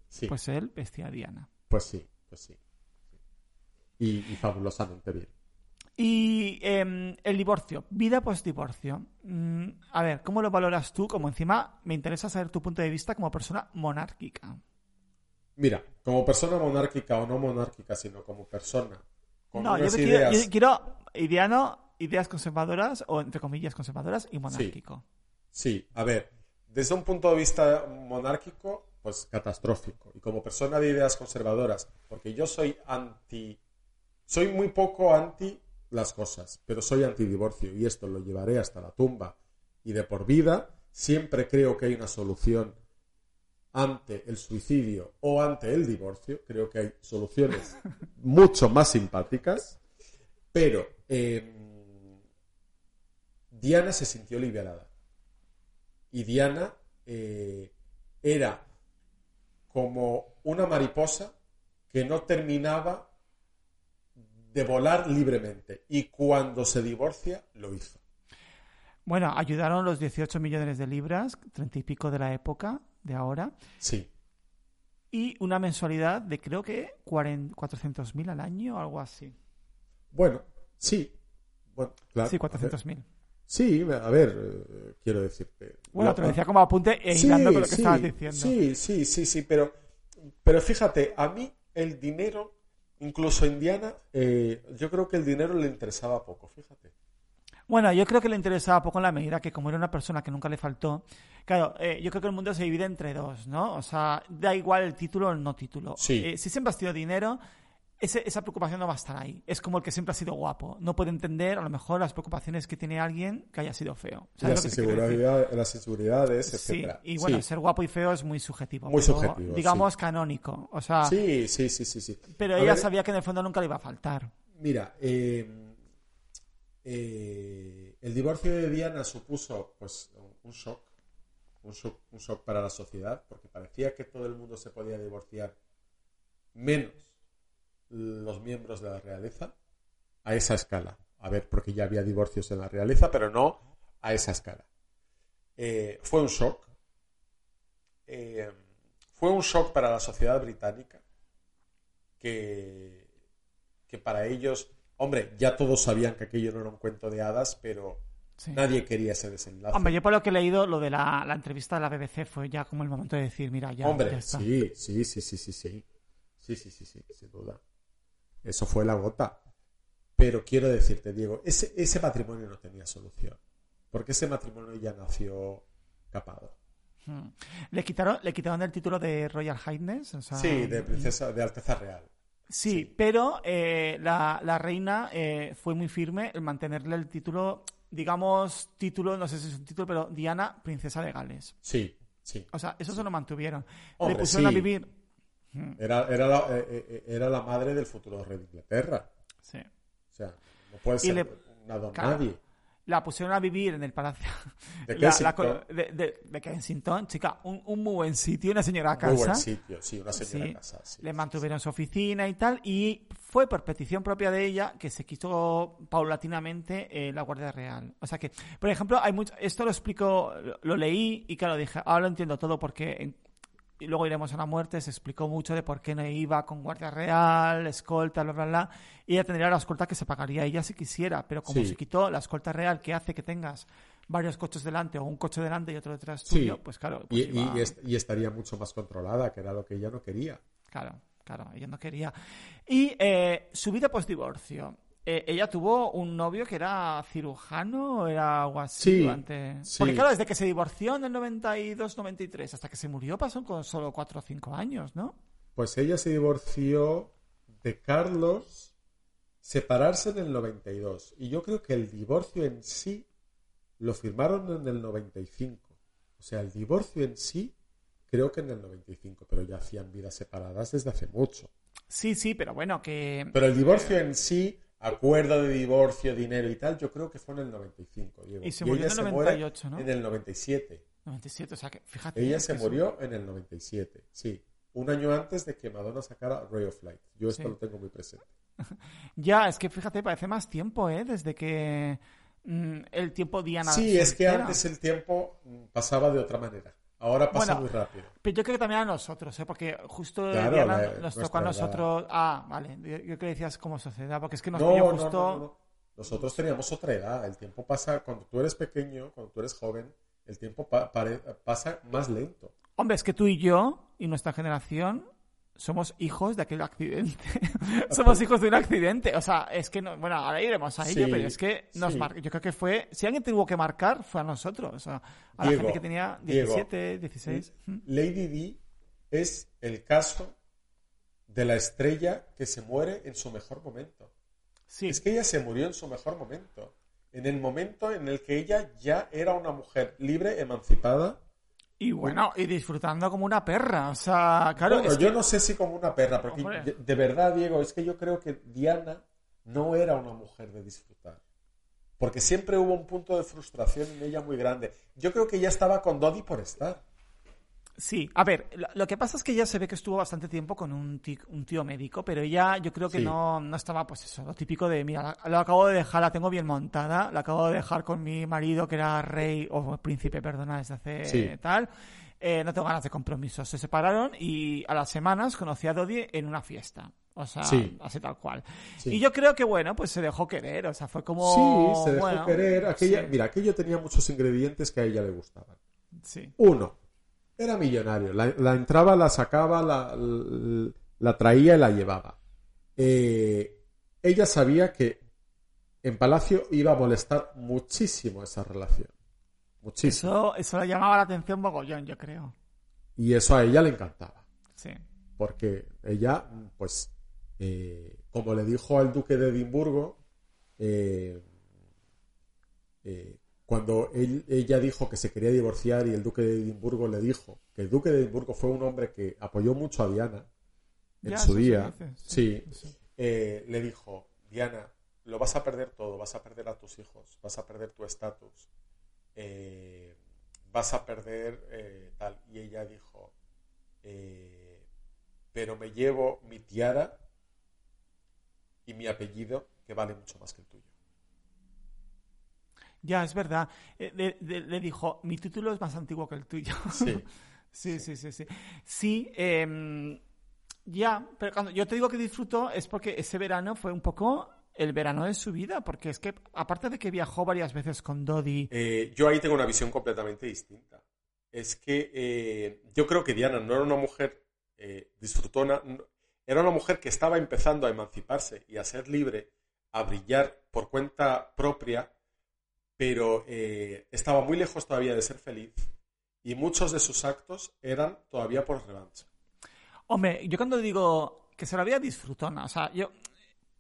Sí, pues, Pues él vestía a Diana. sí, pues sí. Y, y fabulosamente bien. Y em, el divorcio, vida post-divorcio. Mm, a ver, ¿cómo lo valoras tú? Como encima me interesa saber tu punto de vista como persona monárquica. Mira, como persona monárquica o no monárquica, sino como persona con no, yo unas me quiero, ideas... yo quiero ideano, ideas conservadoras o entre comillas conservadoras y monárquico. Sí, a ver, desde un punto de vista monárquico, pues catastrófico. Y como persona de ideas conservadoras, porque yo soy anti... Soy muy poco anti las cosas, pero soy antidivorcio y esto lo llevaré hasta la tumba y de por vida. Siempre creo que hay una solución ante el suicidio o ante el divorcio. Creo que hay soluciones *laughs* mucho más simpáticas, pero eh, Diana se sintió liberada. Y Diana eh, era como una mariposa que no terminaba de volar libremente. Y cuando se divorcia, lo hizo. Bueno, ayudaron los 18 millones de libras, 30 y pico de la época, de ahora, Sí, y una mensualidad de creo que 400.000 al año o algo así. bueno, sí. Bueno, claro, Sí, a ver. 400.000. Sí, a ver, eh, quiero decirte. Bueno, Lo- te lo decía como apunte e Sí, hilando con lo que sí, estabas diciendo. Sí, sí, sí, sí, pero, pero fíjate, a mí el dinero, incluso a Indiana, eh, yo creo que el dinero le interesaba poco, fíjate. Bueno, yo creo que le interesaba poco en la medida que como era una persona que nunca le faltó, claro, eh, yo creo que el mundo se divide entre dos, ¿no? O sea, da igual el título o el no título. Sí. Eh, si siempre has tenido dinero, ese- esa preocupación no va a estar ahí. Es como el que siempre ha sido guapo. No puede entender a lo mejor las preocupaciones que tiene alguien que haya sido feo. ¿Sabes Las inseguridades, las inseguridades, Sí, etcétera. y bueno, Sí. ser guapo y feo es muy subjetivo. Muy pero, subjetivo, Digamos canónico. O sea, Sí, sí, sí, sí, sí. pero A ella ver, sabía que en el fondo nunca le iba a faltar. Mira, eh, eh, el divorcio de Diana supuso pues un shock, un shock, para la sociedad, porque parecía que todo el mundo se podía divorciar, menos los miembros de la realeza, a esa escala. A ver, porque ya había divorcios en la realeza, pero no a esa escala. Eh, fue un shock. Eh, fue un shock para la sociedad británica que para ellos, hombre, ya todos sabían que aquello no era un cuento de hadas, pero Sí. nadie quería ese desenlace. Hombre, yo por lo que he leído, lo de la, la entrevista de la BBC fue ya como el momento de decir, mira, ya, ya Hombre, está. sí, sí, sí, sí, sí, sí. Sí, sí, sí, sí, sin duda. Eso fue la gota. Pero quiero decirte, Diego, ese, ese matrimonio no tenía solución. Porque ese matrimonio ya nació capado. Hmm. Le quitaron, le quitaron el título de Royal Highness. o sea, Sí, de princesa, de Alteza Real. Sí, Sí. pero eh, la, la reina eh, fue muy firme en mantenerle el título, digamos, título, no sé si es un título, pero Diana, princesa de Gales. Sí, sí. O sea, eso se lo mantuvieron. Hombre, Le pusieron a vivir. Era, era, la, eh, eh, era la madre del futuro rey de Inglaterra. Sí. O sea, no puede ser le- una don nadie. La pusieron a vivir en el palacio De *laughs* la- la de, de- de Kensington, chica, un, un muy buen sitio, una señora casa. Muy buen sitio, sí, una señora Sí. casa. sí, Le sí, mantuvieron su oficina y tal, y fue por petición propia de ella que se quitó paulatinamente eh, la Guardia Real. O sea que, por ejemplo, hay mucho, esto lo explico, lo, lo leí y claro, dije, ahora lo entiendo todo porque en- y luego iremos a la muerte, se explicó mucho de por qué no iba con Guardia Real, escolta, bla, bla, bla, y ella tendría la escolta que se pagaría ella si quisiera, pero como Sí. se quitó la escolta real que hace que tengas varios coches delante o un coche delante y otro detrás Sí. tuyo, pues claro, Y, pues y- iba- y est- y estaría mucho más controlada, que era lo que ella no quería. Claro, claro, ella no quería. Y eh, su vida post-divorcio. Eh, ella tuvo un novio que era cirujano o era algo así. Sí, durante- sí. Porque claro, desde que se divorció en el 92-93 hasta que se murió pasó con solo 4 o 5 años, ¿no? Pues ella se divorció de Carlos separarse en el 92. Y yo creo que el divorcio en sí lo firmaron en el 95. O sea, el divorcio en sí creo que en el 95, pero ya hacían vidas separadas desde hace mucho. Sí, sí, pero bueno, que... Pero el divorcio en sí, acuerdo de divorcio, dinero y tal, yo creo que fue en el 95. Diego. Y se murió ella en el se muere 98, ¿no? En el 97. 97, o sea que fíjate. Ella se murió en el 97, sí. Un año antes de que Madonna sacara Ray of Light. Yo esto Sí. lo tengo muy presente. *laughs* Ya, es que fíjate, parece más tiempo, ¿eh? Desde que mm, el tiempo Diana. Sí, es que antes el tiempo mm, pasaba de otra manera. Ahora pasa Bueno, muy rápido. Pero yo creo que también a nosotros, ¿eh? Porque justo Claro, Diana la- nos tocó a edad. nosotros. Ah, vale. Yo, creo que decías como sociedad, porque es que nos No, justo. no, no, no. Nosotros teníamos otra edad. El tiempo pasa, cuando tú eres pequeño, cuando tú eres joven, el tiempo pa- pasa más lento. Hombre, es que tú y yo y nuestra generación somos hijos de aquel accidente. *laughs* *laughs* somos hijos de un accidente. O sea, es que no. Bueno, ahora iremos a ello, Sí, pero es que nos sí. mar- Yo creo que fue. Si alguien tuvo que marcar, fue a nosotros. O sea, a Diego, la gente que tenía Diego, 17, 16. ¿Mm? Lady Di es el caso de la estrella que se muere en su mejor momento. Sí. Es que ella se murió en su mejor momento. En el momento en el que ella ya era una mujer libre, emancipada. Y bueno, y disfrutando como una perra. O sea, claro. bueno, es yo que- no sé si como una perra, porque Hombre. de, verdad, Diego, es que yo creo que Diana no era una mujer de disfrutar. Porque siempre hubo un punto de frustración en ella muy grande. Yo creo que ella estaba con Dodi por estar. Sí, a ver, lo, lo que pasa es que ella se ve que estuvo bastante tiempo con un, ti- un tío médico, pero ella yo creo que Sí. no, no estaba, pues eso, lo típico de, mira, la, la acabo de dejar, la tengo bien montada, la acabo de dejar con mi marido que era rey, o príncipe, perdona, desde hace Sí. tal, eh, no tengo ganas de compromisos. Se separaron y a las semanas conocí a Dodie en una fiesta. O sea, Sí. así tal cual. Sí. Y yo creo que, bueno, pues se dejó querer, o sea, fue como... sí, se dejó bueno, querer. Aquella, sí, Mira, aquello tenía muchos ingredientes que a ella le gustaban. sí. Uno, era millonario. La, la entraba, la sacaba, la, la- la traía y la llevaba. Eh, ella sabía que en Palacio iba a molestar muchísimo esa relación. Muchísimo. Eso, eso le llamaba la atención mogollón, yo creo. Y eso a ella le encantaba. Sí. Porque ella, pues, eh, como le dijo al duque de Edimburgo, eh, eh, cuando él- ella dijo que se quería divorciar y el duque de Edimburgo le dijo que el duque de Edimburgo fue un hombre que apoyó mucho a Diana en Ya, su día, sí, sí. eh, le dijo, Diana, lo vas a perder todo, vas a perder a tus hijos, vas a perder tu estatus, eh, vas a perder eh, tal. Y ella dijo, pero me llevo mi tiara y mi apellido, que vale mucho más que el tuyo. Ya, es verdad. Eh, le, le- le dijo, mi título es más antiguo que el tuyo. *laughs* Sí. Sí, sí, sí, sí. Sí, em, ya, pero cuando yo te digo que disfrutó es porque ese verano fue un poco el verano de su vida, porque es que aparte de que viajó varias veces con Dodi, Eh, yo ahí tengo una visión completamente distinta. Es que eh, yo creo que Diana no era una mujer eh, disfrutona, era una mujer que estaba empezando a emanciparse y a ser libre, a brillar por cuenta propia, pero eh, estaba muy lejos todavía de ser feliz y muchos de sus actos eran todavía por revancha. Hombre, yo cuando digo que se la había disfrutona, o sea, yo.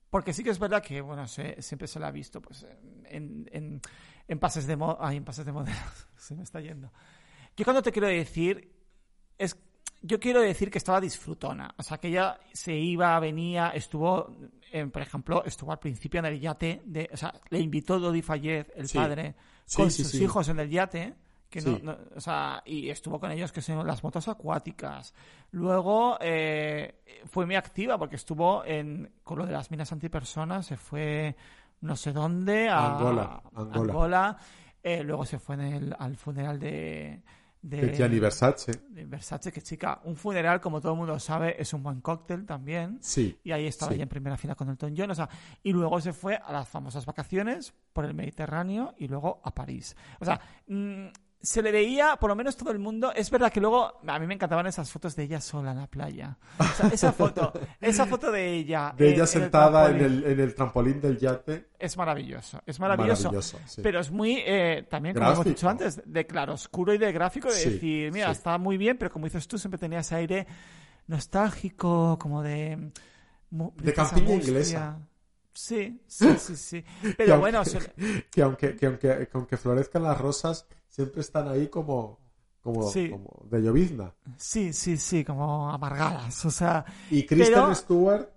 Porque sí que es verdad que, bueno, se- siempre se la ha visto, pues, en, en, en pases de moda. Ay, en pases de modelos. *laughs* se me está yendo. Yo cuando te quiero decir. Es. Yo quiero decir que estaba disfrutona. O sea, que ella se iba, venía, estuvo. Por ejemplo, estuvo al principio en el yate. De, o sea, le invitó Dodi Fayez, el Sí. padre, Sí, con sí, sus hijos en el yate. Que no- no- o sea, y estuvo con ellos que son las motos acuáticas. Luego eh, fue muy activa porque estuvo en, con lo de las minas antipersonas, se fue no sé dónde, a Angola, Angola. Angola. Eh, luego se fue en el- al funeral de, de, Gianni Versace. de Versace, que chica, un funeral, como todo el mundo sabe, es un buen cóctel también. Sí. Y ahí estaba Sí. ella en primera fila con Elton John. O sea, y luego se fue a las famosas vacaciones por el Mediterráneo y luego a París. O sea, mm, se le veía, por lo menos todo el mundo. Es verdad que luego a mí me encantaban esas fotos de ella sola en la playa. O sea, esa *laughs* foto, esa foto de ella. De en- ella el sentada en el, en el trampolín del yate. Es maravilloso, es maravilloso. Maravilloso, sí. Pero es muy, eh, también como hemos dicho antes, de claroscuro y de gráfico, de Sí, decir, mira, sí. está muy bien, pero como dices tú, siempre tenía ese aire nostálgico, como de... De mustia. inglesa. Sí, sí, sí, sí. Que *laughs* Pero aunque- bueno, se- *laughs* que aunque, que aunque, que aunque florezcan las rosas, siempre están ahí como, como, Sí. como de llovizna. sí, sí, sí, como amargadas. O sea, Y Kristen Pero- Stewart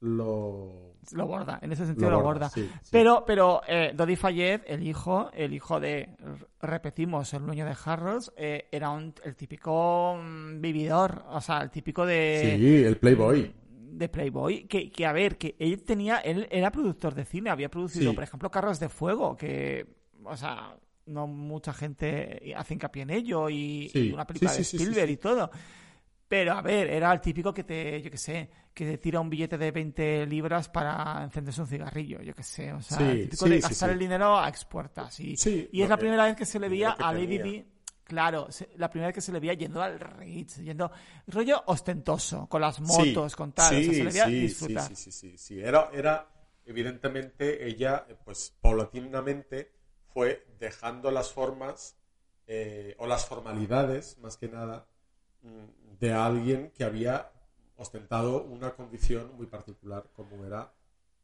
lo, lo borda, en ese sentido lo lo borda, sí, sí. Pero, pero eh, Dodi Fayed, el hijo, el hijo de, repetimos, el dueño de Harrods, eh, era un- el típico mm, vividor, o sea, el típico de, Sí, el Playboy. de Playboy, que, que a ver, que él tenía, él era productor de cine, había producido, Sí. por ejemplo, Carros de Fuego, que, o sea, no mucha gente hace hincapié en ello, y, Sí, y una película sí, de sí, sí, sí, Spielberg sí. y todo. Pero a ver, era el típico que te, yo qué sé, que te tira un billete de 20 libras para encenderse un cigarrillo, yo qué sé. O sea, Sí, el típico sí, de sí, gastar sí. el dinero a expuertas. Y, Sí, y es la primera vez que se le veía a Lady. Di. Claro, la primera vez que se le veía yendo al Ritz, yendo rollo ostentoso, con las motos, Sí, con tal. o sea, se le veía sí, sí, disfrutar. Sí, sí, sí, sí. Era, era, evidentemente, ella, eh, pues, paulatinamente fue dejando las formas eh, o las formalidades, más que nada, mm, de alguien que había ostentado una condición muy particular, como era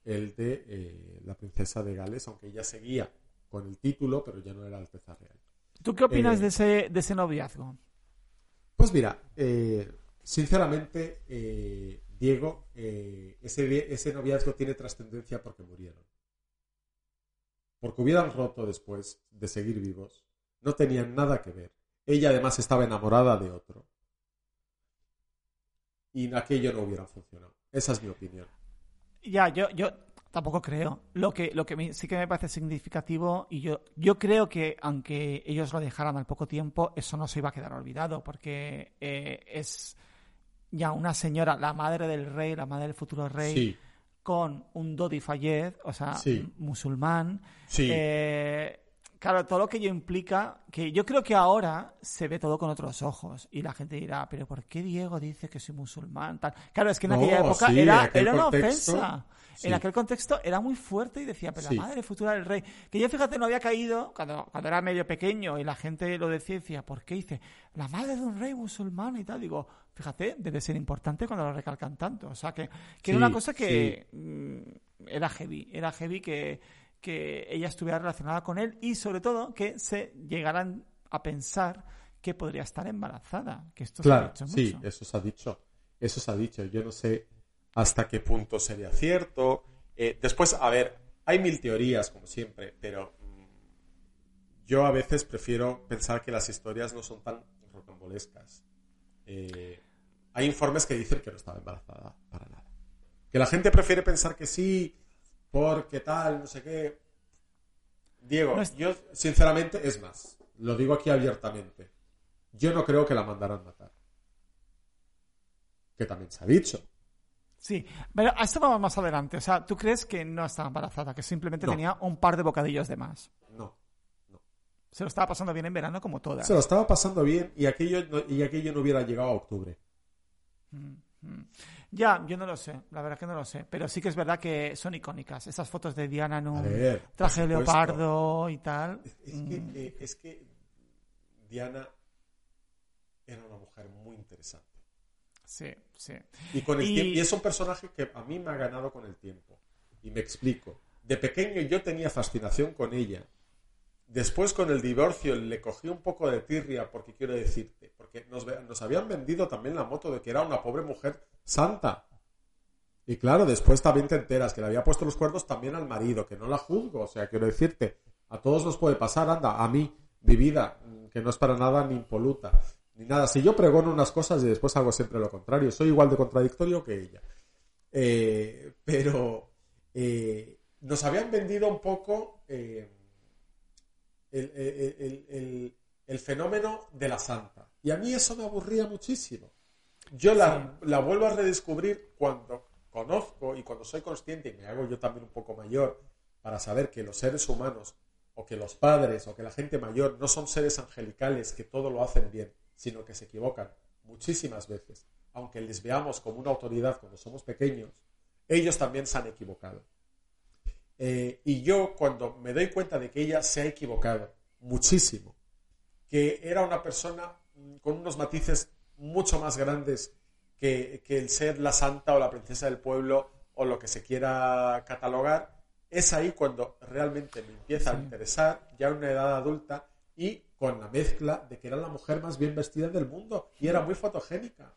el de eh, la princesa de Gales, aunque ella seguía con el título, pero ya no era Alteza Real. ¿Tú qué opinas Eh, de, ese, de ese noviazgo? Pues mira, sinceramente, Diego, ese noviazgo tiene trascendencia porque murieron. Porque hubieran roto después de seguir vivos. No tenían nada que ver. Ella además estaba enamorada de otro. Y aquello no hubiera funcionado. Esa es mi opinión. Ya, yo, yo tampoco creo. Lo que, lo que me- sí que me parece significativo, y yo, yo creo que aunque ellos lo dejaran al poco tiempo, eso no se iba a quedar olvidado, porque eh, es ya una señora, la madre del rey, la madre del futuro rey, Sí, con un Dodi Fayed, o sea, Sí. musulmán. sí. Eh, claro, todo lo que ello implica, que yo creo que ahora se ve todo con otros ojos y la gente dirá, pero ¿por qué Diego dice que soy musulmán? Tal. Claro, es que en No, aquella época sí, era, era una contexto, ofensa. Sí. En aquel contexto era muy fuerte y decía, pero Sí. la madre futura del rey. Que yo, fíjate, no había caído cuando, cuando era medio pequeño y la gente lo decía y decía, ¿por qué? dice, la madre de un rey musulmán y tal. Digo, fíjate, debe ser importante cuando lo recalcan tanto. O sea, que, que era una cosa que mm, era heavy. Era heavy que, que ella estuviera relacionada con él y sobre todo que se llegaran a pensar que podría estar embarazada. Que esto se ha Claro, sí, eso se ha dicho. Eso se ha dicho. Yo no sé hasta qué punto sería cierto. Eh, después, a ver, hay mil teorías, como siempre, pero mm, yo a veces prefiero pensar que las historias no son tan rocambolescas. Eh, hay informes que dicen que no estaba embarazada para nada. Que la gente prefiere pensar que sí, porque tal, no sé qué. Diego, No es- yo sinceramente, es más, lo digo aquí abiertamente. Yo no creo que la mandaran matar. Que también se ha dicho. Sí, pero a esto vamos más adelante. O sea, ¿tú crees que no estaba embarazada? Que simplemente No. tenía un par de bocadillos de más. No. Se lo estaba pasando bien en verano como todas. Se lo estaba pasando bien y aquello no, y aquello no hubiera llegado a octubre. Ya, yo no lo sé, la verdad que no lo sé. Pero sí que es verdad que son icónicas. Esas fotos de Diana en un ver, traje leopardo y tal. Es que, eh, es que Diana era una mujer muy interesante. Sí, sí. Y, con el Y- tiempo- y es un personaje que a mí me ha ganado con el tiempo. Y me explico. De pequeño yo tenía fascinación con ella. Después con el divorcio le cogí un poco de tirria porque quiero decirte, porque nos, ve- nos habían vendido también la moto de que era una pobre mujer santa. Y claro, después también te enteras que le había puesto los cuernos también al marido, que no la juzgo, o sea, quiero decirte, a todos nos puede pasar, anda, a mí, mi vida, que no es para nada ni impoluta, ni nada. Si yo pregono unas cosas y después hago siempre lo contrario, soy igual de contradictorio que ella. Eh, pero eh, nos habían vendido un poco eh, el, el- el- fenómeno de la santa. Y a mí eso me aburría muchísimo. Yo la, la vuelvo a redescubrir cuando conozco y cuando soy consciente y me hago yo también un poco mayor para saber que los seres humanos o que los padres o que la gente mayor no son seres angelicales que todo lo hacen bien, sino que se equivocan muchísimas veces. Aunque les veamos como una autoridad cuando somos pequeños, ellos también se han equivocado. Eh, y yo cuando me doy cuenta de que ella se ha equivocado muchísimo, que era una persona con unos matices mucho más grandes que, que el ser la santa o la princesa del pueblo o lo que se quiera catalogar, es ahí cuando realmente me empieza a interesar, ya en una edad adulta, y con la mezcla de que era la mujer más bien vestida del mundo y era muy fotogénica.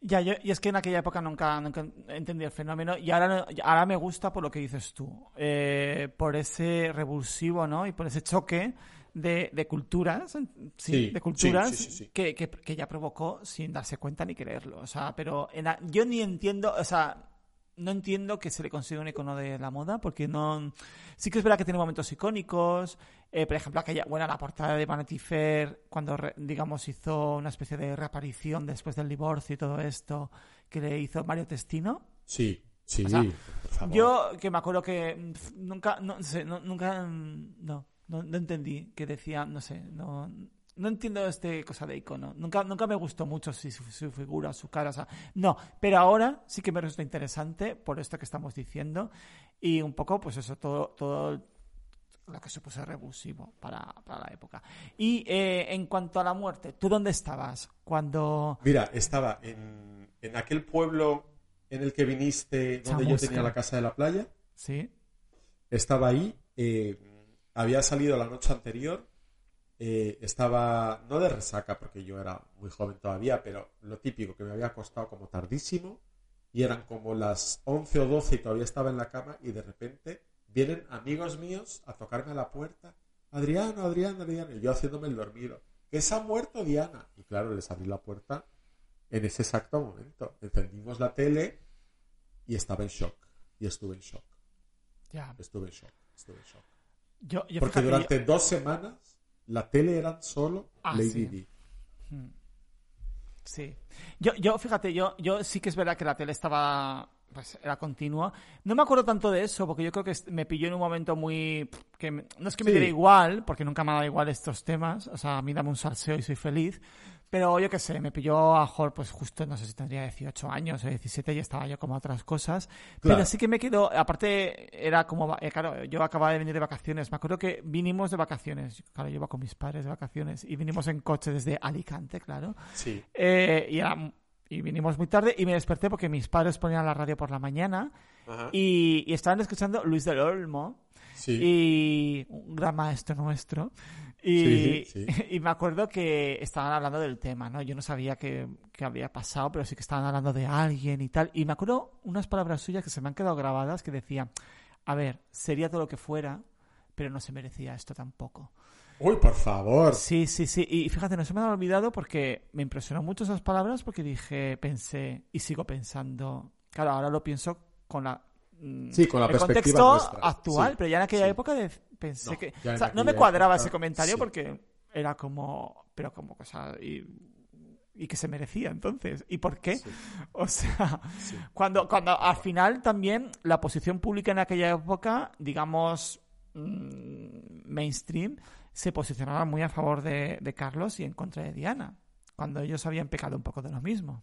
Ya, yo, y es que en aquella época nunca, nunca entendí el fenómeno y ahora, ahora me gusta por lo que dices tú, eh, por ese revulsivo, ¿no? Y por ese choque de, de culturas, sí, Sí, de culturas sí. Que, que, que ya provocó sin darse cuenta ni quererlo. O sea, pero en la- yo ni entiendo, o sea, no entiendo que se le consiga un icono de la moda, porque no. Sí que es verdad que tiene momentos icónicos. Eh, por ejemplo, aquella, bueno, la portada de Vanity Fair, cuando, re- digamos, hizo una especie de reaparición después del divorcio y todo esto, que le hizo Mario Testino. Sí, sí, O sea, por favor. Yo, que me acuerdo que nunca, no sé, no, nunca, no, no, no entendí que decía, no sé, no, no entiendo este cosa de icono. Nunca, nunca me gustó mucho si su, su figura, su cara, o sea, no. Pero ahora sí que me resulta interesante por esto que estamos diciendo y un poco, pues eso, todo, todo lo que supuso revulsivo para, para la época. Y eh, en cuanto a la muerte, ¿tú dónde estabas cuando... Mira, estaba en, en aquel pueblo en el que viniste, donde yo tenía la casa de la playa. Sí, Estaba ahí, eh, había salido la noche anterior, eh, estaba, no de resaca, porque yo era muy joven todavía, pero lo típico, que me había acostado como tardísimo, y eran como las 11 o 12 y todavía estaba en la cama, y de repente vienen amigos míos a tocarme a la puerta. Adriano, Adriano, Adriano, y yo haciéndome el dormido. Que se ha muerto Diana. Y claro, les abrí la puerta en ese exacto momento. Encendimos la tele y estaba en shock. Y estuve en shock. ya. Estuve en shock. Estuve en shock. Yo, yo Porque yo- durante dos semanas la tele eran solo Ah, Lady sí. Di. Sí. Yo, yo, fíjate, yo, yo sí que es verdad que la tele estaba. Pues era continua. No me acuerdo tanto de eso, porque yo creo que me pilló en un momento muy. que me- no es que me Sí. diera igual, porque nunca me ha dado igual estos temas. O sea, a mí dame un salseo y soy feliz. Pero yo qué sé, me pilló a Jor, pues justo, no sé si tendría 18 años o 17 y estaba yo como a otras cosas. Claro. Pero sí que me quedó, aparte, era como, eh, claro, yo acababa de venir de vacaciones. Me acuerdo que vinimos de vacaciones. Claro, yo iba con mis padres de vacaciones y vinimos en coche desde Alicante, claro. Sí. Eh, y, era- y vinimos muy tarde y me desperté porque mis padres ponían la radio por la mañana y, y estaban escuchando Luis del Olmo Sí. y un gran maestro nuestro. Y, Sí, sí. *laughs* y me acuerdo que estaban hablando del tema, ¿no? Yo no sabía qué qué había pasado, pero sí que estaban hablando de alguien y tal. Y me acuerdo unas palabras suyas que se me han quedado grabadas que decía, a ver, sería todo lo que fuera, pero no se merecía esto tampoco. Uy, por favor. Sí, sí, sí. Y fíjate, no se me han olvidado porque me impresionó mucho esas palabras porque dije, pensé y sigo pensando. Claro, ahora lo pienso con la. mm, Sí, con la el perspectiva contexto nuestra. actual, Sí, pero ya en aquella sí. época de- pensé No, que. o sea, no me cuadraba época, ese comentario sí. porque era como. Pero como cosa. Y, y que se merecía entonces. ¿Y por qué? *laughs* O sea, cuando, cuando al final también la posición pública en aquella época, digamos, mm, mainstream, se posicionaba muy a favor de, de Carlos y en contra de Diana, cuando ellos habían pecado un poco de lo mismo.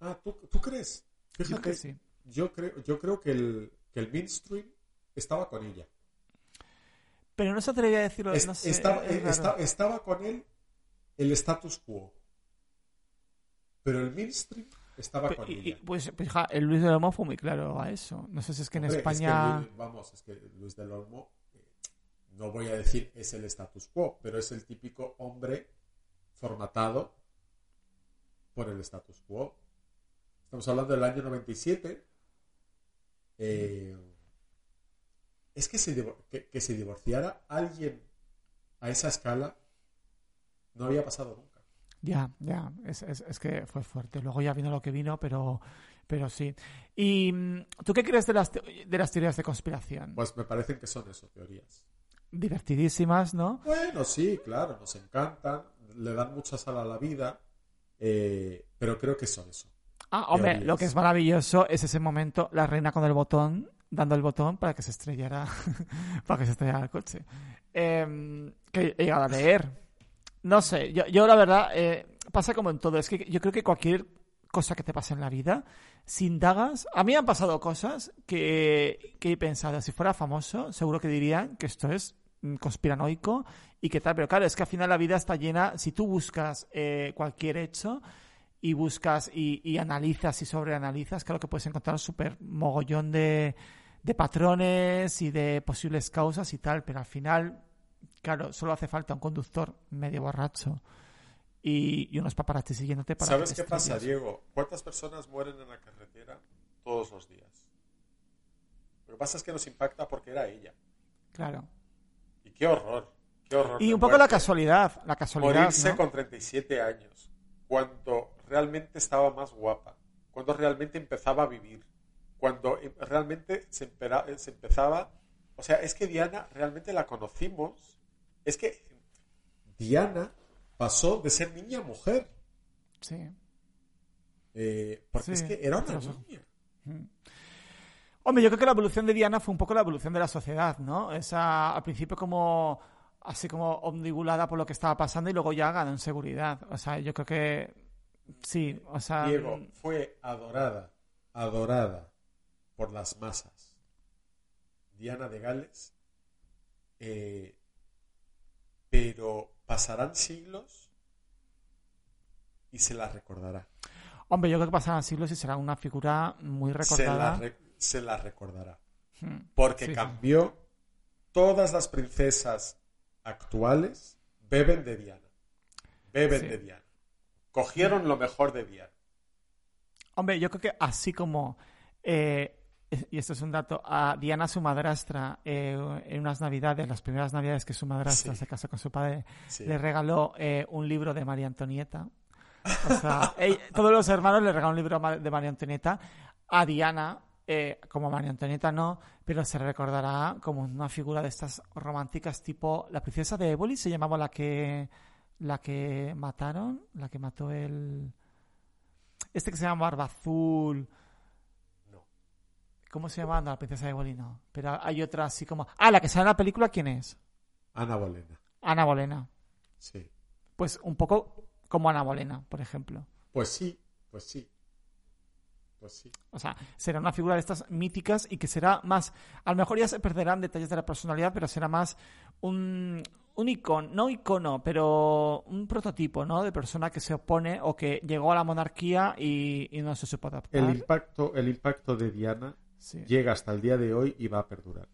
Ah, ¿tú, tú crees? Yo Fíjate, que sí. yo creo, yo creo que, el, que el mainstream estaba con ella. Pero no se atrevía a decirlo. Es- no sé, estaba, es eh, esta- estaba con él el status quo. Pero el mainstream estaba con y- ella. pues, pues, ja, el Luis de Lomo fue muy claro a eso. No sé si es que en Hombre, es que España. Luis- vamos, es que Luis del Olmo, no voy a decir es el status quo, pero es el típico hombre formatado por el status quo. Estamos hablando del año 97. Eh, es que se, que, que se divorciara alguien a esa escala no había pasado nunca. Ya, ya, es, es- es que fue fuerte. Luego ya vino lo que vino, pero, pero sí. ¿Y mm, tú qué crees de las, de las teorías de conspiración? Pues me parecen que son eso, teorías. Divertidísimas, ¿no? Bueno, sí, claro, nos encantan, le dan mucha sal a la vida, eh, pero creo que son eso. Ah, hombre, Teorías. lo que es maravilloso es ese momento, la reina con el botón, dando el botón para que se estrellara, *laughs* para que se estrellara el coche. Em, que he llegado a leer. No sé, yo, yo la verdad, eh, pasa como en todo. Es que yo creo que cualquier cosa que te pase en la vida, si indagas, a mí han pasado cosas que, que he pensado, si fuera famoso, seguro que dirían que esto es mm, conspiranoico y que tal, pero claro, es que al final la vida está llena, si tú buscas eh, cualquier hecho y buscas y, y analizas y sobreanalizas, claro que puedes encontrar un súper mogollón de, de patrones y de posibles causas y tal, pero al final, claro, solo hace falta un conductor medio borracho y, y unos paparazzi siguiéndote para ¿Sabes qué pasa. Diego? ¿Cuántas personas mueren en la carretera todos los días? Lo que pasa es que nos impacta porque era ella. Claro. Y qué horror, qué horror. Y un poco la muerte. casualidad, la casualidad, Morirse ¿no? con 37 años, cuando realmente estaba más guapa, cuando realmente empezaba a vivir, cuando em- realmente se, eh, se empezaba... O sea, es que Diana realmente la conocimos. Es que Diana pasó de ser niña a mujer. Sí. eh, porque Sí, es que era una niña. Hombre, yo creo que la evolución de Diana fue un poco la evolución de la sociedad, ¿no? Esa, al principio como así como omnibulada por lo que estaba pasando y luego ya ganó en seguridad. O sea, yo creo que sí, o sea, Diego fue adorada, adorada por las masas. Diana de Gales. eh, pero pasarán siglos y se la recordará. hombre, yo creo que pasarán siglos y será una figura muy Se la, recordada. re- se la recordará. Hmm. Porque sí. cambió. Todas las princesas actuales beben de Diana. Beben Sí. de Diana. Cogieron lo mejor de Diana. Hombre, yo creo que así como, eh, y esto es un dato, a Diana, su madrastra, eh, en unas navidades, las primeras navidades que su madrastra Sí. se casó con su padre, Sí. le regaló eh, un libro de María Antonieta. O sea, *laughs* ella- todos los hermanos le regalaron un libro de María Antonieta. A Diana, eh, como María Antonieta no, pero se recordará como una figura de estas románticas tipo la princesa de Éboli se llamaba la que la que mataron, la que mató el este que se llama Barba Azul. ¿Cómo se llama? No, la princesa de Éboli no. Pero hay otra así como Ah, la que sale en la película, ¿quién es? Ana Bolena. Ana Bolena. Sí. Pues un poco como Ana Bolena, por ejemplo. Pues sí, pues sí. Pues sí. O sea, será una figura de estas míticas y que será más. A lo mejor ya se perderán detalles de la personalidad, pero será más un, un icono, no icono, pero un prototipo, ¿no? De persona que se opone o que llegó a la monarquía y, y no se supo adaptar. El impacto, el impacto de Diana Sí. llega hasta el día de hoy y va a perdurar.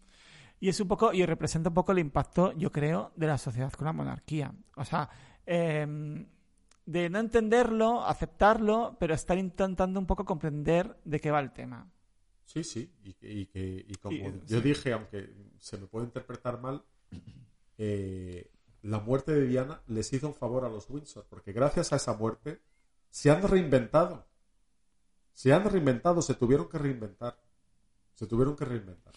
Y es un poco, y representa un poco el impacto, yo creo, de la sociedad con la monarquía. O sea, em, de no entenderlo, aceptarlo, pero estar intentando un poco comprender de qué va el tema. Sí, sí, y, que- y como yo sí. dije, aunque se me puede interpretar mal, eh, la muerte de Diana les hizo un favor a los Windsor, porque gracias a esa muerte se han reinventado. Se han reinventado, se tuvieron que reinventar. Se tuvieron que reinventar.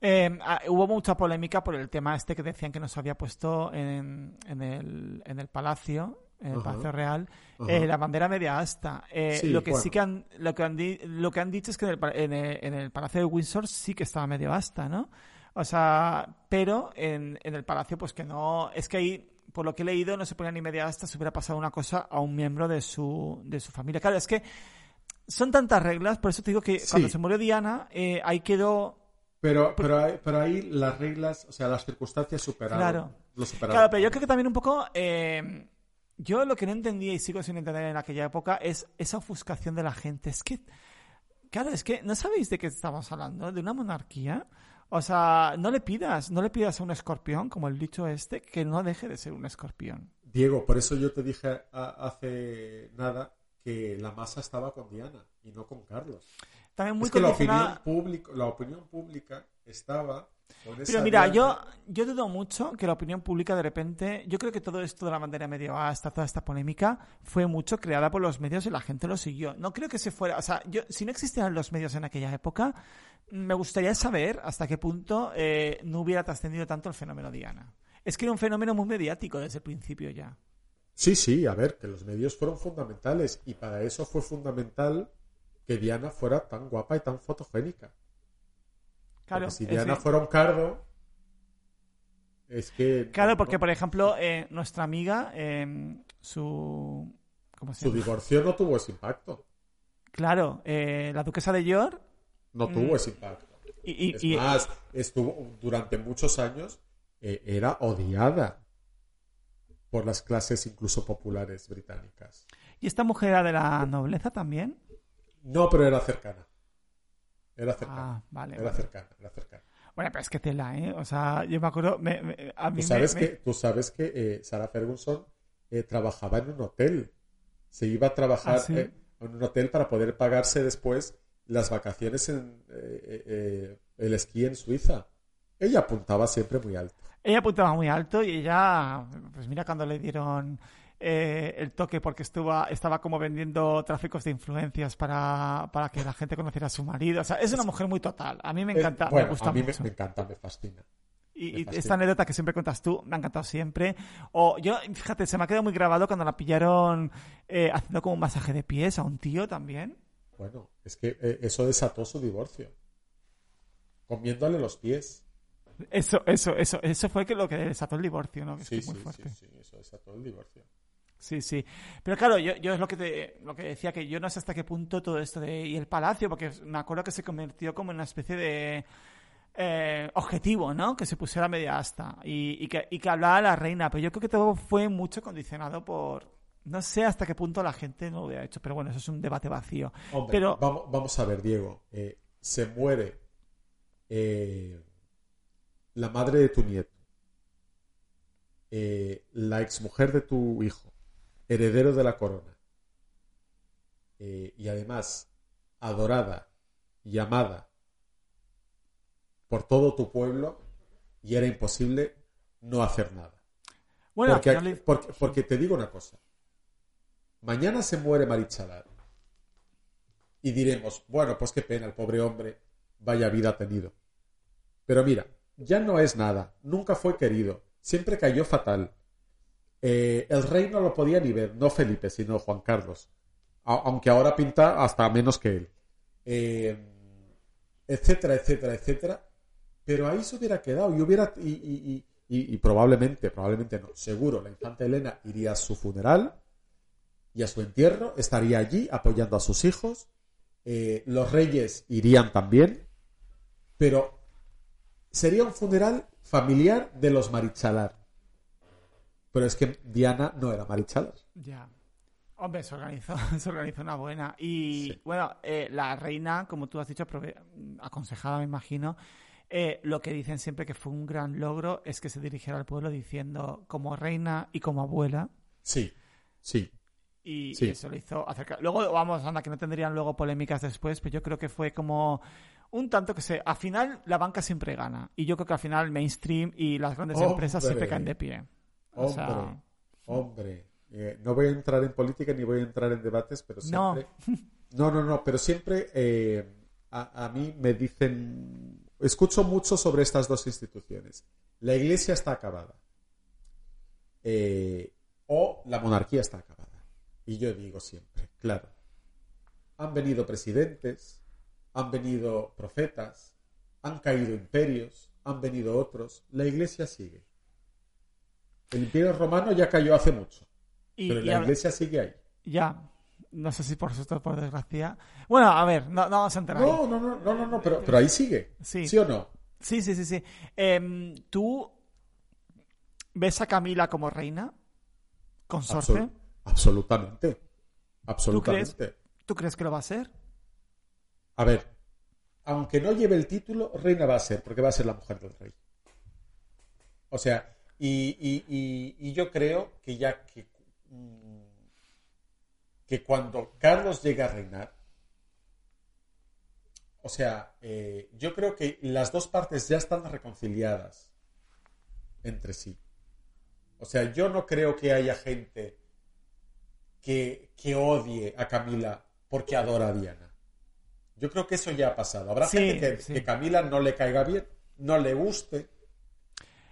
Eh, ah, hubo mucha polémica por el tema este que decían que nos había puesto en, en el, en el palacio, en el Ajá. Palacio Real, eh, la bandera media asta. Eh, Sí, lo que sí que han, lo que han, di- lo que han dicho es que en el, pa- en el- en el Palacio de Windsor sí que estaba medio asta, ¿no? O sea, pero en, en el palacio, pues que no. Es que ahí, por lo que he leído, no se ponía ni media asta si hubiera pasado una cosa a un miembro de su, de su familia. Claro, es que son tantas reglas, por eso te digo que Sí. cuando se murió Diana, eh, ahí quedó Pero, pero, ahí- pero ahí las reglas, o sea, las circunstancias superaron. Claro. Lo superaron. Claro, pero yo creo que también un poco. eh, yo lo que no entendía y sigo sin entender en aquella época es esa ofuscación de la gente. Es que. Claro, es que no sabéis de qué estamos hablando, de una monarquía. O sea, no le pidas, no le pidas a un escorpión, como el dicho este, que no deje de ser un escorpión. Diego, por eso yo te dije a- hace nada que la masa estaba con Diana y no con Carlos. También muy es que la opinión, pública, la opinión pública estaba Pero mira, yo, yo dudo mucho que la opinión pública de repente, yo creo que todo esto de la bandera medio hasta toda esta polémica fue mucho creada por los medios y la gente lo siguió. No creo que se fuera, o sea, yo, si no existieran los medios en aquella época, me gustaría saber hasta qué punto eh, no hubiera trascendido tanto el fenómeno Diana. Es que era un fenómeno muy mediático desde el principio ya. Sí, sí, a ver, que los medios fueron fundamentales y para eso fue fundamental que Diana fuera tan guapa y tan fotogénica. Claro, Porque si Diana fuera un cardo, es que... claro, porque por ejemplo, eh, nuestra amiga, eh, su... ¿Cómo se su divorcio no tuvo ese impacto. Claro, eh, la duquesa de York No Mm. tuvo ese impacto. y, y- Es y- más, estuvo durante muchos años, eh, era odiada por las clases incluso populares británicas. ¿y esta mujer era de la nobleza también. No, pero era cercana. Era cercana. Ah, vale. era vale. cercana, era cercana. Bueno, pero es que tela, ¿eh? O sea, yo me acuerdo, me- me- a mí Tú sabes me- que, tú sabes que eh, Sarah Ferguson eh, trabajaba en un hotel. Se iba a trabajar ¿Ah, sí? eh, en un hotel para poder pagarse después las vacaciones en eh, eh, el esquí en Suiza. Ella apuntaba siempre muy alto. ella apuntaba muy alto y ella, pues mira cuando le dieron eh, el toque porque estuvo, estaba como vendiendo tráficos de influencias para, para que la gente conociera a su marido. O sea, es una mujer muy total. A mí me Eh, encanta, bueno, me gusta a mí me, mucho. me encanta, me fascina. Y, Me y fascina. esta anécdota que siempre cuentas tú me ha encantado siempre. O yo, fíjate, se me ha quedado muy grabado cuando la pillaron eh, haciendo como un masaje de pies a un tío también. Bueno, es que eso desató su divorcio. Comiéndole los pies. Eso, eso, eso, eso fue que lo que desató el divorcio, ¿no? Sí, es sí, muy fuerte. sí, sí, eso desató el divorcio. Sí, sí. Pero claro, yo, yo es lo que te, lo que decía, que yo no sé hasta qué punto todo esto de. Y el palacio, porque me acuerdo que se convirtió como en una especie de. eh, objetivo, ¿no? Que se pusiera media asta. Y, y que, y que hablara la reina. Pero yo creo que todo fue mucho condicionado por. No sé hasta qué punto la gente no lo hubiera hecho. Pero bueno, eso es un debate vacío. Hombre, Pero- vamos, vamos a ver, Diego. eh, se muere eh, la madre de tu nieto, eh, la exmujer de tu hijo, heredero de la corona, eh, y además adorada y amada por todo tu pueblo, y era imposible no hacer nada. Bueno, porque, porque, porque te digo una cosa. Mañana se muere Marichalar. Y diremos, bueno, pues qué pena, el pobre hombre, vaya vida ha tenido. Pero mira, ya no es nada, nunca fue querido, siempre cayó fatal. Eh, el rey no lo podía ni ver, no Felipe, sino Juan Carlos. Aunque ahora pinta hasta menos que él. Eh, etcétera, etcétera, etcétera. Pero ahí se hubiera quedado y hubiera. Y, y- y- y- y probablemente, probablemente no, seguro, la infanta Elena iría a su funeral y a su entierro, estaría allí apoyando a sus hijos. eh, los reyes irían también, pero sería un funeral familiar de los Marichalar. Pero es que Diana no era Marichalar. Ya. Hombre, se organizó, *laughs* se organizó una buena. Y Sí. bueno, eh, la reina, como tú has dicho, aconsejada, me imagino, eh, lo que dicen siempre que fue un gran logro es que se dirigiera al pueblo diciendo como reina y como abuela. Sí, sí. Y, Sí. y eso lo hizo acerca. Luego, vamos, anda, que no tendrían luego polémicas después, pero yo creo que fue como un tanto que se, al final la banca siempre gana. Y yo creo que al final el mainstream y las grandes Hombre. empresas siempre caen de pie. O Hombre, sea, hombre. Eh, no voy a entrar en política ni voy a entrar en debates, pero No. siempre. No, no, no, pero siempre eh, a, a mí me dicen. Escucho mucho sobre estas dos instituciones. La iglesia está acabada. Eh, o la monarquía está acabada. Y yo digo siempre, claro. Han venido presidentes, han venido profetas, han caído imperios, han venido otros. La iglesia sigue. El imperio romano ya cayó hace mucho, y, pero y la iglesia sigue ahí. ya, no sé si por susto o por desgracia. Bueno, a ver, no, no vamos a entrar. No, no, no, no, no, no, pero, pero ahí sigue. Sí. ¿Sí o no? Sí, sí, sí, sí. Em, ¿Tú ves a Camila como reina? ¿Consorte? Absol- absolutamente. Absolutamente. ¿Tú crees que lo va a ser? A ver, aunque no lleve el título, reina va a ser, porque va a ser la mujer del rey. O sea, y, y- y- yo creo que ya que, mm, que cuando Carlos llegue a reinar, o sea, eh, yo creo que las dos partes ya están reconciliadas entre sí. O sea, yo no creo que haya gente que, que odie a Camila porque adora a Diana. Yo creo que eso ya ha pasado. Habrá Sí, gente que, sí. que Camila no le caiga bien, no le guste,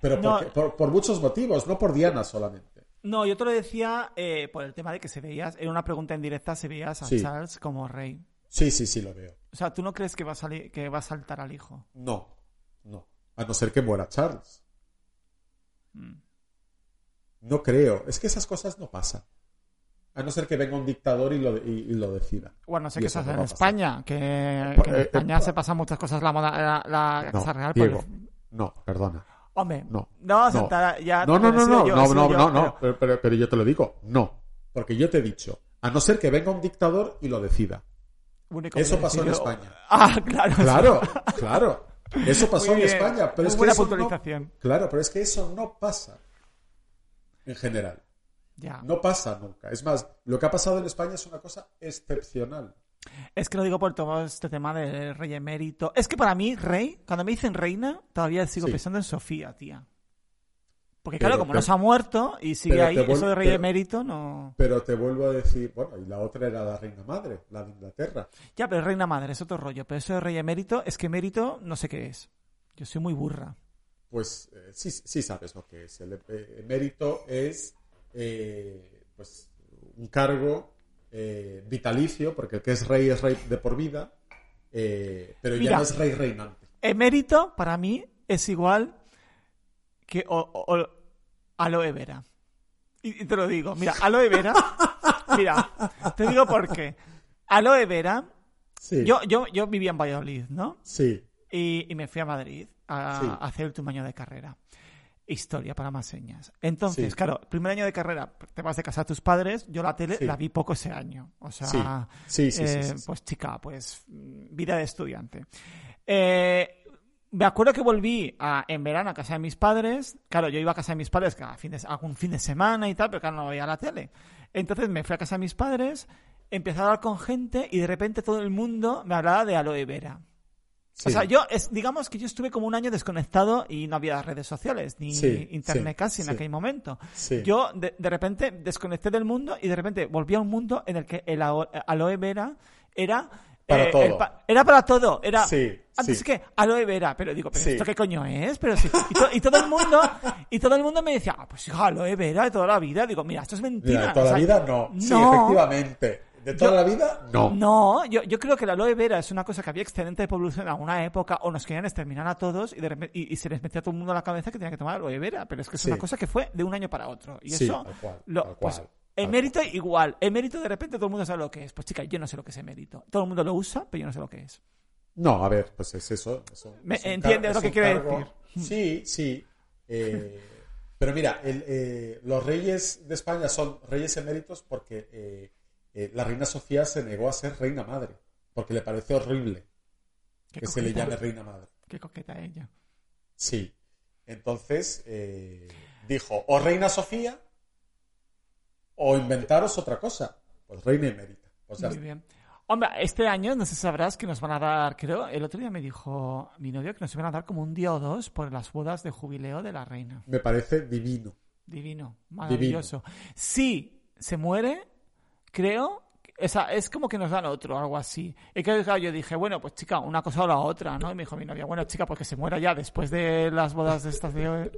pero No. porque- por, por muchos motivos, no por Diana solamente. No, yo te lo decía eh, por el tema de que se veías, en una pregunta en directa se veías a Sí. Charles como rey. Sí, sí, sí, lo veo. O sea, ¿tú no crees que va a, salir, que va a saltar al hijo? No, no. A no ser que muera Charles. Mm. No creo. Es que esas cosas no pasan. A no ser que venga un dictador y lo, y- y lo decida. Bueno, sé que eso estás no en. España, que, Pues, que en eh, España eh, se pasan muchas cosas la, moda- la, la No, Casa Real. Diego, pues- no, perdona. Hombre, No. No. saltar ya. No, no, no, no, yo, no, no, yo, no, no, pero- pero, pero- yo te lo digo, no. Porque yo te he dicho, a no ser que venga un dictador y lo decida. único Eso pasó en España. Ah, claro. Claro, *laughs* claro. Eso pasó en. España, pero Muy es que eso no- claro, pero es que eso no pasa en general. Ya. No pasa nunca. Es más, lo que ha pasado en España es una cosa excepcional. Es que lo digo por todo este tema del rey emérito. Es que para mí, rey, cuando me dicen reina, todavía sigo Sí. pensando en Sofía, tía. Porque Pero claro, como no se ha muerto y sigue ahí, eso de rey pero- emérito no... Pero te vuelvo a decir, bueno, y la otra era la reina madre, la de Inglaterra. Ya, pero reina madre es otro rollo. Pero eso de rey emérito, es que emérito no sé qué es. Yo soy muy burra. Pues eh, sí, sí sabes lo que es. El eh, emérito es eh, pues un cargo eh, vitalicio, porque el que es rey es rey de por vida, eh, pero Mira. ya no es rey reinante. Emérito, para mí, es igual que o, o- o- aloe vera. Y, y te lo digo, mira, aloe vera, *laughs* mira, te digo por qué. Aloe vera, Sí, yo, yo, yo vivía en Valladolid, ¿no? sí, Y, y me fui a Madrid a, Sí. a hacer el último año de carrera. Historia para más señas. Entonces, Sí. claro, primer año de carrera, te vas de casa a tus padres. Yo la tele Sí. la vi poco ese año. O sea, Sí. Eh, pues chica, pues vida de estudiante. Eh, me acuerdo que volví a- en verano a casa de mis padres. Claro, yo iba a casa de mis padres cada fin de, algún fin de semana y tal, pero claro, no veía la tele. Entonces me fui a casa de mis padres, empecé a hablar con gente y de repente todo el mundo me hablaba de aloe vera. Sí. O sea, yo, es, digamos que yo estuve como un año desconectado y no había redes sociales ni Sí, internet sí, casi en sí. aquel momento. Sí. Yo de, de repente desconecté del mundo y de repente volví a un mundo en el que el aloe vera era... Para eh, todo. pa- era para todo. Era, Sí, antes sí. que aloe vera. Pero digo, ¿pero Sí. esto qué coño es? Pero sí. y, to- y todo el mundo y todo el mundo me decía, ah, pues hija, aloe vera de toda la vida. Digo, mira, esto es mentira. Mira, de toda O sea, la vida no. Sí, no. efectivamente. De toda Yo- la vida no. No, yo, yo creo que la aloe vera es una cosa que había excelente de población en alguna época o nos querían exterminar a todos y, de repente- y, y se les metía a todo el mundo a la cabeza que tenía que tomar aloe vera, pero es que es Sí. una cosa que fue de un año para otro. Y Sí, eso, tal cual, lo- tal pues, cual, tal emérito igual, emérito de repente todo el mundo sabe lo que es. Pues chica, yo no sé lo que es emérito. Todo el mundo lo usa, pero yo no sé lo que es. No, a ver, pues es eso. eso Me- es ¿entiendes lo es que cargo- decir? Sí, sí. eh, *laughs* pero mira, el, eh, los reyes de España son reyes eméritos porque eh, eh, la reina Sofía se negó a ser reina madre, porque le parece horrible Qué que se le llame reina madre. Qué coqueta ella. Sí. Entonces eh, dijo, o reina Sofía o inventaros otra cosa. Pues reina emérita. Pues Muy bien. Hombre, este año no sé si sabrás que nos van a dar, creo, el otro día me dijo mi novio que nos iban a dar como un día o dos por las bodas de jubileo de la reina. Me parece divino. Divino, maravilloso. Si se muere, creo, o sea, es como que nos dan otro, algo así. Y que claro, yo dije, bueno, pues chica, una cosa o la otra, ¿no? Y me dijo mi novia, bueno, chica, porque se muera ya después de las bodas de estas de...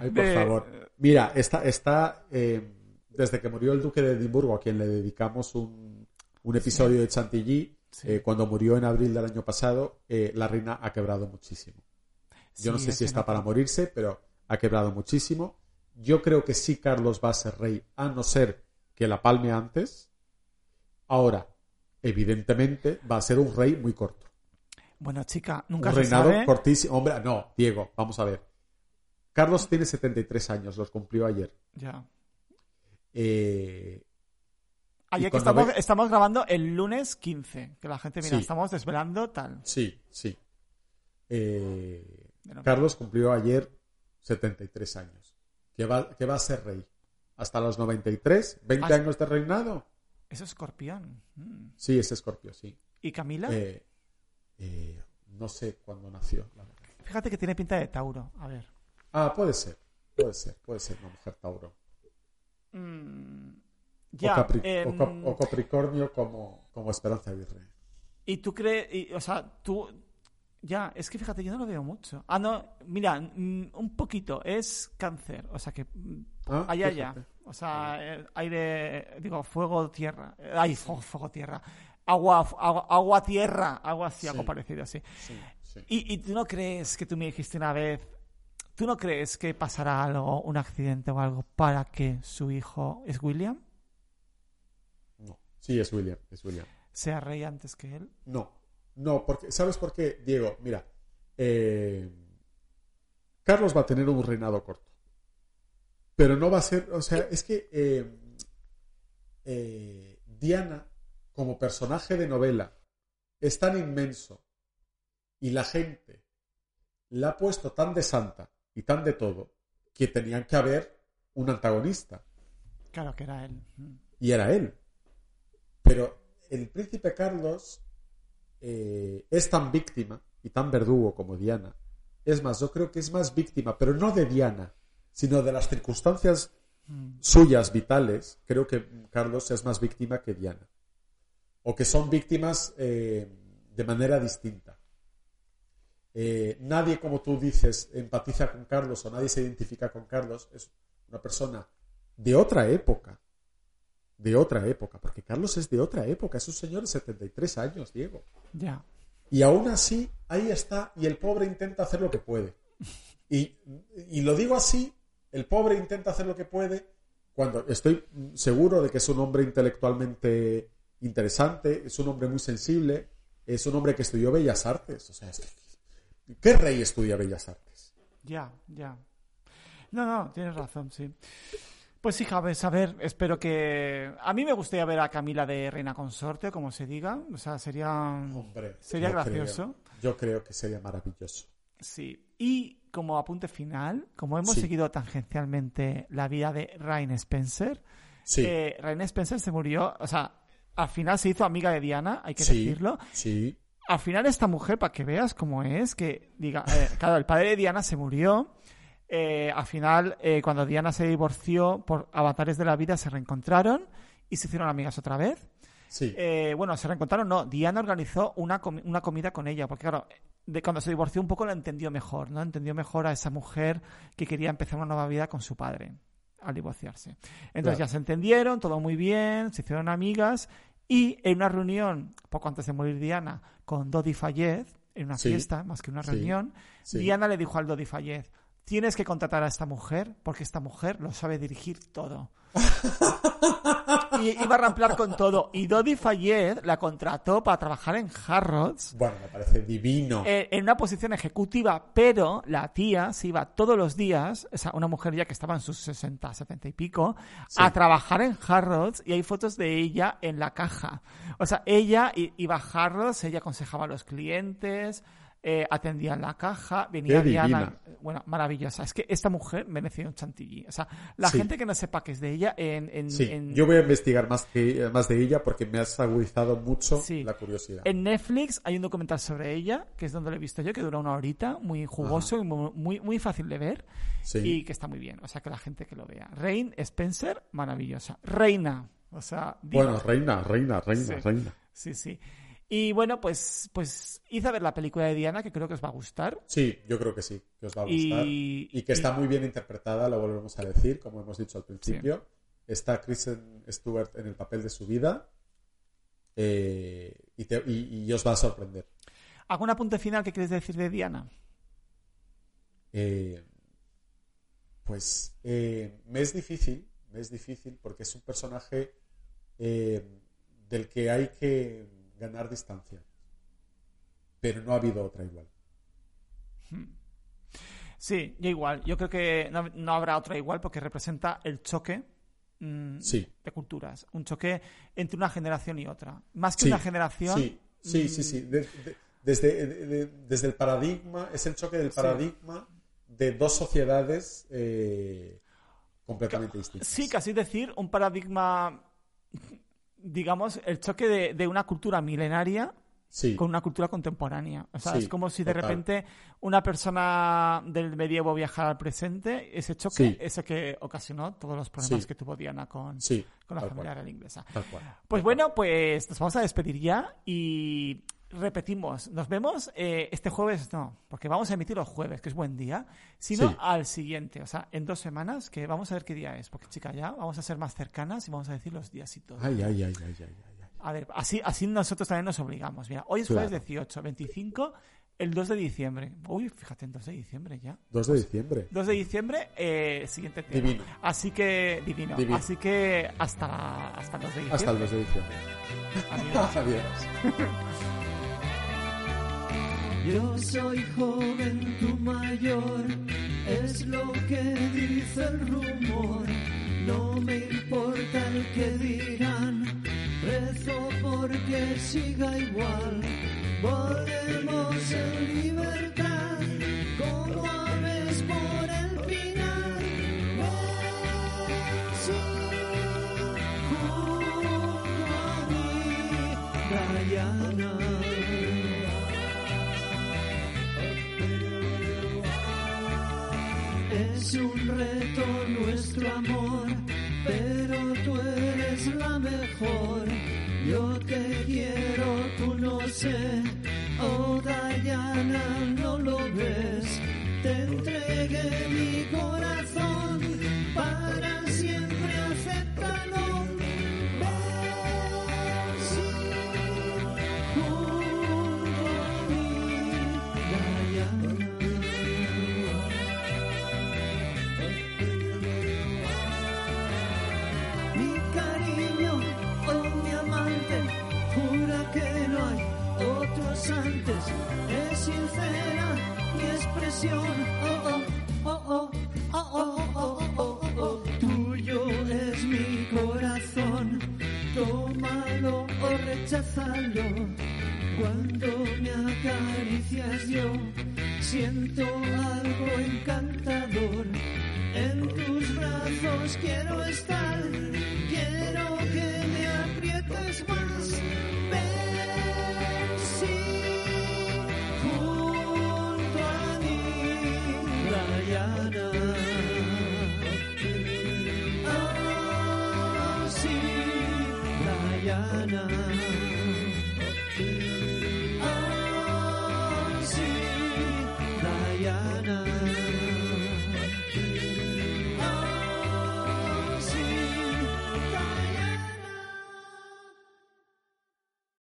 Ay, por de- favor. Mira, está, está eh, desde que murió el duque de Edimburgo, a quien le dedicamos un, un episodio de Chantilly, Sí. eh, cuando murió en abril del año pasado, eh, la reina ha quebrado muchísimo. Yo no sé es si que está no- para morirse, pero ha quebrado muchísimo. Yo creo que sí Carlos va a ser rey, a no ser que la palme antes. Ahora, evidentemente, va a ser un rey muy corto. Bueno, chica, nunca Un se reinado sabe. cortísimo. Hombre, no, Diego, vamos a ver. Carlos tiene 73 años, los cumplió ayer. Ya. Eh, Ayer que estamos, ve- estamos grabando el lunes 15, que la gente, mira, Sí. estamos desvelando tal. sí, sí. Eh, Carlos cumplió ayer 73 años. Que va, que va a ser rey. Hasta los 93, 20 Hasta- años de reinado. Es escorpión. Mm. Sí, es Escorpio, sí. ¿Y Camila? Eh, eh, no sé cuándo nació. la verdad. Fíjate que tiene pinta de Tauro. A ver. Ah, puede ser. Puede ser. Puede ser una mujer Tauro. Mm, o, ya. Capri- em, o Cap- o Capricornio como, como Esperanza Virrey. Y tú crees, o sea, tú, ya, es que fíjate, yo no lo veo mucho. Ah, no, mira, mm, un poquito, es cáncer, o sea que, mm, Ah, allá, allá. O sea, eh, aire, digo, fuego, tierra. Eh, Ay, fuego, fuego, tierra. Agua, agua, agua, tierra, algo así, algo Sí. parecido así. Sí, sí. Y, y tú no crees que tú me dijiste una vez, tú no crees que pasará algo, un accidente o algo para que su hijo, es William, No. Sí, es William. Es William. sea rey antes que él? No, no, porque ¿sabes por qué, Diego? Mira, eh, Carlos va a tener un reinado corto, pero no va a ser, o sea, es que eh, eh, Diana como personaje de novela es tan inmenso y la gente la ha puesto tan de santa y tan de todo que tenían que haber un antagonista Claro que era él. Y era él. Pero el príncipe Carlos eh, es tan víctima y tan verdugo como Diana. Es más, yo creo que es más víctima, pero no de Diana, sino de las circunstancias Mm. suyas vitales. Creo que Carlos es más víctima que Diana. O que son víctimas eh, de manera distinta. Eh, nadie, como tú dices, empatiza con Carlos o nadie se identifica con Carlos. Es una persona de otra época. De otra época. Porque Carlos es de otra época. Es un señor de 73 años, Diego. Ya. Y aún así, ahí está. Y el pobre intenta hacer lo que puede. Y, y lo digo así, el pobre intenta hacer lo que puede cuando estoy seguro de que es un hombre intelectualmente interesante, es un hombre muy sensible, es un hombre que estudió Bellas Artes. O sea, ¿qué rey estudia Bellas Artes? Ya, ya. No, no, tienes razón, sí. Pues sí, Javes, a ver, espero que... A mí me gustaría ver a Camila de Reina Consorte, como se diga. O sea, sería... Hombre, Sería yo gracioso. creo- yo creo que sería maravilloso. Sí. Y como apunte final, como hemos Sí. seguido tangencialmente la vida de Rain Spencer, Sí, eh, Rain Spencer se murió, o sea, al final se hizo amiga de Diana, hay que sí, decirlo. sí, Al final esta mujer, para que veas cómo es, que diga, eh, claro, el padre de Diana se murió. Eh, al final, eh, cuando Diana se divorció por avatares de la vida, se reencontraron y se hicieron amigas otra vez. sí. Eh, bueno, se reencontraron, no. Diana organizó una, una comida con ella, porque claro, de cuando se divorció un poco la entendió mejor, ¿no? Entendió mejor a esa mujer que quería empezar una nueva vida con su padre al divorciarse. Entonces Claro. ya se entendieron, todo muy bien, se hicieron amigas y en una reunión, poco antes de morir Diana, con Dodi Fayez, en una Sí. fiesta, más que una reunión, Sí. Diana le dijo al Dodi Fayez, tienes que contratar a esta mujer porque esta mujer lo sabe dirigir todo. *laughs* y iba a ramplar con todo. Y Dodi Fayez la contrató para trabajar en Harrods Bueno, me parece divino. eh, en una posición ejecutiva, pero la tía se iba todos los días, o sea, una mujer ya que estaba en sus 60, 70 y pico, Sí. a trabajar en Harrods y hay fotos de ella en la caja. O sea, ella iba a Harrods, ella aconsejaba a los clientes, eh, atendía en la caja, venía Diana. Bueno, maravillosa. Es que esta mujer merece un chantilly. O sea, la Sí. gente que no sepa que es de ella, en. en- Sí, en- yo voy a investigar más, que, más de ella porque me has agudizado mucho Sí. la curiosidad. En Netflix hay un documental sobre ella, que es donde lo he visto yo, que dura una horita, muy jugoso y muy, muy, muy fácil de ver Sí. y que está muy bien. O sea, que la gente que lo vea. Rain Spencer, maravillosa. Reina. O sea, diva. Bueno, reina, reina, reina, reina. Sí, sí. Y bueno, pues, pues hice a ver la película de Diana, que creo que os va a gustar. Sí, yo creo que sí, que os va a gustar. Y, que está muy bien interpretada, lo volvemos a decir, como hemos dicho al principio. Está Kristen Stewart en el papel de su vida eh, y, te- y- os va a sorprender. ¿Algún apunte final que quieres decir de Diana? Eh, pues eh, me es difícil, me es difícil porque es un personaje del que hay que ganar distancia. Pero no ha habido otra igual. Sí, yo igual. Yo creo que no, no habrá otra igual porque representa el choque mm, Sí. de culturas. Un choque entre una generación y otra. Más que Sí, una generación. Sí, sí, sí, sí. De- de- desde, de- de- desde el paradigma, es el choque del paradigma de dos sociedades eh, completamente distintas. Sí, casi decir un paradigma, digamos, el choque de, de una cultura milenaria Sí, con una cultura contemporánea. O sea, Sí, es como si de total. repente una persona del medievo viajara al presente, ese choque, Sí. ese que ocasionó todos los problemas que tuvo Diana con, con la familia real inglesa. tal cual. Pues bueno, pues nos vamos a despedir ya y repetimos, nos vemos eh, este jueves, no, porque vamos a emitir los jueves, que es buen día, sino Sí. al siguiente, o sea, en dos semanas, que vamos a ver qué día es, porque chica, ya vamos a ser más cercanas y vamos a decir los días y todo. Ay, ay, ay, ay, ay, ay. A ver, así, así nosotros también nos obligamos. Mira, hoy es Claro. jueves 18, 25, el 2 de diciembre. Uy, fíjate, el 2 de diciembre ya. 2 de diciembre. 2 de diciembre, eh, siguiente tema. Divino. Así que, divino. Divino. Así que hasta, hasta el 2 de diciembre. Hasta el 2 de diciembre. Adiós. *laughs* Adiós. *laughs* Yo soy joven, tu mayor, es lo que dice el rumor. No me importa el que dirán, rezo porque siga igual. Volvemos en libertad, Es un reto nuestro amor, pero tú eres la mejor. Yo te quiero, tú no sé. Oh, Diana, no lo ves. Antes. Es sincera mi expresión, oh oh, oh oh, oh oh, oh oh, oh oh. Tuyo es mi corazón, tómalo o recházalo. Cuando me acaricias yo, siento algo encantador. En tus brazos quiero estar, quiero que me aprietes más.